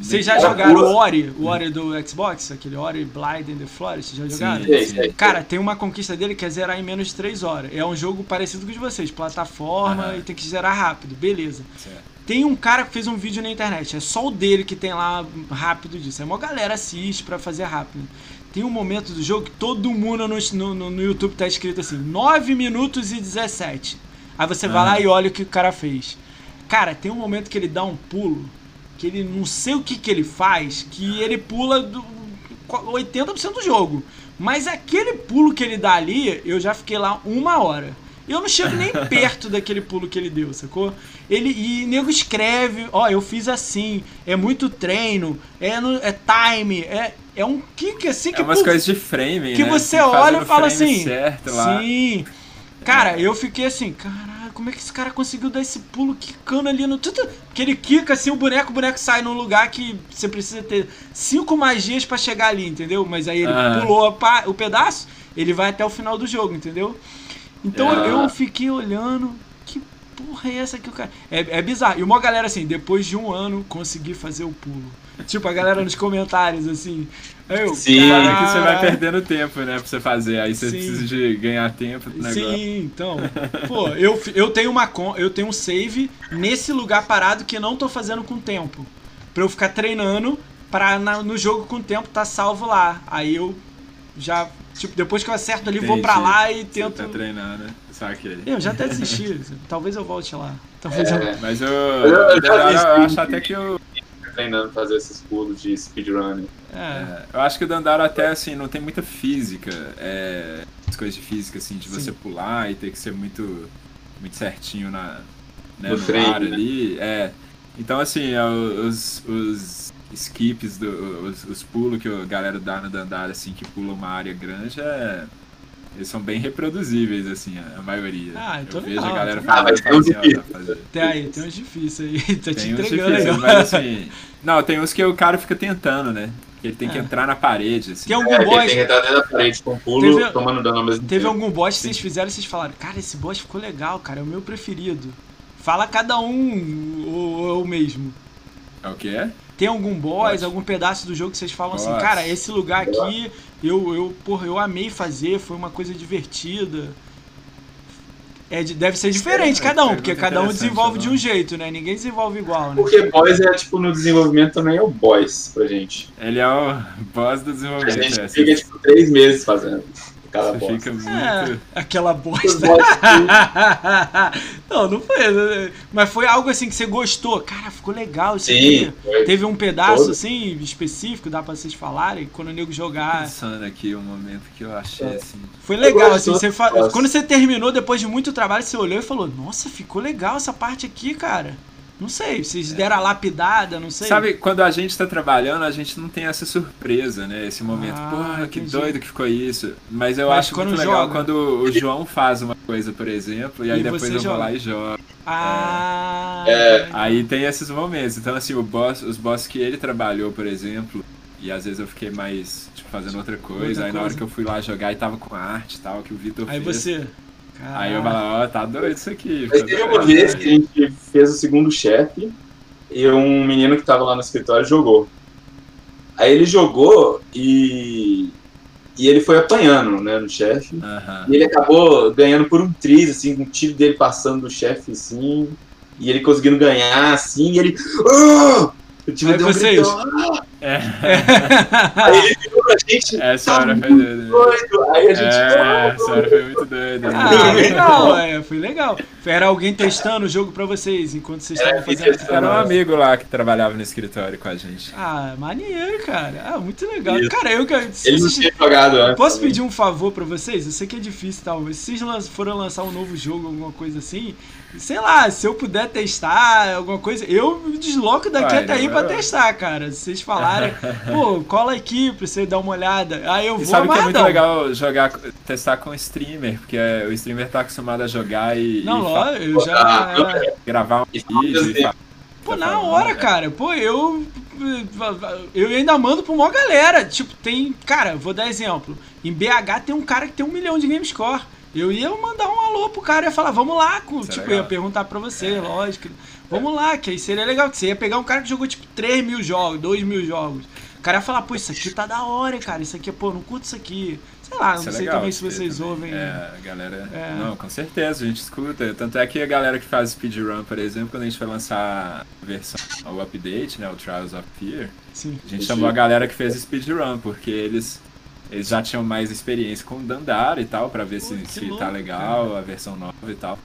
S1: Vocês já jogaram o Ori, o Ori do Xbox? Aquele Ori Blind in the Forest? Já jogaram?
S2: Sim,
S3: Sim, sim.
S1: Cara, tem uma conquista dele que é zerar em menos de 3 horas. É um jogo parecido com os de vocês, plataforma
S2: Aham.
S1: e tem que zerar rápido, beleza.
S2: Certo.
S1: Tem um cara que fez um vídeo na internet, é só o dele que tem lá rápido disso. Aí uma galera assiste pra fazer rápido. Tem um momento do jogo que todo mundo no, no, no YouTube tá escrito assim: 9 minutos e 17. Aí você vai
S2: Aham.
S1: lá e olha o que o cara fez. Cara, tem um momento que ele dá um pulo, que ele não sei o que, que ele faz, que ele pula do 80% do jogo. Mas aquele pulo que ele dá ali, eu já fiquei lá uma hora. Eu não chego nem perto daquele pulo que ele deu, sacou? Ele e nego escreve, ó, eu fiz assim, é muito treino, é, no, é time, é, é um kick assim que
S2: É umas coisas de frame,
S1: que
S2: né?
S1: você
S2: que
S1: olha e fala assim,
S2: Certo lá.
S1: sim. Cara, eu fiquei assim, caralho, como é que esse cara conseguiu dar esse pulo quicando ali no tudo? Porque ele quica assim o boneco, o boneco sai num lugar que você precisa ter cinco magias pra chegar ali, entendeu? Mas aí ele
S2: Ah.
S1: pulou pa- o pedaço, ele vai até o final do jogo, entendeu? Então
S2: Ah.
S1: eu fiquei olhando, que porra é essa que o cara. É, é bizarro. E uma galera assim, depois de um ano, consegui fazer o pulo. Tipo, a galera nos comentários, assim. Eu,
S3: Sim.
S2: Cara, que você vai perdendo tempo, né? Pra você fazer. Aí você
S1: Sim.
S2: precisa de ganhar tempo negócio.
S1: Sim, então. Pô, eu, eu tenho uma eu tenho um save nesse lugar parado que eu não tô fazendo com tempo. Pra eu ficar treinando pra na- no jogo com tempo tá salvo lá. Aí eu já, tipo, depois que eu acerto ali, vou pra
S2: Entendi.
S1: lá e
S2: Você
S1: tento.
S2: tá treinando, né? Saquei.
S1: Eu já até desisti. Talvez eu volte lá. Talvez eu.
S2: Mas eu,
S3: eu
S2: eu, eu acho até que o.
S3: treinando fazer esses pulos de speedrun.
S1: É.
S2: Eu acho que o Dandara até assim não tem muita física, é, as coisas de física assim de
S1: Sim.
S2: você pular e ter que ser muito muito certinho na né,
S3: No
S2: no,
S3: frame,
S2: ar
S3: né?
S2: ali, é. Então assim, é, os, os skips do os, os pulos que a galera dá no Dandara assim que pula uma área grande é eles são bem reproduzíveis, assim, a, a maioria.
S1: Ah, então
S2: eu vejo
S1: legal,
S2: a galera
S1: então
S2: falando
S3: Ah, mas tem
S2: assim, ó, pra fazer.
S1: Tem aí, tem uns difíceis aí. Tá te
S2: Tem
S1: entregando
S2: difíceis, mas assim. Não, tem uns que o cara fica tentando, né? Que ele tem que
S1: É.
S2: entrar na parede, assim.
S1: Tem algum
S3: É, que ele
S1: boss.
S3: tem que entrar dentro da parede com um pulo,
S1: Teve-
S3: tomando dano ao mesmo
S1: Teve
S3: tempo.
S1: algum boss que vocês fizeram e vocês falaram, cara, esse boss ficou legal, cara, é o meu preferido. Fala cada um o, o mesmo.
S2: É o que é?
S1: Tem algum boss,
S2: Boss.
S1: algum pedaço do jogo que vocês falam assim,
S2: Boss.
S1: cara, esse lugar aqui, eu, eu, porra, eu amei fazer, foi uma coisa divertida. É, de- deve ser diferente
S2: é,
S1: cada um,
S2: pergunta
S1: porque cada um desenvolve de
S2: um.
S1: jeito, né? Ninguém desenvolve igual, né?
S3: Porque boss é, tipo, no desenvolvimento também é o boss pra gente.
S2: Ele é o boss do
S3: A
S2: desenvolvimento.
S3: gente
S2: é,
S3: fica,
S2: você,
S3: tipo, três meses fazendo cada
S2: você
S3: boss.
S2: fica muito.
S1: É, aquela
S3: Os
S1: bosta. não, não foi. né? Mas foi algo assim que você gostou. Cara, ficou legal isso
S3: Sim,
S1: aqui.
S3: foi.
S1: Teve um pedaço
S3: Todo.
S1: assim, específico, dá pra vocês falarem, quando o nego jogar.
S2: Pensando aqui um momento que eu achei
S3: É.
S2: assim.
S1: Foi legal, assim, você fa- quando você terminou, depois de muito trabalho, você olhou e falou, nossa, ficou legal essa parte aqui, cara. Não sei, vocês deram a lapidada, não sei.
S2: Sabe, quando a gente tá trabalhando, a gente não tem essa surpresa, né? Esse momento,
S1: Ah,
S2: porra, que
S1: entendi.
S2: doido que ficou isso. Mas eu
S1: Mas
S2: acho
S1: quando
S2: muito legal
S1: joga.
S2: quando o João faz uma coisa, por exemplo, e aí
S1: E
S2: depois
S1: você
S2: eu
S1: joga.
S2: vou lá e jogo.
S1: Ah,
S3: É.
S2: Aí tem esses momentos. Então, assim, o boss, os boss que ele trabalhou, por exemplo, e às vezes eu fiquei mais, tipo, fazendo outra coisa.
S1: Outra
S2: aí na hora
S1: coisa.
S2: que eu fui lá jogar e tava com a arte e tal, que o Vitor
S1: Aí
S2: fez.
S1: Você.
S2: Aí eu falava, ó, tá doido isso aqui.
S3: Mas teve uma vez que a gente fez o segundo chefe e um menino que tava lá no escritório jogou. Aí ele jogou e. E ele foi apanhando, né, no chefe.
S2: Aham.
S3: E ele acabou ganhando por um triz, assim, com o tiro dele passando do chefe, assim. E ele conseguindo ganhar, assim, e ele. "Ah!" O time
S1: Aí
S3: deu um
S1: vocês?
S3: gritão. "Ah!"
S2: É,
S3: Aí ele gente.
S2: essa
S3: "Tá
S2: hora foi
S3: muito
S2: doida.
S3: doido." Aí a gente.
S2: É, essa hora foi muito doida.
S1: Ah, legal, é, foi legal. Era alguém testando o jogo pra vocês enquanto vocês
S3: Era
S1: estavam fazendo
S3: testando.
S2: Era um amigo lá que trabalhava no escritório com a gente.
S1: Ah, maneiro, cara. Ah, muito legal.
S3: Isso.
S1: Cara, eu que. se
S3: Ele não tinha jogado antes.
S1: Posso pedir um favor pra vocês? Eu sei que é difícil tal, mas se vocês forem lançar um novo jogo, alguma coisa assim, sei lá, se eu puder testar alguma coisa, eu me desloco daqui
S2: Vai,
S1: até aí
S2: né?
S1: pra testar, cara. Se vocês falarem, pô, cola aqui pra você dar uma olhada. Aí eu
S2: E
S1: vou
S2: sabe que é muito legal jogar, testar com streamer, porque é, o streamer tá acostumado a jogar e,
S1: Não,
S2: e
S1: ó,
S2: fa-
S1: eu já.
S3: Ah,
S2: gravar um
S3: Isso
S2: vídeo e
S1: Pô,
S2: tá
S1: na
S2: falando,
S1: hora,
S2: né?
S1: cara. Pô, eu. Eu ainda mando pra uma galera. Tipo, tem. Cara, vou dar exemplo. Em BH tem um cara que tem um milhão de game score. Eu ia mandar um alô pro cara ia falar, vamos lá. com-
S2: é
S1: tipo, eu
S2: legal.
S1: ia perguntar pra você, lógico. Vamos lá, que aí seria legal. Que você ia pegar um cara que jogou tipo 3 mil jogos, 2 mil jogos. O cara ia falar, pô, isso aqui tá da hora, cara. Isso aqui, pô, não curto isso aqui. Sei lá, não
S2: Isso é
S1: sei
S2: legal
S1: também se vocês
S2: também.
S1: ouvem.
S2: É, a galera.
S1: É.
S2: Não, com certeza, a gente escuta. Tanto é que a galera que faz speedrun, por exemplo, quando a gente foi lançar a versão, o update, né? O Trials of Fear,
S1: Sim.
S2: a gente chamou a galera que fez speedrun, porque eles. Eles já tinham mais experiência com o Dandara e tal, pra ver
S1: Pô,
S2: se, se
S1: louco,
S2: tá legal, a versão nova e tal.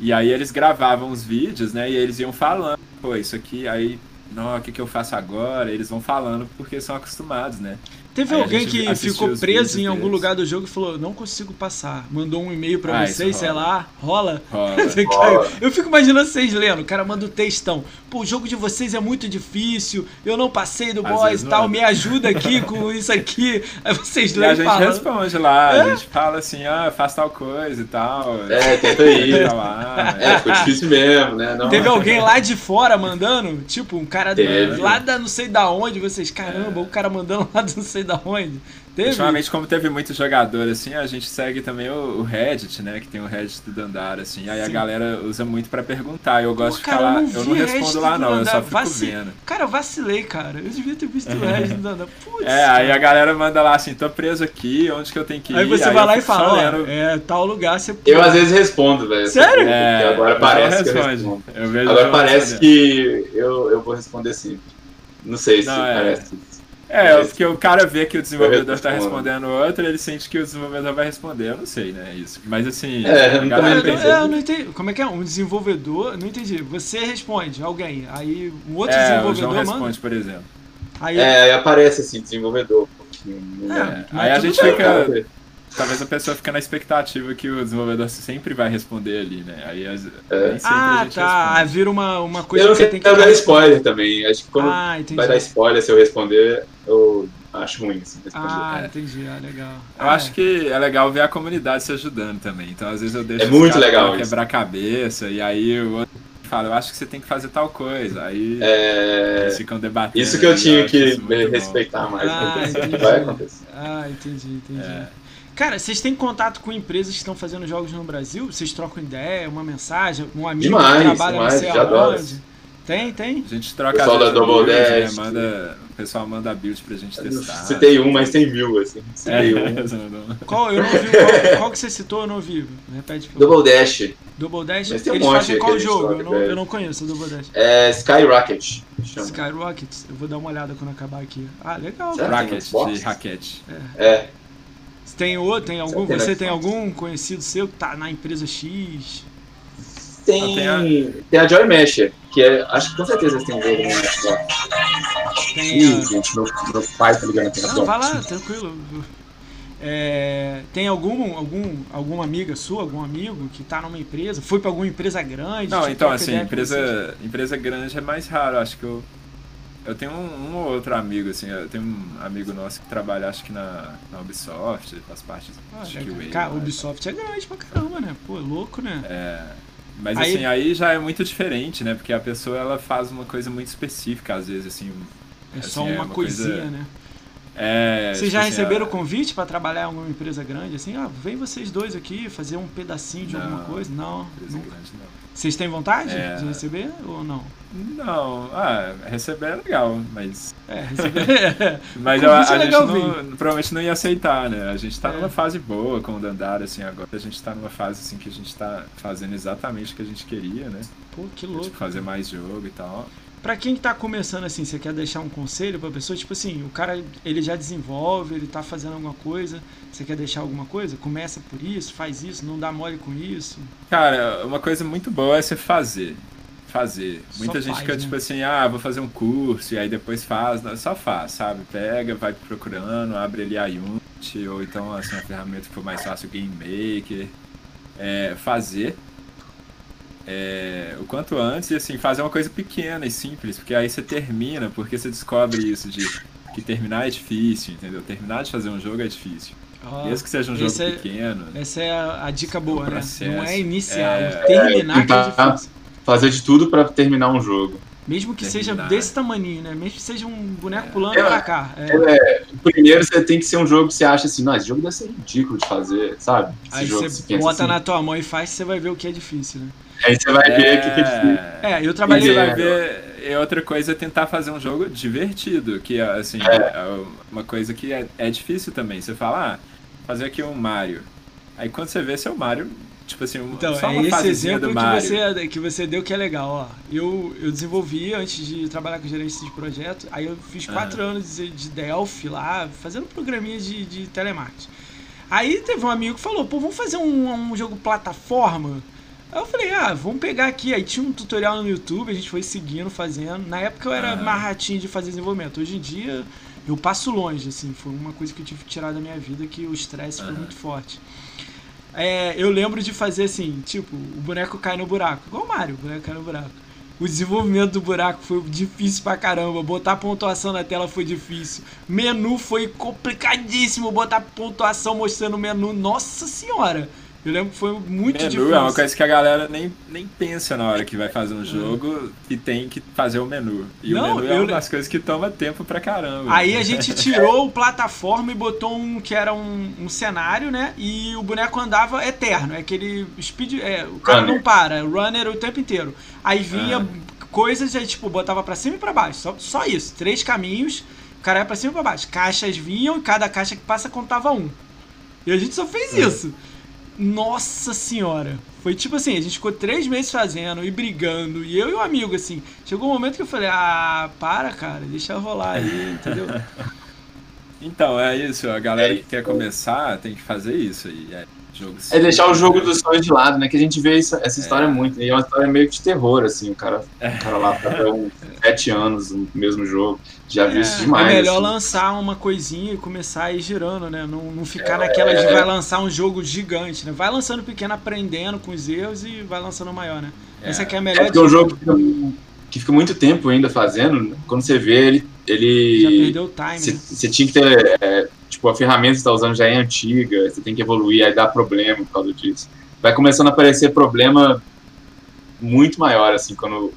S2: E aí eles gravavam os vídeos, né? E eles iam falando, pô, isso aqui, aí, não, o que, que eu faço agora? Eles vão falando porque são acostumados, né?
S1: Teve
S2: Aí
S1: alguém que ficou preso em algum lugar do jogo e falou, não consigo passar. Mandou um e-mail pra
S2: Ah,
S1: vocês, sei lá, rola.
S2: Rola.
S1: Eu fico imaginando vocês lendo, o cara manda um textão. Pô, o jogo de vocês é muito difícil, eu não passei do
S2: Às
S1: boss e tal, me ajuda aqui com isso aqui. Aí vocês
S2: E a gente
S1: falando.
S2: responde lá,
S1: É?
S2: a gente fala assim, ah, faz tal coisa e tal.
S3: É, tenta ir.
S2: Lá,
S3: É, ficou difícil mesmo, né? Não,
S1: Teve alguém lá de fora mandando? Tipo, um cara do- lá da não sei da onde, vocês, caramba, o cara mandando lá do não sei da onde. Teve?
S2: Ultimamente, como teve muito jogador, assim, a gente segue também o, o Reddit, né? Que tem o Reddit do Dandara, assim. Aí a
S1: Sim.
S2: galera usa muito pra perguntar. Eu gosto
S1: Pô,
S2: de
S1: cara,
S2: falar.
S1: eu não
S2: Eu não
S1: Reddit
S2: respondo
S1: do
S2: lá, não. Eu só fico
S1: Vaci-
S2: vendo.
S1: Cara, eu vacilei, cara. Eu devia ter visto o Regis do Dandara. Putz,
S2: É, aí
S1: cara.
S2: a galera manda lá assim, tô preso aqui, onde que eu tenho que ir?
S1: Aí você vai lá e fala, ó,
S2: lendo.
S1: é tal lugar, você
S3: Eu às vezes respondo, velho.
S1: Sério?
S2: É,
S3: agora
S2: eu
S3: parece que eu respondo.
S2: Eu vejo
S3: Agora parece que eu, eu vou responder sempre. Não sei se
S2: Não, é.
S3: parece.
S2: É, porque o cara vê que o desenvolvedor tá
S3: respondo.
S2: respondendo outro, ele sente que o desenvolvedor vai responder. Eu não sei, né? Isso. Mas assim,
S3: É,
S1: Eu, não- é, eu não entendi. Como é que é? Um desenvolvedor. Não entendi. Você responde alguém. Aí um outro
S2: É, o
S1: desenvolvedor
S2: João
S1: manda.
S2: responde, por exemplo.
S1: Aí,
S3: É, aí aparece assim, desenvolvedor. Não-
S1: É,
S2: É,
S1: mas
S2: aí a gente
S1: bem,
S2: fica. Talvez a pessoa fique na expectativa que o desenvolvedor sempre vai responder ali, né? Aí as-
S3: É.
S2: nem sempre
S1: ah,
S2: a gente
S1: tá.
S2: Responde.
S1: vira uma, uma coisa
S3: Eu não
S1: que
S3: quero
S1: que.
S3: dar spoiler também. Acho que quando
S1: Ah,
S3: vai dar spoiler se eu responder, eu acho ruim assim, responder.
S1: Ah,
S2: É.
S1: entendi. Ah, legal.
S2: Eu
S1: Ah,
S2: acho que é legal ver a comunidade se ajudando também. Então, às vezes eu deixo
S3: É muito legal
S2: quebrar a cabeça, e aí o outro fala, eu acho que você tem que fazer tal coisa. Aí
S3: É,
S2: eles ficam debatendo.
S3: Isso que eu tinha que
S2: isso muito bom.
S3: respeitar mais.
S1: Ah,
S3: vai acontecer.
S1: Ah, entendi, entendi.
S2: É.
S1: Cara, vocês têm contato com empresas que estão fazendo jogos no Brasil? Vocês trocam ideia, uma mensagem, um amigo
S3: Demais,
S1: que trabalha
S3: demais,
S1: não sei aonde? Tem, tem.
S2: A gente troca
S3: Pessoal da Double
S2: build, né?
S3: Dash.
S2: Manda, o pessoal manda build pra gente testar.
S3: Citei um, mas tem mil, assim.
S2: É,
S3: Citei um.
S1: Qual? Eu não vi. Qual, qual que você citou? Eu não vi. Repete.
S3: Double Dash.
S1: Double Dash?
S3: Mas tem um
S1: Eles
S3: monte
S1: fazem qual jogo?
S3: troca
S1: Eu não, eu não conheço o Double Dash.
S3: É Skyrocket. chama.
S1: Skyrocket? Eu vou dar uma olhada quando acabar aqui. Ah, legal.
S3: Boxes?
S2: de raquete.
S3: É.
S1: Você tem outro? Tem algum,
S3: Tem
S1: você tem
S3: Xbox.
S1: algum conhecido seu que tá na empresa X?
S3: Tem,
S2: Ah, tem a-
S3: tem a Joy Masher, que é. Acho que com certeza eles têm um jogo no Xbox.
S1: Tem
S3: Ih,
S1: a...
S3: gente, meu, meu pai tá ligando aqui na
S1: Não, vai lá, tranquilo. É, tem algum, algum, alguma amiga sua, algum amigo que tá numa empresa? Foi pra alguma empresa grande?
S2: Não, então assim, empresa, empresa grande é mais raro. Acho que eu. Eu tenho um, um ou outro amigo, assim, eu tenho um amigo nosso que trabalha, acho que na, na Ubisoft, faz parte
S1: Ah,
S2: de. QA.
S1: Cara,
S2: lá.
S1: Ubisoft é grande pra caramba, né? Pô, é louco, né?
S2: É, mas
S1: Aí-
S2: assim, aí já é muito diferente, né? Porque a pessoa ela faz uma coisa muito específica, às vezes, assim.
S1: É
S2: assim,
S1: só
S2: é
S1: uma
S2: uma
S1: coisinha,
S2: coisa-
S1: né?
S2: É,
S1: Vocês
S2: tipo
S1: já
S2: assim,
S1: receberam
S2: a-
S1: convite pra trabalhar em alguma empresa grande? Assim, ah, vem vocês dois aqui fazer um pedacinho de alguma
S2: Não,
S1: coisa? Não,
S2: empresa
S1: nunca.
S2: grande, não.
S1: Vocês têm vontade
S2: É.
S1: de receber ou não?
S2: Não, ah, receber é legal, mas.
S1: É, receber.
S2: Mas eu- a,
S1: convite é
S2: gente não, provavelmente não ia aceitar, né? A gente tá
S1: É.
S2: numa fase boa com o Dandara, assim, agora a gente tá numa fase assim que a gente tá fazendo exatamente o que a gente queria, né?
S1: Pô, que louco.
S2: Tipo, fazer mais jogo e tal.
S1: Pra quem tá começando assim, você quer deixar um conselho pra pessoa? Tipo assim, o cara ele já desenvolve, ele tá fazendo alguma coisa, você quer deixar alguma coisa? Começa por isso, faz isso, não dá mole com isso.
S2: Cara, uma coisa muito boa é você fazer. Fazer.
S1: Só
S2: Muita gente
S1: faz,
S2: fica
S1: né?
S2: tipo assim, ah, vou fazer um curso e aí depois faz. Não, só faz, sabe? Pega, vai procurando, abre ali a Unity, ou então assim, a ferramenta que for mais fácil, o Game Maker. É, fazer. É, o quanto antes, e assim, fazer uma coisa pequena e simples, porque aí você termina, porque você descobre isso de que terminar é difícil, entendeu? Terminar de fazer um jogo é difícil.
S1: Ó,
S2: Mesmo que seja um jogo
S1: é-
S2: pequeno.
S1: essa é a, a dica boa, né? Não é iniciar,
S2: É,
S1: terminar que é
S3: tentar-
S1: difícil.
S3: Fazer de tudo pra terminar um jogo.
S1: Mesmo que seja
S2: terminar.
S1: desse tamaninho, né? Mesmo que seja um boneco
S2: É.
S1: pulando
S3: É,
S1: pra cá. É.
S3: Primeiro você tem que ser um jogo que você acha assim, não, esse jogo deve ser ridículo de fazer, sabe? Esse
S1: Aí
S3: jogo
S1: você bota
S3: assim.
S1: na tua mão e faz, você vai ver o que é difícil, né?
S3: Aí você vai ver o que, que é difícil.
S1: É, eu trabalhei.
S2: você
S3: É.
S2: vai ver, é outra coisa é tentar fazer um jogo divertido, que é, assim,
S3: É.
S2: é uma coisa que é, é difícil também. Você fala, ah, fazer aqui um Mario. Aí quando você vê seu Mario, tipo assim, um,
S1: Então,
S2: só
S1: é
S2: uma
S1: esse exemplo que
S2: Mario.
S1: você, que você deu que é legal, ó. Eu, eu desenvolvi antes de trabalhar com gerência de projeto, aí eu fiz quatro anos de, de Delphi lá, fazendo programinha de, de telemarketing. Aí teve um amigo que falou, pô, vamos fazer um, um jogo plataforma? Aí eu falei, ah, vamos pegar aqui. Aí tinha um tutorial no YouTube, a gente foi seguindo, fazendo. Na época eu era
S2: Aham.
S1: mais ratinho de fazer desenvolvimento. Hoje em dia eu passo longe, assim. Foi uma coisa que eu tive que tirar da minha vida, que o estresse foi
S2: Aham.
S1: muito forte. É, eu lembro de fazer assim, tipo, o boneco cai no buraco. Igual o Mario, o boneco cai no buraco. O desenvolvimento do buraco foi difícil pra caramba. Botar pontuação na tela foi difícil. Menu foi complicadíssimo. Botar pontuação mostrando o menu. Nossa senhora! Eu lembro que foi muito
S2: Menu
S1: difícil.
S2: é uma coisa que a galera nem, nem pensa na hora que vai fazer um jogo e tem que fazer o menu. E
S1: Não,
S2: o menu é uma das coisas que toma tempo pra caramba.
S1: Aí a gente tirou o plataforma e botou um que era um, um cenário, né? E o boneco andava eterno. É aquele speed. É, o cara
S3: Runner.
S1: não para, runner o tempo inteiro. Aí vinha
S2: Ah.
S1: coisas, aí, tipo, botava pra cima e pra baixo. Só, só isso. Três caminhos, o cara ia pra cima e pra baixo. Caixas vinham e cada caixa que passa contava um. E a gente só fez isso. Nossa senhora. Foi tipo assim, a gente ficou três meses fazendo e brigando. E eu e o amigo, assim. Chegou um momento que eu falei, ah, para, cara, deixa rolar aí, entendeu?
S2: Então, é isso. A galera é que quer começar tem que fazer isso aí. É, jogo
S3: é deixar o jogo dos sonhos de lado, né? Que a gente vê isso, essa história é. muito. E é uma história meio que de terror, assim. O cara, o cara lá tá uns sete anos no mesmo jogo. Já vi isso demais.
S1: É melhor
S3: assim.
S1: lançar uma coisinha e começar a ir girando, né? Não, não ficar naquela de vai lançar um jogo gigante, né? Vai lançando pequeno, aprendendo com os erros e vai lançando maior, né? Essa aqui é a melhor.
S3: É porque é um jogo que fica muito tempo ainda fazendo, quando você vê ele. Ele
S1: já perdeu o time.
S3: Você tinha que ter. É, tipo, a ferramenta que você está usando já é antiga, você tem que evoluir, aí dá problema por causa disso. Vai começando a aparecer problema muito maior, assim, quando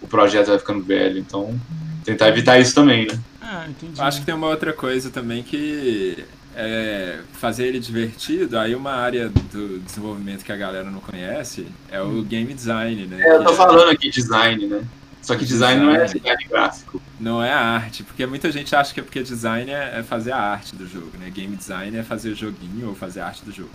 S3: o projeto vai ficando velho. Então, tentar evitar isso também, né?
S1: Ah, entendi.
S2: Acho que tem uma outra coisa também que é fazer ele divertido, aí uma área do desenvolvimento que a galera não conhece é o hum. game design, né?
S3: É, eu tô falando aqui design, né? Só que design, design, não é design gráfico.
S2: Não é arte, porque muita gente acha que é porque design é, é fazer a arte do jogo, né? Game design é fazer joguinho ou fazer arte do jogo.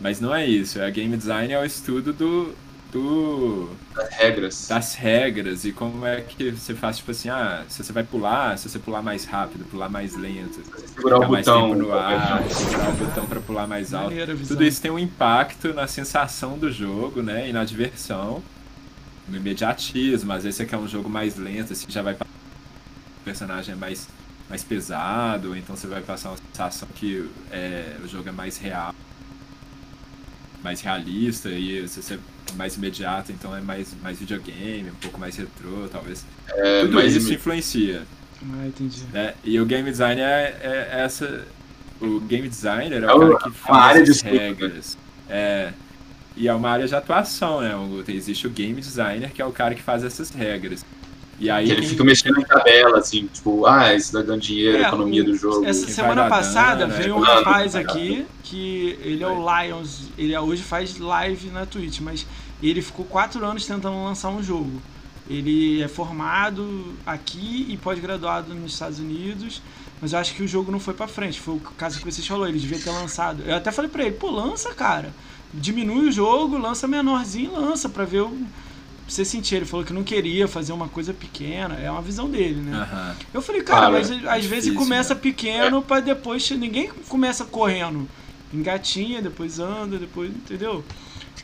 S2: Mas não é isso, é game design é o estudo do, do
S3: das regras.
S2: Das regras e como é que você faz, tipo assim, ah, se você vai pular, se você pular mais rápido, pular mais lento,
S3: segurar o
S2: mais
S3: botão
S2: tempo no ar, segurar o botão para pular mais alto. Tudo isso tem um impacto na sensação do jogo, né? E na diversão no imediatismo, às vezes você quer um jogo mais lento, assim, já vai o personagem é mais, mais pesado, então você vai passar uma sensação que é, o jogo é mais real, mais realista, e se você é mais imediato, então é mais, mais videogame, um pouco mais retrô, talvez. É, Tudo isso influencia.
S1: Ah, entendi.
S2: Né? E o game design é, é, essa. O game designer é o, é cara que faz as regras. É, e é uma área de atuação, né? Existe o game designer, que é o cara que faz essas regras. E aí
S3: que ele quem... fica mexendo em tabela, assim, tipo, ah, isso dá dando dinheiro, é, economia do jogo.
S1: Essa semana passada dana, veio um rapaz aqui que ele é o Lions, ele hoje faz live na Twitch, mas ele ficou quatro anos tentando lançar um jogo. Ele é formado aqui e pós-graduado nos Estados Unidos, mas eu acho que o jogo não foi para frente. Foi o caso que vocês falou, ele devia ter lançado. Eu até falei para ele, pô, lança, cara diminui o jogo, lança menorzinho, lança para ver o você sentir. Ele falou que não queria fazer uma coisa pequena, é uma visão dele, né? Uhum. Eu falei, cara, mas às difícil, vezes começa né? pequeno é. para depois ninguém começa correndo, engatinha, depois anda, depois, entendeu?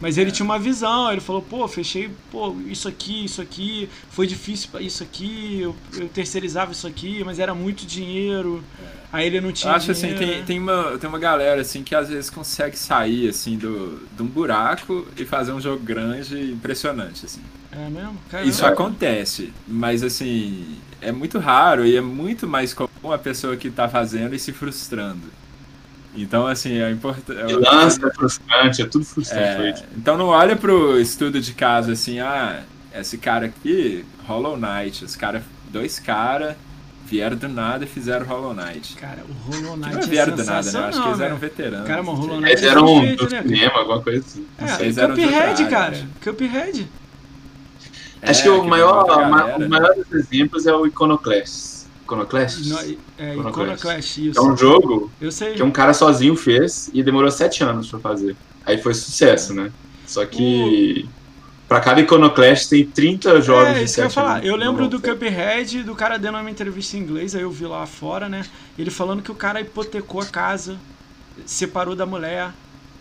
S1: Mas ele tinha uma visão, ele falou, pô, fechei, pô, isso aqui, isso aqui, foi difícil para isso aqui, eu, eu, terceirizava isso aqui, mas era muito dinheiro. É. Aí ele não tinha.
S2: Eu acho dinheiro. assim, tem, tem, uma, tem uma galera assim que às vezes consegue sair assim do, de um buraco e fazer um jogo grande e impressionante, assim.
S1: É mesmo?
S2: Caramba. Isso acontece, mas assim, é muito raro e é muito mais comum a pessoa que está fazendo e se frustrando. Então, assim, é importante.
S3: É, lança é frustrante, é tudo frustrante.
S2: É, então não olha pro estudo de caso assim, ah, esse cara aqui, Hollow Knight, os cara, dois caras vieram do nada e fizeram Hollow Knight.
S1: Cara, o Hollow Knight
S2: não
S1: é
S2: vieram do nada, né? Acho que eles eram veteranos.
S1: Cara, o Hollow Knight
S3: eles eram é do né, cinema, alguma coisa assim.
S1: É, eles Cuphead, cara. Cuphead.
S3: É, Acho que o maior, galera, o maior dos exemplos é o Iconoclast. Iconoclast?
S1: No, é, Iconoclast,
S3: isso. É um jogo
S1: que
S3: um cara sozinho fez e demorou sete anos pra fazer. Aí foi sucesso, né? Só que... Uh Pra cada Iconoclast tem 30 jogos
S1: é, isso que eu ia falar. Eu lembro do Cuphead, do cara dando uma entrevista em inglês, aí eu vi lá fora, né? Ele falando que o cara hipotecou a casa, separou da mulher,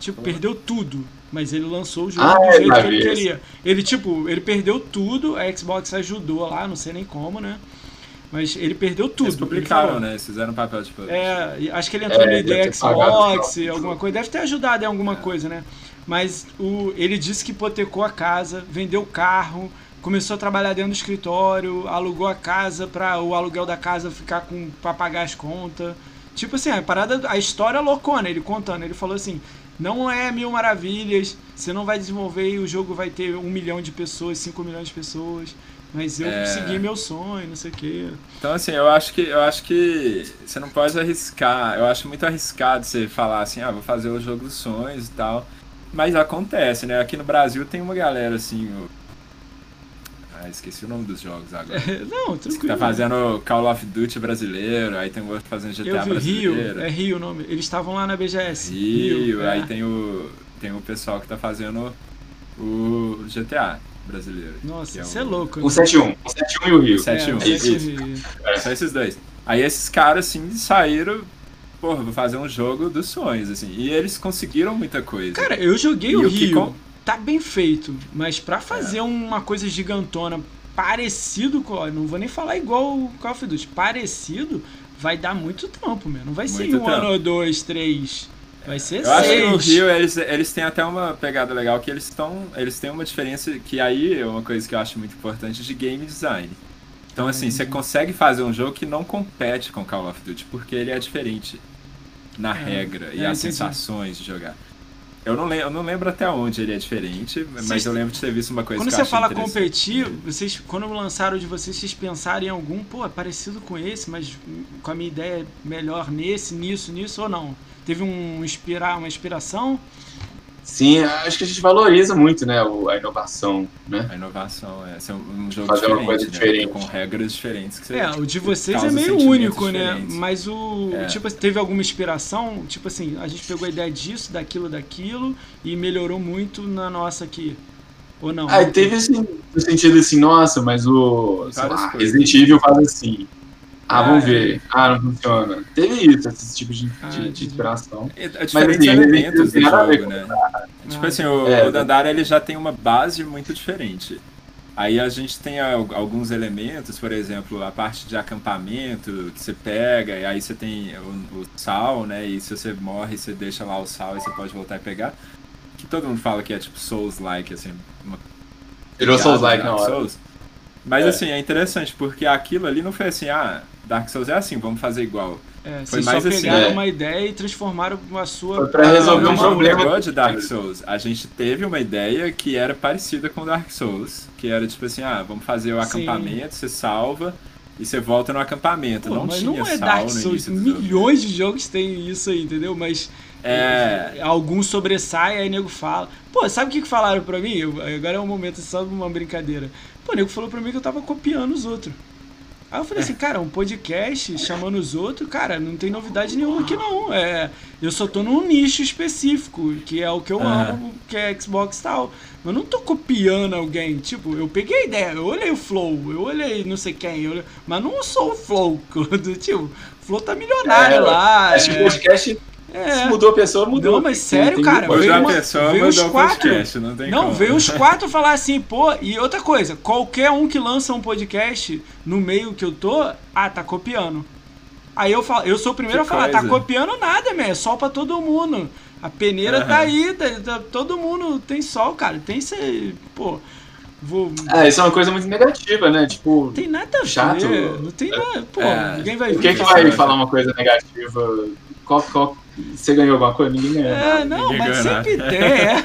S1: tipo, perdeu tudo. Mas ele lançou o jogo ah, do é, jeito que ele queria. Ele, tipo, ele perdeu tudo, a Xbox ajudou lá, não sei nem como, né? Mas ele perdeu tudo. Eles
S2: publicaram, né? Eles fizeram papel de
S1: É, acho que ele entrou é, no ID Xbox, alguma coisa. Deve ter ajudado em alguma é. coisa, né? mas o, ele disse que hipotecou a casa, vendeu o carro, começou a trabalhar dentro do escritório, alugou a casa para o aluguel da casa ficar com para pagar as contas. Tipo assim, a parada, a história é loucona, ele contando. Ele falou assim: não é mil maravilhas, você não vai desenvolver e o jogo vai ter um milhão de pessoas, cinco milhões de pessoas. Mas eu é... segui meu sonho, não sei o quê.
S2: Então assim, eu acho que eu acho que você não pode arriscar. Eu acho muito arriscado você falar assim, ah, vou fazer o jogo dos sonhos e tal. Mas acontece, né? Aqui no Brasil tem uma galera assim. O... Ah, esqueci o nome dos jogos agora.
S1: não, tranquilo. Que
S2: tá fazendo Call of Duty brasileiro, aí tem o outro fazendo GTA Eu vi, brasileiro.
S1: Rio, é Rio o nome. Eles estavam lá na BGS.
S2: Rio, Rio aí é. tem o tem o pessoal que tá fazendo o GTA brasileiro.
S1: Nossa, é isso é louco.
S3: O 71. Né? O 71 e o Rio. O
S2: 71, é, isso. Só esses dois. Aí esses caras, assim, saíram porra, vou fazer um jogo dos sonhos, assim. E eles conseguiram muita coisa.
S1: Cara, eu joguei
S2: E
S1: o Rio.
S2: com-
S1: Tá bem feito, mas pra fazer
S2: É.
S1: uma coisa gigantona parecido com. Não vou nem falar igual o Call of Duty, parecido, vai dar muito trampo, meu. Não vai ser
S2: Muito
S1: um
S2: trampo.
S1: ano dois, três. Vai ser
S2: Eu acho que
S1: seis.
S2: no Rio eles, eles têm até uma pegada legal que eles estão. Eles têm uma diferença que aí é uma coisa que eu acho muito importante de game design. Então assim, você consegue fazer um jogo que não compete com Call of Duty, porque ele é diferente na
S1: É,
S2: regra e
S1: é,
S2: as sensações de jogar. Eu não, lembro, eu não lembro até onde ele é diferente, mas
S1: Vocês-
S2: eu lembro de ter visto uma coisa
S1: Quando você fala competir, vocês, quando lançaram de vocês, vocês pensaram em algum, pô, é parecido com esse, mas com a minha ideia melhor nesse, nisso, nisso ou não? Teve um inspirar, uma inspiração?
S3: Sim, acho que a gente valoriza muito, né, a inovação, né?
S2: A inovação é ser um jogo
S3: Fazer uma coisa
S2: né?
S3: diferente.
S2: com regras diferentes que você
S1: É, o de vocês é meio único, né?
S2: diferentes.
S1: Mas o.
S2: É.
S1: Tipo, teve alguma inspiração? Tipo assim, a gente pegou a ideia disso, daquilo, daquilo e melhorou muito na nossa aqui. Ou não?
S3: Ah, teve assim, no sentido assim, nossa, mas o sei
S2: Várias
S3: lá,
S2: coisas.
S3: Resident Evil faz assim. Ah, vamos
S1: é.
S3: ver. Ah, não funciona. Teve isso, esse tipo de,
S1: Ah,
S3: de- de inspiração.
S2: É, é diferentes
S3: assim,
S2: elementos do jogo, né? Tipo assim, o,
S3: É,
S2: o Dandara ele já tem uma base muito diferente. Aí a gente tem al- alguns elementos, por exemplo, a parte de acampamento que você pega, e aí você tem o, o sal, né? E se você morre, você deixa lá o sal e você pode voltar e pegar. Que todo mundo fala que é tipo Souls-like, assim, uma
S3: Virou Souls-like
S2: de
S3: na hora.
S2: Souls. Mas
S3: É.
S2: assim, é interessante, porque aquilo ali não foi assim, ah, Dark Souls é assim, vamos fazer igual.
S1: É,
S2: Foi
S1: vocês só
S2: mais assim,
S1: pegaram
S3: é.
S1: uma ideia e transformaram a sua.
S3: Foi pra resolver um problema.
S2: De Dark Souls, a gente teve uma ideia que era parecida com Dark Souls, que era tipo assim, ah, vamos fazer o
S1: Sim.
S2: acampamento, você salva e você volta no acampamento.
S1: Pô,
S2: não
S1: mas
S2: tinha
S1: não é Dark Souls.
S2: do jogo.
S1: Milhões de jogos têm isso aí, entendeu? Mas
S2: É,
S1: algum sobressai, aí nego fala. Pô, sabe o que, falaram pra mim? Agora é um momento só de uma brincadeira. Pô, o nego falou pra mim que eu tava copiando os outros. Aí eu falei assim, cara, um podcast chamando os outros, cara, não tem novidade nenhuma aqui não. É, eu só tô num nicho específico, que é o que eu amo, que é Xbox e tal. Mas eu não tô copiando alguém. Tipo, eu peguei a ideia, eu olhei o Flow, eu olhei não sei quem, eu olhei- mas não sou o Flow. do Tipo, o Flow tá milionário
S3: É,
S1: lá.
S3: Acho que
S1: é-
S3: o podcast,
S1: é.
S3: se mudou a pessoa, mudou.
S1: Não, mas sério, cara,
S2: a
S1: uma-
S2: pessoa
S1: veio os
S2: mandou o
S1: quatro.
S2: podcast, não tem
S1: Não,
S2: como.
S1: veio os quatro falar assim, pô, e outra coisa, qualquer um que lança um podcast no meio que eu tô, ah, tá copiando. Aí eu falo, eu sou o primeiro
S2: Que
S1: a falar, tá
S2: coisa.
S1: copiando nada, man, é sol pra todo mundo. A peneira
S2: Aham.
S1: tá aí, tá- tá- todo mundo tem sol, cara. Tem esse, pô, vou
S3: Ah, isso é uma coisa muito negativa, né? Tipo,
S1: não tem nada a
S3: Chato.
S1: ver, não tem nada, pô,
S2: É.
S1: ninguém vai
S3: por que,
S1: ver.
S3: que vai falar uma coisa negativa? Qual, qual, você ganhou alguma coisa? Ninguém ganhou.
S1: É, não,
S2: Ninguém
S1: mas
S2: ganha
S1: sempre
S2: nada.
S1: tem, é.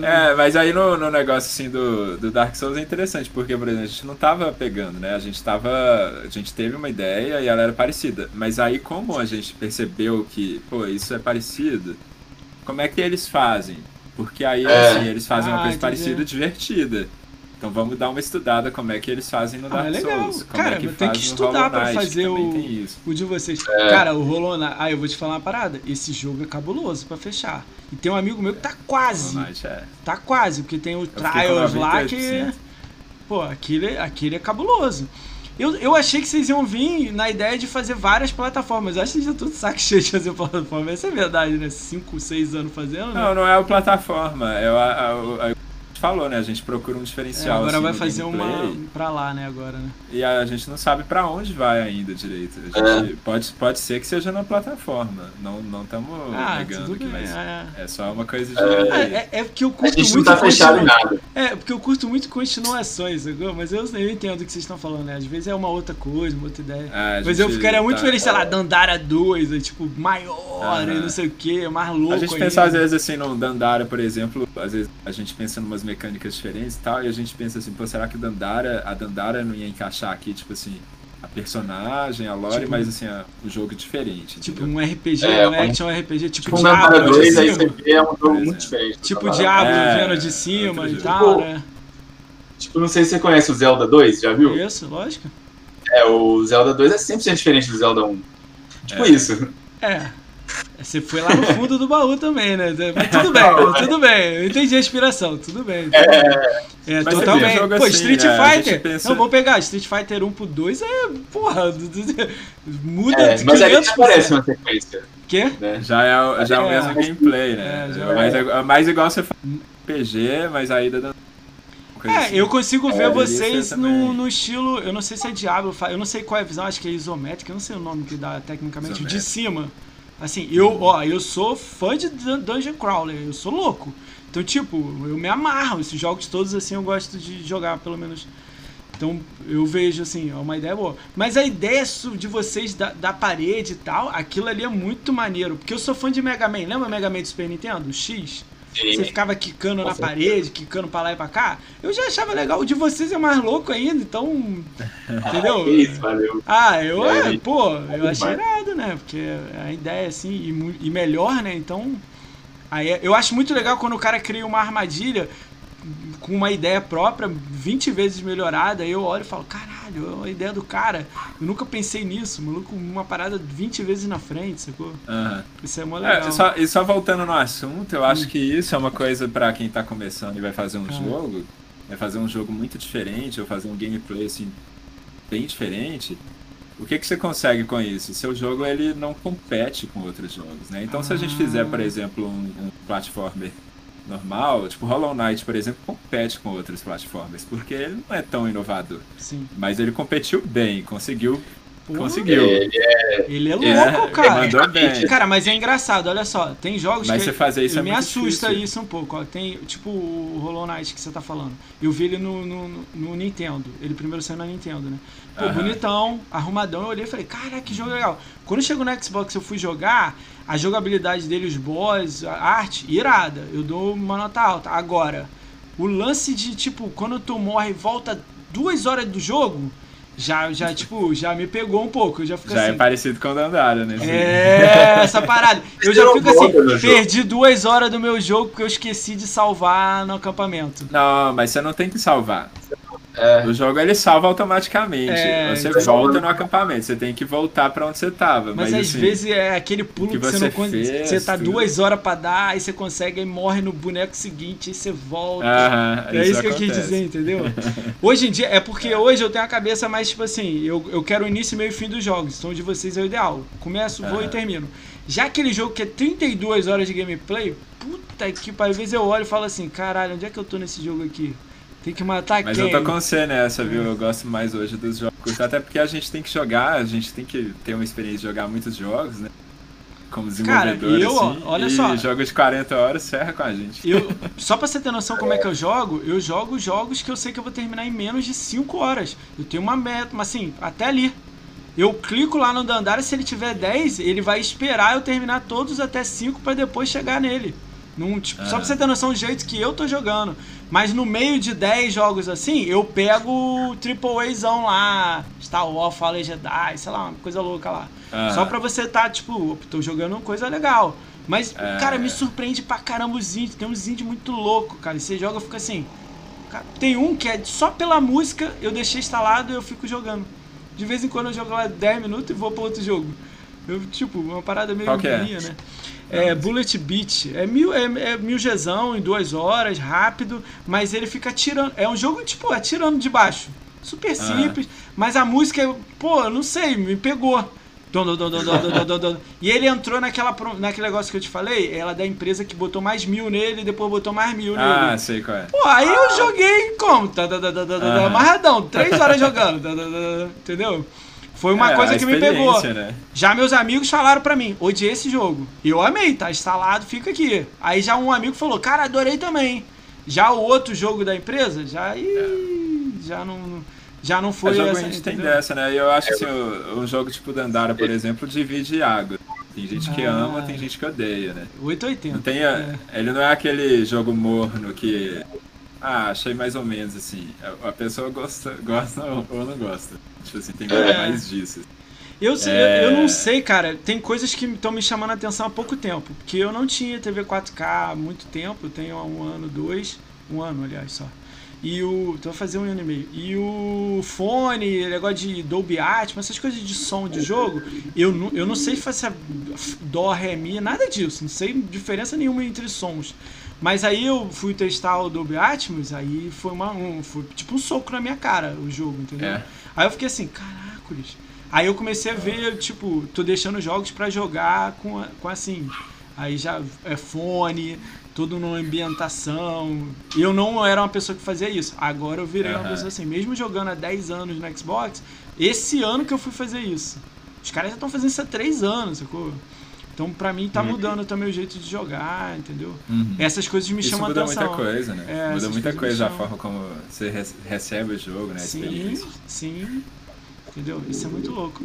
S2: É, mas aí no, no negócio assim do, do Dark Souls é interessante, porque, por exemplo, a gente não tava pegando, né? A gente tava. A gente teve uma ideia e ela era parecida. Mas aí como a gente percebeu que, pô, isso é parecido, como é que eles fazem? Porque aí,
S3: É.
S2: assim, eles fazem
S1: Ah,
S2: uma coisa
S1: entendi.
S2: parecida divertida. Então vamos dar uma estudada como é que eles fazem no
S1: Ah,
S2: Dark
S1: é legal.
S2: Souls. Como
S1: Cara,
S2: é que
S1: tem que
S2: no
S1: estudar pra fazer o-. O de vocês.
S3: É.
S1: Cara, o Hollow Knight. Ah, eu vou te falar uma parada. Esse jogo é cabuloso pra fechar. E tem um amigo meu que tá quase.
S2: Knight é.
S1: Tá quase, porque tem o Trials lá que.
S2: 98%.
S1: Pô, aquele, aquele é cabuloso. Eu, eu achei que vocês iam vir na ideia de fazer várias plataformas. Eu acho que já tô de saco cheio de fazer plataforma. Essa é verdade, né? 5, 6 anos fazendo, né?
S2: Não, não é a plataforma. É a, a, a, falou, né? A gente procura um
S1: É,
S2: diferencial.
S1: agora
S2: assim,
S1: vai fazer
S2: gameplay.
S1: uma pra lá, né, agora, né?
S2: E a gente não sabe pra onde vai ainda direito. A gente pode, pode ser que seja na plataforma. Não não estamos
S1: Ah,
S2: negando que
S1: bem.
S2: vai ser.
S1: É.
S2: É só uma coisa de.
S1: É, é, é porque eu
S3: A
S1: curto
S3: gente não
S1: muito
S3: tá fechado em nada.
S1: É, porque eu curto muito continuações, sacou? Mas eu, eu entendo o que vocês estão falando, né? Às vezes é uma outra coisa, uma outra ideia.
S2: É, a
S1: Mas eu
S2: gente
S1: ficaria muito
S2: tá-
S1: feliz, sei lá, Dandara 2, é, tipo, maior
S2: Aham.
S1: e não sei o que, mais louco
S2: A gente
S1: ainda.
S2: pensa às vezes assim no Dandara, por exemplo, às vezes a gente pensa em umas mecânicas diferentes e tal, e a gente pensa assim, pô, será que Dandara, a Dandara não ia encaixar aqui, tipo assim, a personagem, a lore,
S1: Tipo-
S2: mas assim, a- o jogo diferente.
S1: Tipo
S2: entendeu?
S1: um RPG,
S3: É,
S1: um
S3: um-
S1: action RPG, tipo,
S3: Tipo, um
S1: Diablo
S3: Dandara
S1: de
S3: 2, aí você vê, é um jogo muito
S2: exemplo.
S3: diferente.
S1: Tipo. Diablo
S2: É,
S1: vendo de cima
S2: outro
S1: e
S2: jogo.
S1: tal,
S3: Tipo,
S1: né?
S3: Tipo, não sei se você conhece o Zelda 2, já viu?
S1: Isso, lógico.
S3: É, o Zelda 2 é 100% diferente do Zelda 1. Tipo
S2: É.
S3: isso.
S1: É. Você foi lá no fundo do baú também, né? Mas tudo bem, tudo bem. Eu entendi a inspiração, tudo bem. Tudo é, é
S2: mas
S1: totalmente.
S2: Pô,
S1: assim,
S2: Street
S1: né? Fighter. Pensa... Não, vou pegar. Street Fighter 1 pro 2 é. Porra. Muda
S3: é, Mas aí aparece uma sequência.
S1: Quê?
S2: Né? Já é, já é o mesmo gameplay, né? É, mas é, é mais igual você faz PG, mas aí dá.
S1: É, assim. eu consigo ver vocês no, no estilo. Eu não sei se é Diablo, eu não sei qual é a visão, acho que é isométrica, eu não sei o nome que dá tecnicamente, de cima. Assim, eu, ó, eu sou fã de Dungeon Crawler, eu sou louco. Então, tipo, eu me amarro. Esses jogos todos, assim, eu gosto de jogar, pelo menos. Então, eu vejo, assim, é uma ideia boa. Mas a ideia de vocês da, da parede e tal, aquilo ali é muito maneiro. Porque eu sou fã de Mega Man. Lembra Mega Man do Super Nintendo? O Você ficava quicando na parede, quicando pra lá e pra cá. Eu já achava legal. O de vocês é mais louco ainda, então. Entendeu?
S3: Isso, valeu.
S1: Ah, eu, é, pô, eu achei irado, né? Porque a ideia, assim, e, e melhor, né? Então. Aí, eu acho muito legal quando o cara cria uma armadilha com uma ideia própria, 20 vezes melhorada, eu olho e falo, caralho, é uma ideia do cara. Eu nunca pensei nisso, maluco, uma parada 20 vezes na frente, sacou?
S2: Uhum.
S1: Isso é mó legal.
S2: É, só, e só voltando no assunto, eu acho hum. que isso é uma coisa para quem tá começando e vai fazer um ah. jogo, vai fazer um jogo muito diferente, ou fazer um gameplay assim, bem diferente. O que, que você consegue com isso? Seu jogo ele não compete com outros jogos, né? Então, ah. se a gente fizer, por ah. exemplo, um, um platformer normal, tipo Hollow Knight, por exemplo, compete com outros platformers, porque ele não é tão inovador.
S1: Sim.
S2: Mas ele competiu bem, conseguiu Conseguiu.
S1: Ele é, ele é louco, é, cara. Mandou bem. Cara, mas é engraçado, olha só. Tem jogos
S2: mas
S1: que.
S2: Você fazer isso é
S1: me assusta
S2: difícil.
S1: isso um pouco. Ó. Tem, tipo, o Hollow Knight que você tá falando. Eu vi ele no, no, no Nintendo. Ele primeiro saiu na Nintendo, né? Pô, uh -huh. bonitão, arrumadão. Eu olhei e falei, cara, que jogo legal. Quando chegou no Xbox eu fui jogar, a jogabilidade dele, os boss, a arte, irada. Eu dou uma nota alta. Agora, o lance de, tipo, quando tu morre e volta duas horas do jogo já, já, tipo, já me pegou um pouco. Eu já fico
S2: já
S1: assim.
S2: é parecido com o Dandara, né?
S1: É, essa parada. Eu já fico assim, perdi duas horas do meu jogo porque eu esqueci de salvar no acampamento.
S2: Não, mas você não tem que salvar. É. O jogo ele salva automaticamente. É, você então... volta no acampamento, você tem que voltar para onde você tava.
S1: Mas, mas às assim, vezes é aquele pulo que, que você, você não fez, Você tá tudo. duas horas para dar, aí você consegue, aí morre no boneco seguinte, aí você volta.
S2: é
S1: isso, isso
S2: que
S1: acontece. eu quis dizer, entendeu? hoje em dia, é porque hoje eu tenho a cabeça mais tipo assim, eu, eu quero o início, meio e fim dos jogos. Então de vocês é o ideal. Começo, vou e termino. Já aquele jogo que é 32 horas de gameplay, puta que às vezes eu olho e falo assim, caralho, onde é que eu tô nesse jogo aqui? Tem que matar
S2: Mas
S1: quem?
S2: eu tô com você nessa, viu? Eu gosto mais hoje dos jogos. Até porque a gente tem que jogar, a gente tem que ter uma experiência de jogar muitos jogos, né? Como desenvolvedor, Cara, eu, assim, olha
S1: e
S2: só. jogo de 40 horas ferra com a gente.
S1: Eu, só pra você ter noção como é que eu jogo, eu jogo jogos que eu sei que eu vou terminar em menos de 5 horas. Eu tenho uma meta, mas assim, até ali. Eu clico lá no Dandara, se ele tiver 10, ele vai esperar eu terminar todos até 5 para depois chegar nele. Num, tipo, Só pra você ter noção do jeito que eu tô jogando. Mas no meio de 10 jogos assim, eu pego o Triple Azão lá, Star Wars, Fallen Jedi, sei lá, uma coisa louca lá. Só pra você tá, tipo, tô jogando coisa legal. Mas, é. cara, me surpreende pra caramba os indies. Tem uns indies muito louco, cara. E você joga fica assim. Cara, tem um que é só pela música, eu deixei instalado e eu fico jogando. De vez em quando eu jogo lá 10 minutos e vou pra outro jogo. Eu, tipo, uma parada meio
S2: Qual é?
S1: minha, né? É Bullet Beat. É mil, é, é mil Gzão em duas horas, rápido, mas ele fica atirando. É um jogo, tipo, atirando de baixo. Super simples, mas a música, pô, eu não sei, me pegou. e ele entrou naquela, naquele negócio que eu te falei, ela da empresa que botou mais mil nele e depois botou mais mil nele.
S2: Ah, sei qual é.
S1: Pô, aí eu joguei como? Amarradão, três horas jogando. Entendeu? Foi uma é, coisa que me pegou. Né? Já meus amigos falaram para mim, odiei esse jogo. Eu amei, tá instalado, fica aqui. Aí já um amigo falou, cara, adorei também. Já o outro jogo da empresa, já ih, já não já não foi
S2: é jogo
S1: essa,
S2: a gente entendeu? tem dessa, né? E eu acho que assim, um jogo tipo Dandara, por exemplo, divide água. Tem gente que ah, ama, tem gente que odeia, né?
S1: 880.
S2: Não tem, é. Ele não é aquele jogo morno que ah, achei mais ou menos assim. A pessoa gosta, gosta ou não gosta. Tipo assim, tem é. mais disso.
S1: Eu, é... eu, eu, não sei, cara. Tem coisas que estão me chamando a atenção há pouco tempo. Porque eu não tinha TV 4K há muito tempo. Eu tenho há um ano, dois. Um ano, aliás, só. E o. Tô fazendo um ano e meio. E o fone, negócio de Dolby Atmos, essas coisas de som de jogo, eu não, eu não sei fazer dó, ré, mi, nada disso. Não sei diferença nenhuma entre sons. Mas aí eu fui testar o Dolby Atmos, aí foi uma. Um, foi tipo um soco na minha cara o jogo, entendeu? É. Aí eu fiquei assim, caracoles. Aí eu comecei a ver, tipo, tô deixando jogos para jogar com, com assim. Aí já é fone, tudo numa ambientação. Eu não era uma pessoa que fazia isso. Agora eu virei uhum. uma pessoa assim, mesmo jogando há 10 anos no Xbox, esse ano que eu fui fazer isso. Os caras já estão fazendo isso há 3 anos, sacou? Então, pra mim, tá uhum. mudando também o jeito de jogar, entendeu? Uhum. Essas coisas me
S2: Isso
S1: chamam
S2: muda
S1: atenção.
S2: muita coisa, né? É, muda muita coisa a forma como você recebe o jogo, né?
S1: Sim, sim. Entendeu? Isso é muito louco.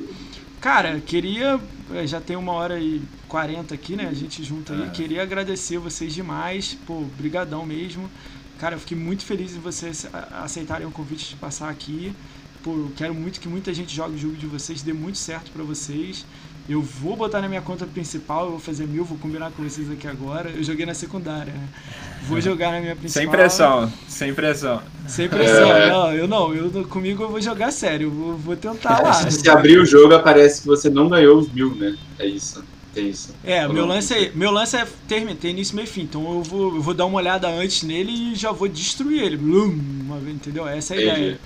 S1: Cara, queria. É, já tem uma hora e quarenta aqui, né? A gente junta aí. É. Queria agradecer vocês demais. Pô, brigadão mesmo. Cara, eu fiquei muito feliz em vocês aceitarem o convite de passar aqui. Pô, eu quero muito que muita gente jogue o jogo de vocês, dê muito certo para vocês. Eu vou botar na minha conta principal, eu vou fazer mil, vou combinar com vocês aqui agora. Eu joguei na secundária, né? Vou é. jogar na minha principal.
S2: Sem pressão, sem pressão.
S1: Sem pressão, é. não, eu não, eu comigo eu vou jogar sério, eu vou, vou tentar lá.
S3: Se abrir o jogo, aparece que você não ganhou os mil, né? É isso. É isso.
S1: É, meu lance é, meu lance é terminar, ter início, meio fim. Então eu vou, eu vou dar uma olhada antes nele e já vou destruir ele. Blum, entendeu? Essa é a Entendi. ideia.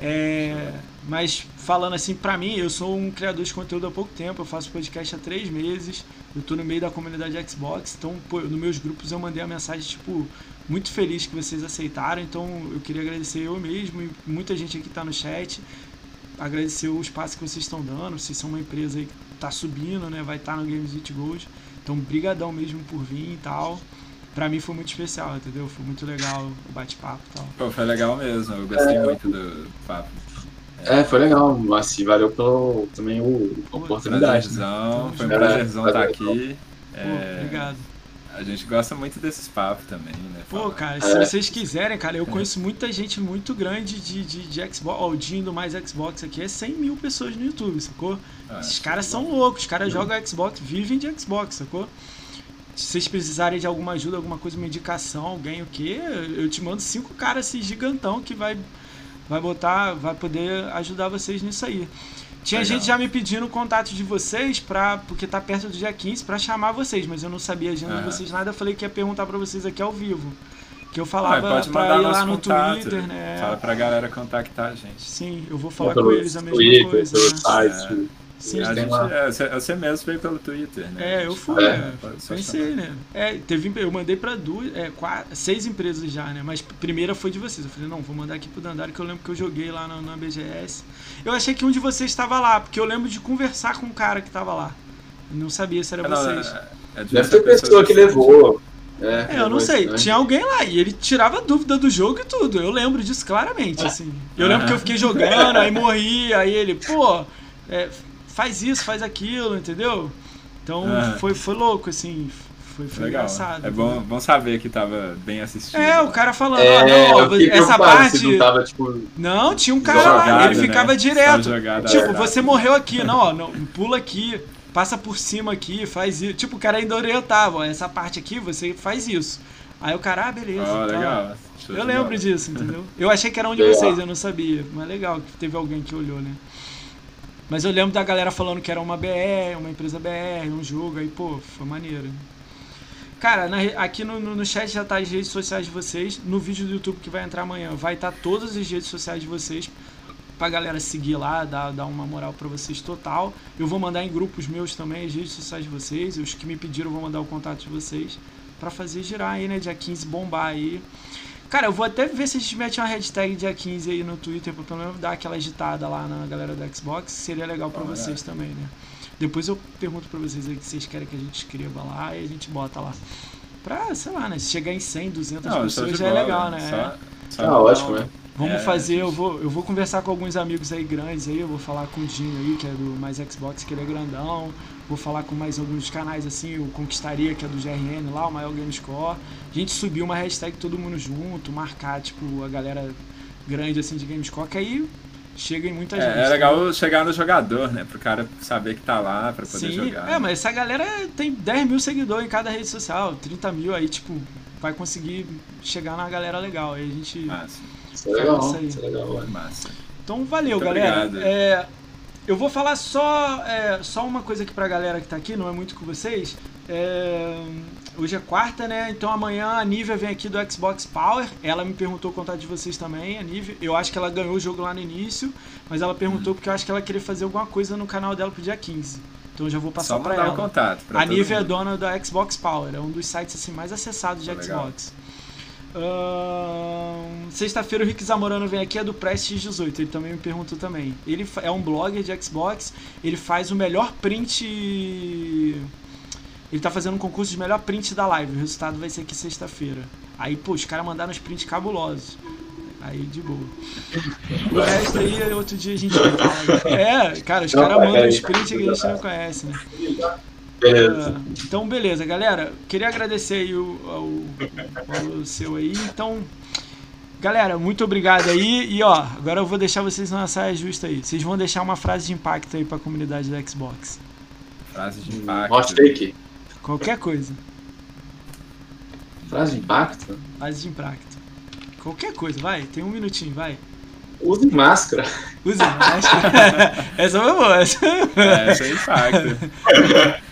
S1: É, mas falando assim, pra mim, eu sou um criador de conteúdo há pouco tempo, eu faço podcast há três meses, eu tô no meio da comunidade Xbox, então, pô, nos meus grupos eu mandei a mensagem, tipo, muito feliz que vocês aceitaram, então eu queria agradecer eu mesmo e muita gente aqui tá no chat, agradecer o espaço que vocês estão dando, vocês são uma empresa aí que tá subindo, né, vai estar tá no Games It Gold, então brigadão mesmo por vir e tal. Pra mim foi muito especial, entendeu? Foi muito legal o bate-papo e tal.
S2: Pô, foi legal mesmo, eu gostei é... muito do papo.
S3: É, foi legal, assim, valeu pelo, também o, a oportunidade.
S2: Né? Foi um prazerzão estar aqui.
S1: É, obrigado.
S2: A gente gosta muito desses papos também, né?
S1: Pô, cara, se é. vocês quiserem, cara, eu conheço muita gente muito grande de, de, de Xbox. Ó, o Dinho do Mais Xbox aqui é 100 mil pessoas no YouTube, sacou? Ah, Esses caras são loucos, os caras jogam Xbox, vivem de Xbox, sacou? Se vocês precisarem de alguma ajuda, alguma coisa, uma indicação, alguém, o quê? Eu te mando cinco caras assim, gigantão que vai vai botar, vai poder ajudar vocês nisso aí. Tinha Legal. gente já me pedindo o contato de vocês para porque tá perto do dia 15 para chamar vocês, mas eu não sabia a agenda de vocês nada, eu falei que ia perguntar para vocês aqui ao vivo. Que eu falava
S2: ah,
S1: para ir lá no
S2: contato,
S1: Twitter, né?
S2: Fala pra galera contactar a gente.
S1: Sim, eu vou falar com eles a mesma Twitter, coisa. Né?
S2: Site. É. Sim, a gente, é, você mesmo veio pelo Twitter, né?
S1: É, eu fui, é, pensei, né? É, teve, eu mandei para duas, é, quatro, seis empresas já, né? Mas a primeira foi de vocês. Eu falei, não, vou mandar aqui pro Dandara, que eu lembro que eu joguei lá na, na BGS. Eu achei que um de vocês estava lá, porque eu lembro de conversar com um cara que estava lá. Eu não sabia se era não, vocês. É,
S3: é Deve ter pessoa que levou.
S1: É, é, eu não sei. Né? Tinha alguém lá e ele tirava dúvida do jogo e tudo. Eu lembro disso claramente, assim. Eu lembro que eu fiquei jogando, aí morri, aí ele, pô, é, faz isso, faz aquilo, entendeu? Então é. foi, foi louco, assim. Foi, foi Legal. engraçado.
S2: É bom, bom saber que tava bem assistindo.
S1: É, o cara falando, é, não, essa parte. Não, tava, tipo, não, tinha um cara jogada, lá, ele né? ficava direto. Jogada, tipo, é você morreu aqui, não, ó, não, pula aqui, passa por cima aqui, faz isso. Tipo, o cara ainda orientava, ó, essa parte aqui você faz isso. Aí o cara, ah, beleza. Oh,
S2: legal.
S1: Eu lembro disso, entendeu? Eu achei que era um de vocês, eu não sabia. Mas legal que teve alguém que olhou, né? Mas eu lembro da galera falando que era uma BR, uma empresa BR, um jogo, aí, pô, foi maneiro. Cara, na, aqui no, no, chat já tá as redes sociais de vocês. No vídeo do YouTube que vai entrar amanhã vai estar tá todas as redes sociais de vocês pra galera seguir lá, dar, dar uma moral pra vocês total. Eu vou mandar em grupos meus também as redes sociais de vocês. Os que me pediram vou mandar o contato de vocês para fazer girar aí, né? Dia 15 bombar aí. Cara, eu vou até ver se a gente mete uma hashtag dia 15 aí no Twitter, pra pelo menos dar aquela agitada lá na galera do Xbox. Seria legal pra oh, vocês é. também, né? Depois eu pergunto pra vocês aí que vocês querem que a gente escreva lá e a gente bota lá. Pra, sei lá, né? Se chegar em 100, 200 Não, pessoas já é legal, né?
S3: Só, só ah, ótimo, né?
S1: Vamos é, fazer, eu vou, eu vou conversar com alguns amigos aí grandes aí, eu vou falar com o Dinho aí, que é do Mais Xbox, que ele é grandão. Vou falar com mais alguns canais assim, o Conquistaria, que é do GRN lá, o maior Game Score. A gente subiu uma hashtag todo mundo junto, marcar, tipo, a galera grande assim de Game Score, que aí chega em muita
S2: é,
S1: gente.
S2: É legal né? chegar no jogador, né? Pro cara saber que tá lá pra poder Sim, jogar.
S1: É, mas essa galera tem 10 mil seguidores em cada rede social, 30 mil aí, tipo, vai conseguir chegar na galera legal. Aí a gente.
S2: Massa.
S3: Isso é legal,
S1: Isso aí.
S3: isso é legal.
S2: Massa.
S1: Então valeu,
S2: Muito
S1: galera.
S2: obrigado.
S1: É, eu vou falar só, é, só uma coisa aqui pra galera que tá aqui, não é muito com vocês. É, hoje é quarta, né? Então amanhã a Nívia vem aqui do Xbox Power. Ela me perguntou o contato de vocês também, a Nívia. Eu acho que ela ganhou o jogo lá no início, mas ela perguntou porque eu acho que ela queria fazer alguma coisa no canal dela pro dia 15. Então eu já vou passar
S2: Só
S1: pra
S2: mandar
S1: ela.
S2: o contato. Pra
S1: A Nívia é dona da Xbox Power, é um dos sites assim mais acessados de
S2: Ah, legal.
S1: Ahn, Sexta-feira o Rick Zamorano vem aqui, é do Prestige 18, ele também me perguntou também. Ele é um blogger de Xbox, ele faz o melhor print. Ele tá fazendo um concurso de melhor print da live, o resultado vai ser aqui sexta-feira. Aí, pô, os caras mandaram uns prints cabulosos. Aí, de boa. O resto aí, outro dia a gente fala. É, cara, os caras mandam
S3: é,
S1: uns prints que a gente não conhece, né?
S3: Beleza.
S1: Ah, então, beleza, galera. Queria agradecer aí o, ao, ao seu aí. Então, galera, muito obrigado aí. E ó, agora eu vou deixar vocês numa saia justa aí. Vocês vão deixar uma frase de impacto aí pra comunidade da Xbox.
S2: Frase de impacto.
S3: Hot take.
S1: Qualquer coisa.
S3: Frase de impacto.
S1: Frase de impacto. Qualquer coisa, vai. Tem um minutinho, vai.
S3: Use máscara.
S1: Use máscara. essa foi boa. Essa.
S2: É, isso é impacto.